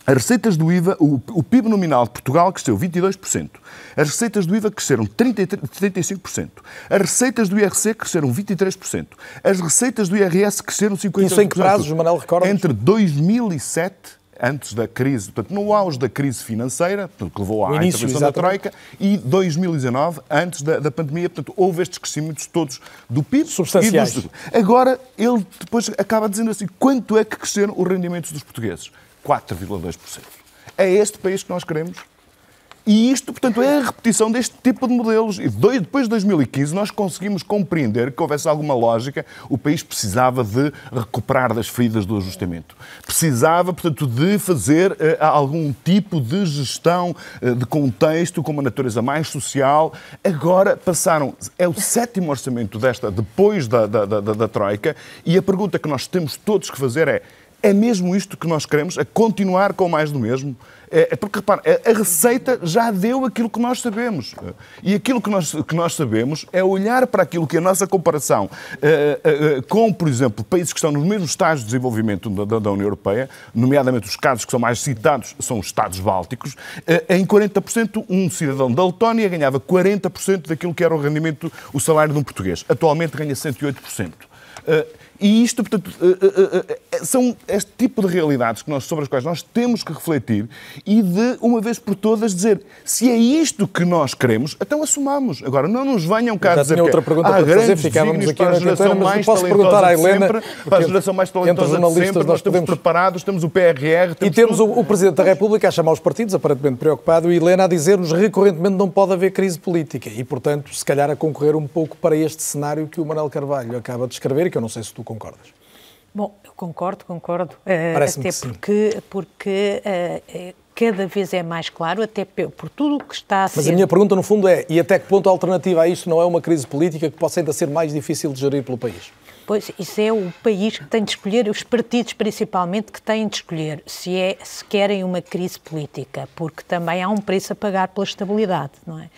[SPEAKER 14] As receitas do IVA, o, o, PIB nominal de Portugal cresceu 22%. As receitas do IVA cresceram 33, 35%. As receitas do IRC cresceram 23%. As receitas do IRS cresceram 58%.
[SPEAKER 2] Isso em que prazos, Manuel, recorda?
[SPEAKER 14] Entre 2007 antes da crise, portanto, no auge da crise financeira, que levou à início, intervenção exatamente. da Troika, e 2019, antes da, da, pandemia, portanto, houve estes crescimentos todos do PIB.
[SPEAKER 2] Substanciais.
[SPEAKER 14] Dos... Agora, ele depois acaba dizendo assim, quanto é que cresceram os rendimentos dos portugueses? 4,2%. É este país que nós queremos? E isto, portanto, é a repetição deste tipo de modelos. E depois de 2015 nós conseguimos compreender que houvesse alguma lógica. O país precisava de recuperar das feridas do ajustamento. Precisava, portanto, de fazer uh, algum tipo de gestão uh, de contexto com uma natureza mais social. Agora passaram, é o sétimo orçamento desta, depois da, da, da, da Troika, e a pergunta que nós temos todos que fazer é é mesmo isto que nós queremos? A continuar com mais do mesmo? É, é porque, repare, a, receita já deu aquilo que nós sabemos. E aquilo que nós, que nós sabemos é olhar para aquilo que a nossa comparação uh, uh, com, por exemplo, países que estão nos mesmos estágios de desenvolvimento da, da, União Europeia, nomeadamente os casos que são mais citados são os Estados Bálticos, uh, em 40% um cidadão da Letónia ganhava 40% daquilo que era o rendimento, o salário de um português. Atualmente ganha 108%. E isto, portanto, eh, eh, eh, são este tipo de realidades que nós, sobre as quais nós temos que refletir e de, uma vez por todas, dizer se é isto que nós queremos, então assumamos. Agora, não nos venham cá dizer
[SPEAKER 2] outra pergunta
[SPEAKER 14] há
[SPEAKER 2] para fazer, ficávamos aqui para a geração mais posso perguntar à Helena,
[SPEAKER 14] sempre, para a geração mais talentosa de sempre, nós, nós estamos preparados, temos o PRR...
[SPEAKER 2] Temos e temos o, o, Presidente da República a chamar os partidos, aparentemente preocupado, e Helena a dizer-nos recorrentemente não pode haver crise política e, portanto, se calhar a concorrer um pouco para este cenário que o Manuel Carvalho acaba de escrever e que eu não sei se tu concordas.
[SPEAKER 3] Bom, eu concordo, concordo. Uh, até porque, porque uh, cada vez é mais claro, até por tudo o que está a ser...
[SPEAKER 2] Mas a minha pergunta, no fundo, é, e até que ponto a alternativa a isto não é uma crise política que possa ainda ser mais difícil de gerir pelo país?
[SPEAKER 3] Pois, isso é o país que tem de escolher, os partidos principalmente que têm de escolher se, é, se querem uma crise política, porque também há um preço a pagar pela estabilidade, não é?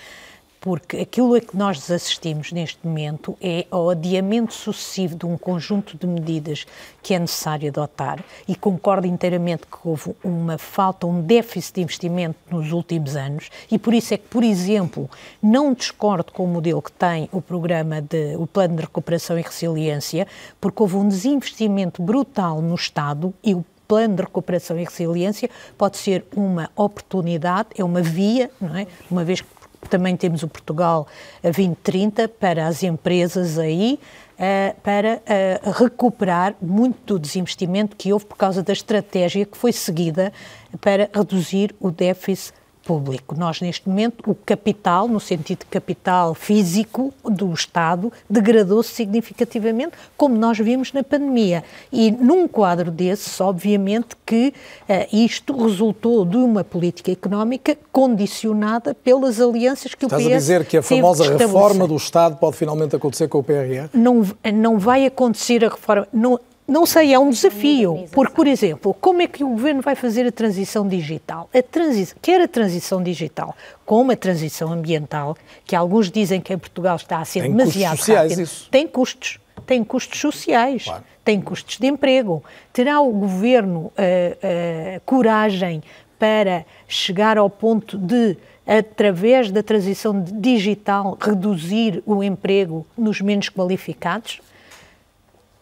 [SPEAKER 3] Porque aquilo a que nós assistimos neste momento é ao adiamento sucessivo de um conjunto de medidas que é necessário adotar e concordo inteiramente que houve uma falta, um déficit de investimento nos últimos anos e por isso é que, por exemplo, não discordo com o modelo que tem o programa de o Plano de Recuperação e Resiliência, porque houve um desinvestimento brutal no Estado e o plano de recuperação e resiliência pode ser uma oportunidade, é uma via, não é? Uma vez que também temos o Portugal 2030 para as empresas aí, uh, para uh, recuperar muito do desinvestimento que houve por causa da estratégia que foi seguida para reduzir o déficit público. Nós, neste momento, o capital, no sentido de capital físico do Estado, degradou-se significativamente, como nós vimos na pandemia. E num quadro desses, obviamente que uh, isto resultou de uma política económica condicionada pelas alianças que
[SPEAKER 2] Estás
[SPEAKER 3] o PS
[SPEAKER 2] Estás a dizer que a famosa reforma do Estado pode finalmente acontecer com o PRR?
[SPEAKER 3] Não, não vai acontecer a reforma. Não, não sei, é um desafio. Porque, por exemplo, como é que o governo vai fazer a transição digital? A transi quer a transição digital, como a transição ambiental, que alguns dizem que em Portugal está a ser
[SPEAKER 2] tem
[SPEAKER 3] demasiado
[SPEAKER 2] custos sociais,
[SPEAKER 3] rápido.
[SPEAKER 2] Isso.
[SPEAKER 3] Tem custos. Tem custos sociais, claro. tem custos de emprego. Terá o governo uh, uh, coragem para chegar ao ponto de através da transição digital, reduzir o emprego nos menos qualificados?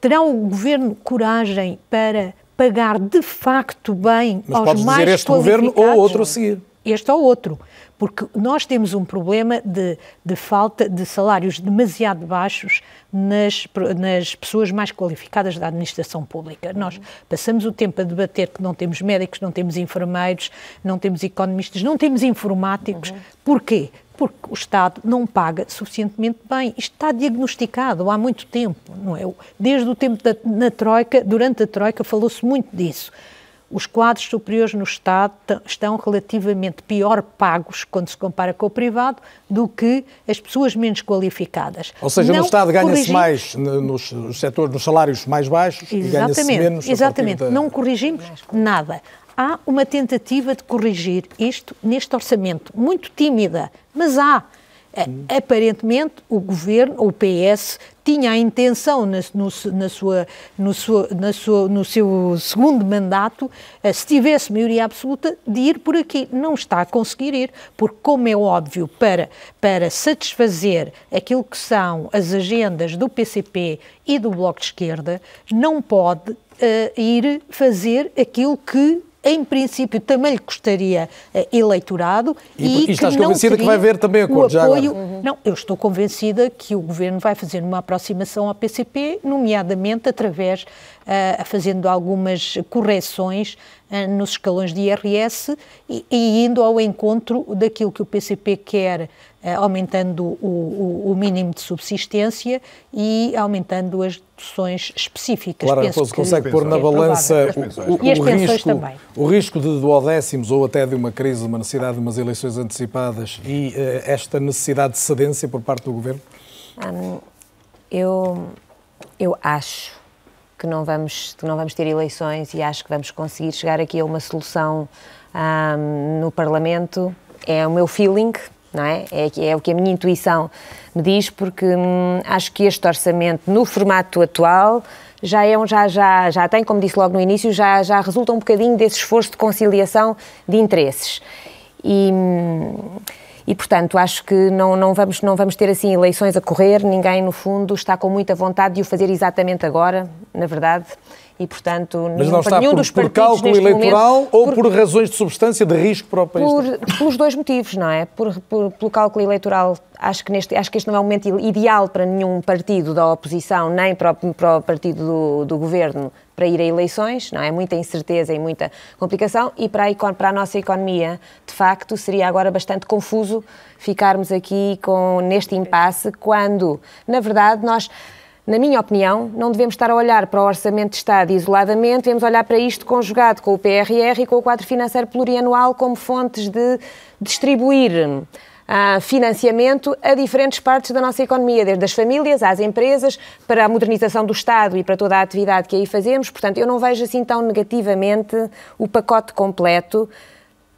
[SPEAKER 3] Terá o governo coragem para pagar de facto bem
[SPEAKER 2] Mas
[SPEAKER 3] aos mais
[SPEAKER 2] dizer este governo ou outro a seguir.
[SPEAKER 3] Este ou outro. Porque nós temos um problema de, de falta de salários demasiado baixos nas, nas pessoas mais qualificadas da administração pública. Nós passamos o tempo a debater que não temos médicos, não temos enfermeiros, não temos economistas, não temos informáticos. Uhum. Porquê? Porque o Estado não paga suficientemente bem. Isto está diagnosticado há muito tempo, não é? Desde o tempo da na Troika, durante a Troika, falou-se muito disso. Os quadros superiores no Estado estão relativamente pior pagos, quando se compara com o privado, do que as pessoas menos qualificadas.
[SPEAKER 2] Ou seja, não no Estado ganha-se mais nos, nos setores, nos salários mais baixos exatamente, e ganha-se menos.
[SPEAKER 3] Exatamente,
[SPEAKER 2] da...
[SPEAKER 3] não corrigimos nada há uma tentativa de corrigir isto neste orçamento, muito tímida, mas há. Aparentemente, o governo, o PS, tinha a intenção na, no, na sua, no, sua, na sua, no seu segundo mandato, eh, se tivesse maioria absoluta, de ir por aqui. Não está a conseguir ir, porque, como é óbvio, para, para satisfazer aquilo que são as agendas do PCP e do Bloco de Esquerda, não pode uh, ir fazer aquilo que em princípio, também lhe custaria uh, eleitorado
[SPEAKER 2] e, e, e estás convencida que vai haver também acordo
[SPEAKER 3] apoio, uhum. Não, eu estou convencida que o Governo vai fazer uma aproximação ao PCP, nomeadamente através, uh, fazendo algumas correções uh, nos escalões de IRS e, e, indo ao encontro daquilo que o PCP quer aumentando o, o, o, mínimo de subsistência e aumentando as deduções específicas.
[SPEAKER 2] Claro, Penso que consegue pôr na balança o, o, e as risco, também. o risco de duodécimos ou até de uma crise, uma necessidade de umas eleições antecipadas e uh, esta necessidade de cedência por parte do Governo?
[SPEAKER 11] Hum, eu, eu acho que não, vamos, que não vamos ter eleições e acho que vamos conseguir chegar aqui a uma solução hum, no Parlamento. É o meu feeling, não é? É, é o que a minha intuição me diz, porque hum, acho que este orçamento, no formato atual, já, é um, já, já, já tem, como disse logo no início, já, já resulta um bocadinho desse esforço de conciliação de interesses. E, hum, e portanto, acho que não, não, vamos, não vamos ter assim eleições a correr, ninguém, no fundo, está com muita vontade de o fazer exatamente agora, na verdade e, portanto,
[SPEAKER 2] Mas nenhum, não está nenhum por, dos por cálculo eleitoral momento, ou por, por, razões de substância de risco para o país?
[SPEAKER 11] Por, pelos dois motivos, não é? Por, por, pelo cálculo eleitoral, acho que, neste, acho que este não é o momento ideal para nenhum partido da oposição, nem para o, para o partido do, do governo, para ir a eleições, não é? Muita incerteza e muita complicação, e para a, para a nossa economia, de facto, seria agora bastante confuso ficarmos aqui com, neste impasse, quando, na verdade, nós na minha opinião, não devemos estar a olhar para o Orçamento de Estado isoladamente, devemos olhar para isto conjugado com o PRR e com o quadro financeiro plurianual como fontes de distribuir uh, financiamento a diferentes partes da nossa economia, desde as famílias às empresas, para a modernização do Estado e para toda a atividade que aí fazemos. Portanto, eu não vejo assim tão negativamente o pacote completo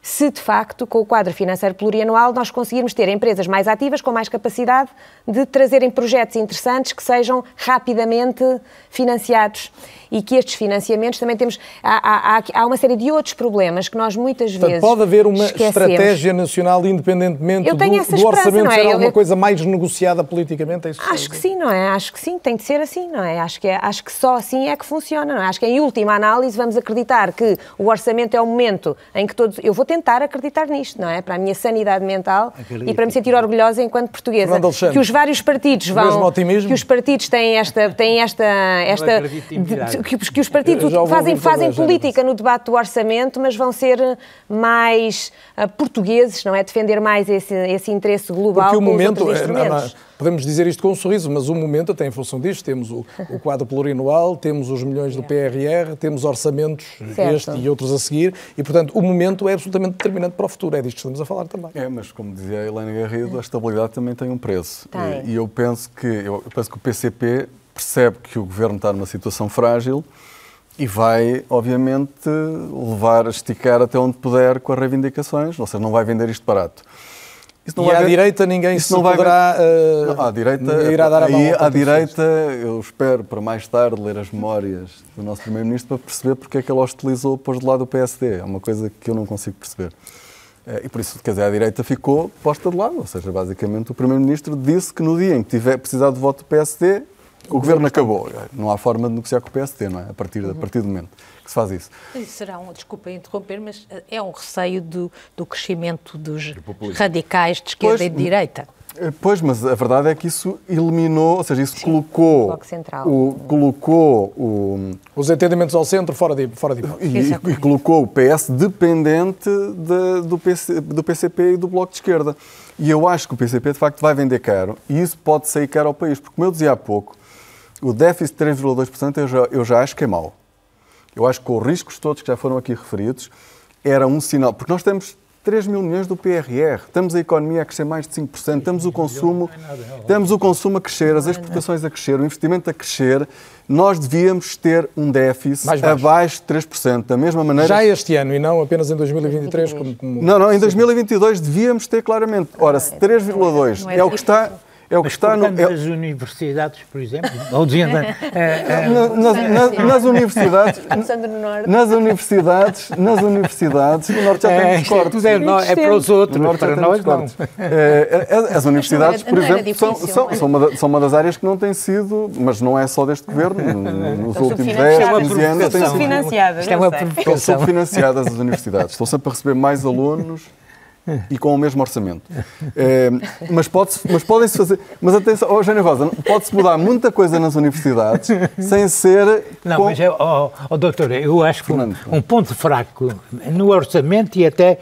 [SPEAKER 11] se de facto, com o quadro financeiro plurianual, nós conseguirmos ter empresas mais ativas, com mais capacidade de trazerem projetos interessantes que sejam rapidamente financiados e que estes financiamentos também temos. Há, há, há uma série de outros problemas que nós muitas
[SPEAKER 2] Portanto,
[SPEAKER 11] vezes.
[SPEAKER 2] Pode haver uma
[SPEAKER 11] esquecemos.
[SPEAKER 2] estratégia nacional independentemente do, do, orçamento ser é? alguma eu, coisa mais negociada politicamente? É isso
[SPEAKER 11] acho que sim, não é? Acho que sim, tem de ser assim, não é? Acho que, é, acho que só assim é que funciona, não é? Acho que em última análise vamos acreditar que o orçamento é o momento em que todos. Eu vou tentar acreditar nisto, não é? Para a minha sanidade mental Acredito. e para me sentir orgulhosa enquanto portuguesa. Que os vários partidos vão. Que os partidos têm esta. Têm esta, esta que, que os partidos fazem, fazem política no debate do orçamento, mas vão ser mais uh, portugueses, não é? Defender mais esse, esse interesse global.
[SPEAKER 2] Porque o momento, é, não, não, podemos dizer isto com um sorriso, mas o momento até em função disto, temos o, o quadro plurianual, temos os milhões do PRR, temos orçamentos, certo. este e outros a seguir, e portanto o momento é absolutamente determinante para o futuro, é disto que estamos a falar também.
[SPEAKER 16] É, mas como dizia a Helena Garrido, a estabilidade também tem um preço. E, e eu penso que eu penso que o PCP percebe que o governo está numa situação frágil e vai, obviamente, levar, a esticar até onde puder com as reivindicações, ou seja, não vai vender isto barato.
[SPEAKER 2] Isso não e à ver... direita ninguém Isso se não vai poderá...
[SPEAKER 16] Uh, não, à direita, irá dar a mão. Aí, à direita, eu espero para mais tarde ler as memórias do nosso Primeiro-Ministro para perceber porque é que ele hostilizou pôs de lado o PSD. É uma coisa que eu não consigo perceber. Eh, e por isso, quer dizer, a direita ficou posta de lado. Ou seja, basicamente, o Primeiro-Ministro disse que no dia em que tiver precisado de voto do PSD, o governo acabou. Não há forma de negociar com o PSD, não é? A partir, a partir do momento que se faz isso.
[SPEAKER 3] Isso será um, desculpa interromper, mas eh, é um receio do, do crescimento dos radicais de esquerda pois, e de direita.
[SPEAKER 16] Eh, pois, mas a verdade é que isso eliminou, ou seja, isso Sim, colocou, o, colocou o,
[SPEAKER 2] os entendimentos ao centro fora de, fora de
[SPEAKER 16] e, e, colocou o PS dependente de, do, PC, do PCP e do Bloco de Esquerda. E eu acho que o PCP de facto vai vender caro e isso pode sair caro ao país, porque como eu dizia há pouco, o déficit de 3,2% eu já, eu já acho que é mau. Eu acho que com os riscos todos que já foram aqui referidos, era um sinal. Porque nós temos, 3 mil milhões do PRR, estamos a economia a crescer mais de 5%, estamos o consumo, estamos o consumo a crescer, as exportações a crescer, o investimento a crescer, nós devíamos ter um déficit abaixo de 3%, da mesma maneira...
[SPEAKER 2] Já este ano e não apenas em 2023? Como,
[SPEAKER 16] como... Não, não, em 2022 devíamos ter claramente. Ora, se 3,2 é o que está
[SPEAKER 15] é o que está no. É... Nas universidades, por exemplo, ou dizendo. É,
[SPEAKER 16] é... Nas, nas, nas, universidades. nas universidades, nas universidades, o Norte já tem é,
[SPEAKER 15] discordes. É, é, para os outros, norte para nós não.
[SPEAKER 16] É, é, as universidades, por exemplo, são, são, são, uma, são uma das áreas que não tem sido, mas não é só deste governo, nos últimos 10, 15 anos, têm sido.
[SPEAKER 11] Financiadas,
[SPEAKER 16] Estão subfinanciadas as universidades. Estão sempre a receber mais alunos e com o mesmo orçamento. É, mas pode mas podem-se fazer. Mas atenção, oh, Jânio Rosa, pode-se mudar muita coisa nas universidades sem ser.
[SPEAKER 15] Não, com... mas, oh, oh, doutor, eu acho que um, um ponto fraco no orçamento e até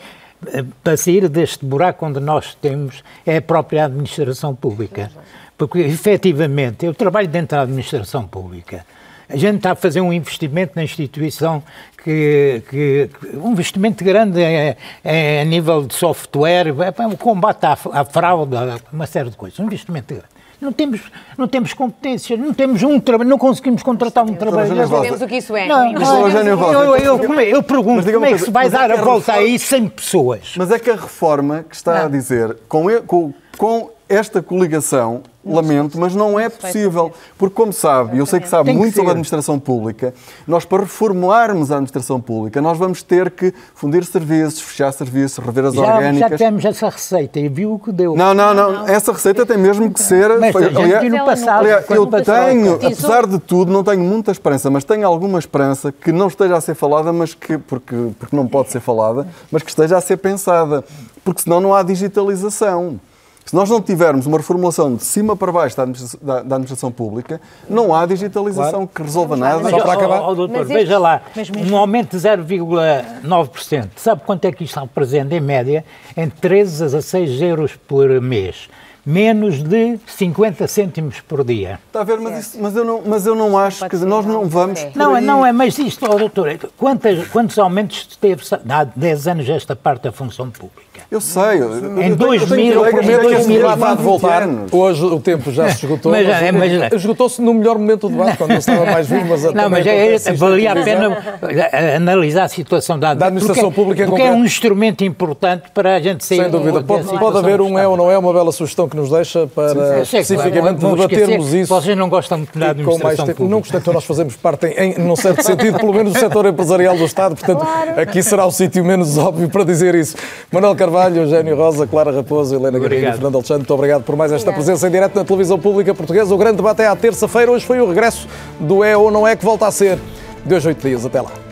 [SPEAKER 15] eh, para sair deste buraco onde nós temos é a própria administração pública. Porque, efetivamente, eu trabalho dentro da administração pública. A gente está a fazer um investimento na instituição que, que um investimento grande é, é, a nível de software, é, o combate à, à fraude, uma série de coisas. Um investimento grande. Não temos, não temos competências, não temos um trabalho, não conseguimos contratar um trabalhador. Não
[SPEAKER 11] sabemos o que isso é. Não,
[SPEAKER 16] não,
[SPEAKER 15] eu, eu, eu, eu pergunto, como é que se vai dar a volta aí 100 pessoas?
[SPEAKER 16] Mas é que a reforma que está a dizer, com, com, com esta coligação, lamento, mas não é possível. Porque, como sabe, e eu sei que sabe muito sobre a administração pública, nós, para reformularmos a administração pública, nós vamos ter que fundir serviços, fechar serviços, rever as
[SPEAKER 15] já,
[SPEAKER 16] orgânicas.
[SPEAKER 15] Já temos essa receita e viu o que deu.
[SPEAKER 16] Não, não, não. Essa receita tem mesmo que ser.
[SPEAKER 15] Mas aliás, no passado,
[SPEAKER 16] aliás, eu tenho, apesar de tudo, não tenho muita esperança, mas tenho alguma esperança que não esteja a ser falada, mas que, porque, porque não pode ser falada, mas que esteja a ser pensada. Porque senão não há digitalização. Se nós não tivermos uma reformulação de cima para baixo da administração, da, da administração pública, não há digitalização claro. que resolva nada.
[SPEAKER 15] Mas, Só para acabar. Oh, oh, doutor, mas veja lá, um aumento de 0,9%. Sabe quanto é que isto representa, em média? Entre 13 a 16 euros por mês menos de 50 cêntimos por dia.
[SPEAKER 16] Está a ver, mas, isso, mas, eu, não, mas eu não acho que nós não vamos.
[SPEAKER 15] Não, não é, mas isto, oh, doutor, quantos, quantos aumentos teve há 10 anos esta parte da função pública?
[SPEAKER 16] Eu sei.
[SPEAKER 15] Em 2000,
[SPEAKER 2] eu prometo que este debate há de voltar. Hoje o tempo já se esgotou. mas, mas, mas esgotou-se no melhor momento do debate, quando eu estava mais vivo, mas
[SPEAKER 15] Não, mas é, valia a pena analisar a situação da,
[SPEAKER 2] da administração
[SPEAKER 15] porque,
[SPEAKER 2] pública em
[SPEAKER 15] Porque é um instrumento importante para a gente sair.
[SPEAKER 2] Sem dúvida. Pode, pode haver um é ou não é, uma bela sugestão que nos deixa para sim, especificamente claro. debatermos isso.
[SPEAKER 15] Vocês não gostam muito da administração pública.
[SPEAKER 2] Não gostei, então nós fazemos parte, em, num certo sentido, pelo menos do setor empresarial do Estado, portanto, aqui será o sítio menos óbvio para dizer isso. Manuel Carvalho, Eugênio Rosa, Rosa, Clara Raposo, Helena Garrido e Fernando Alexandre, muito obrigado por mais esta presença em direto na televisão pública portuguesa. O grande debate é à terça-feira, hoje foi o regresso do É ou Não É, que volta a ser de hoje oito dias. Até lá.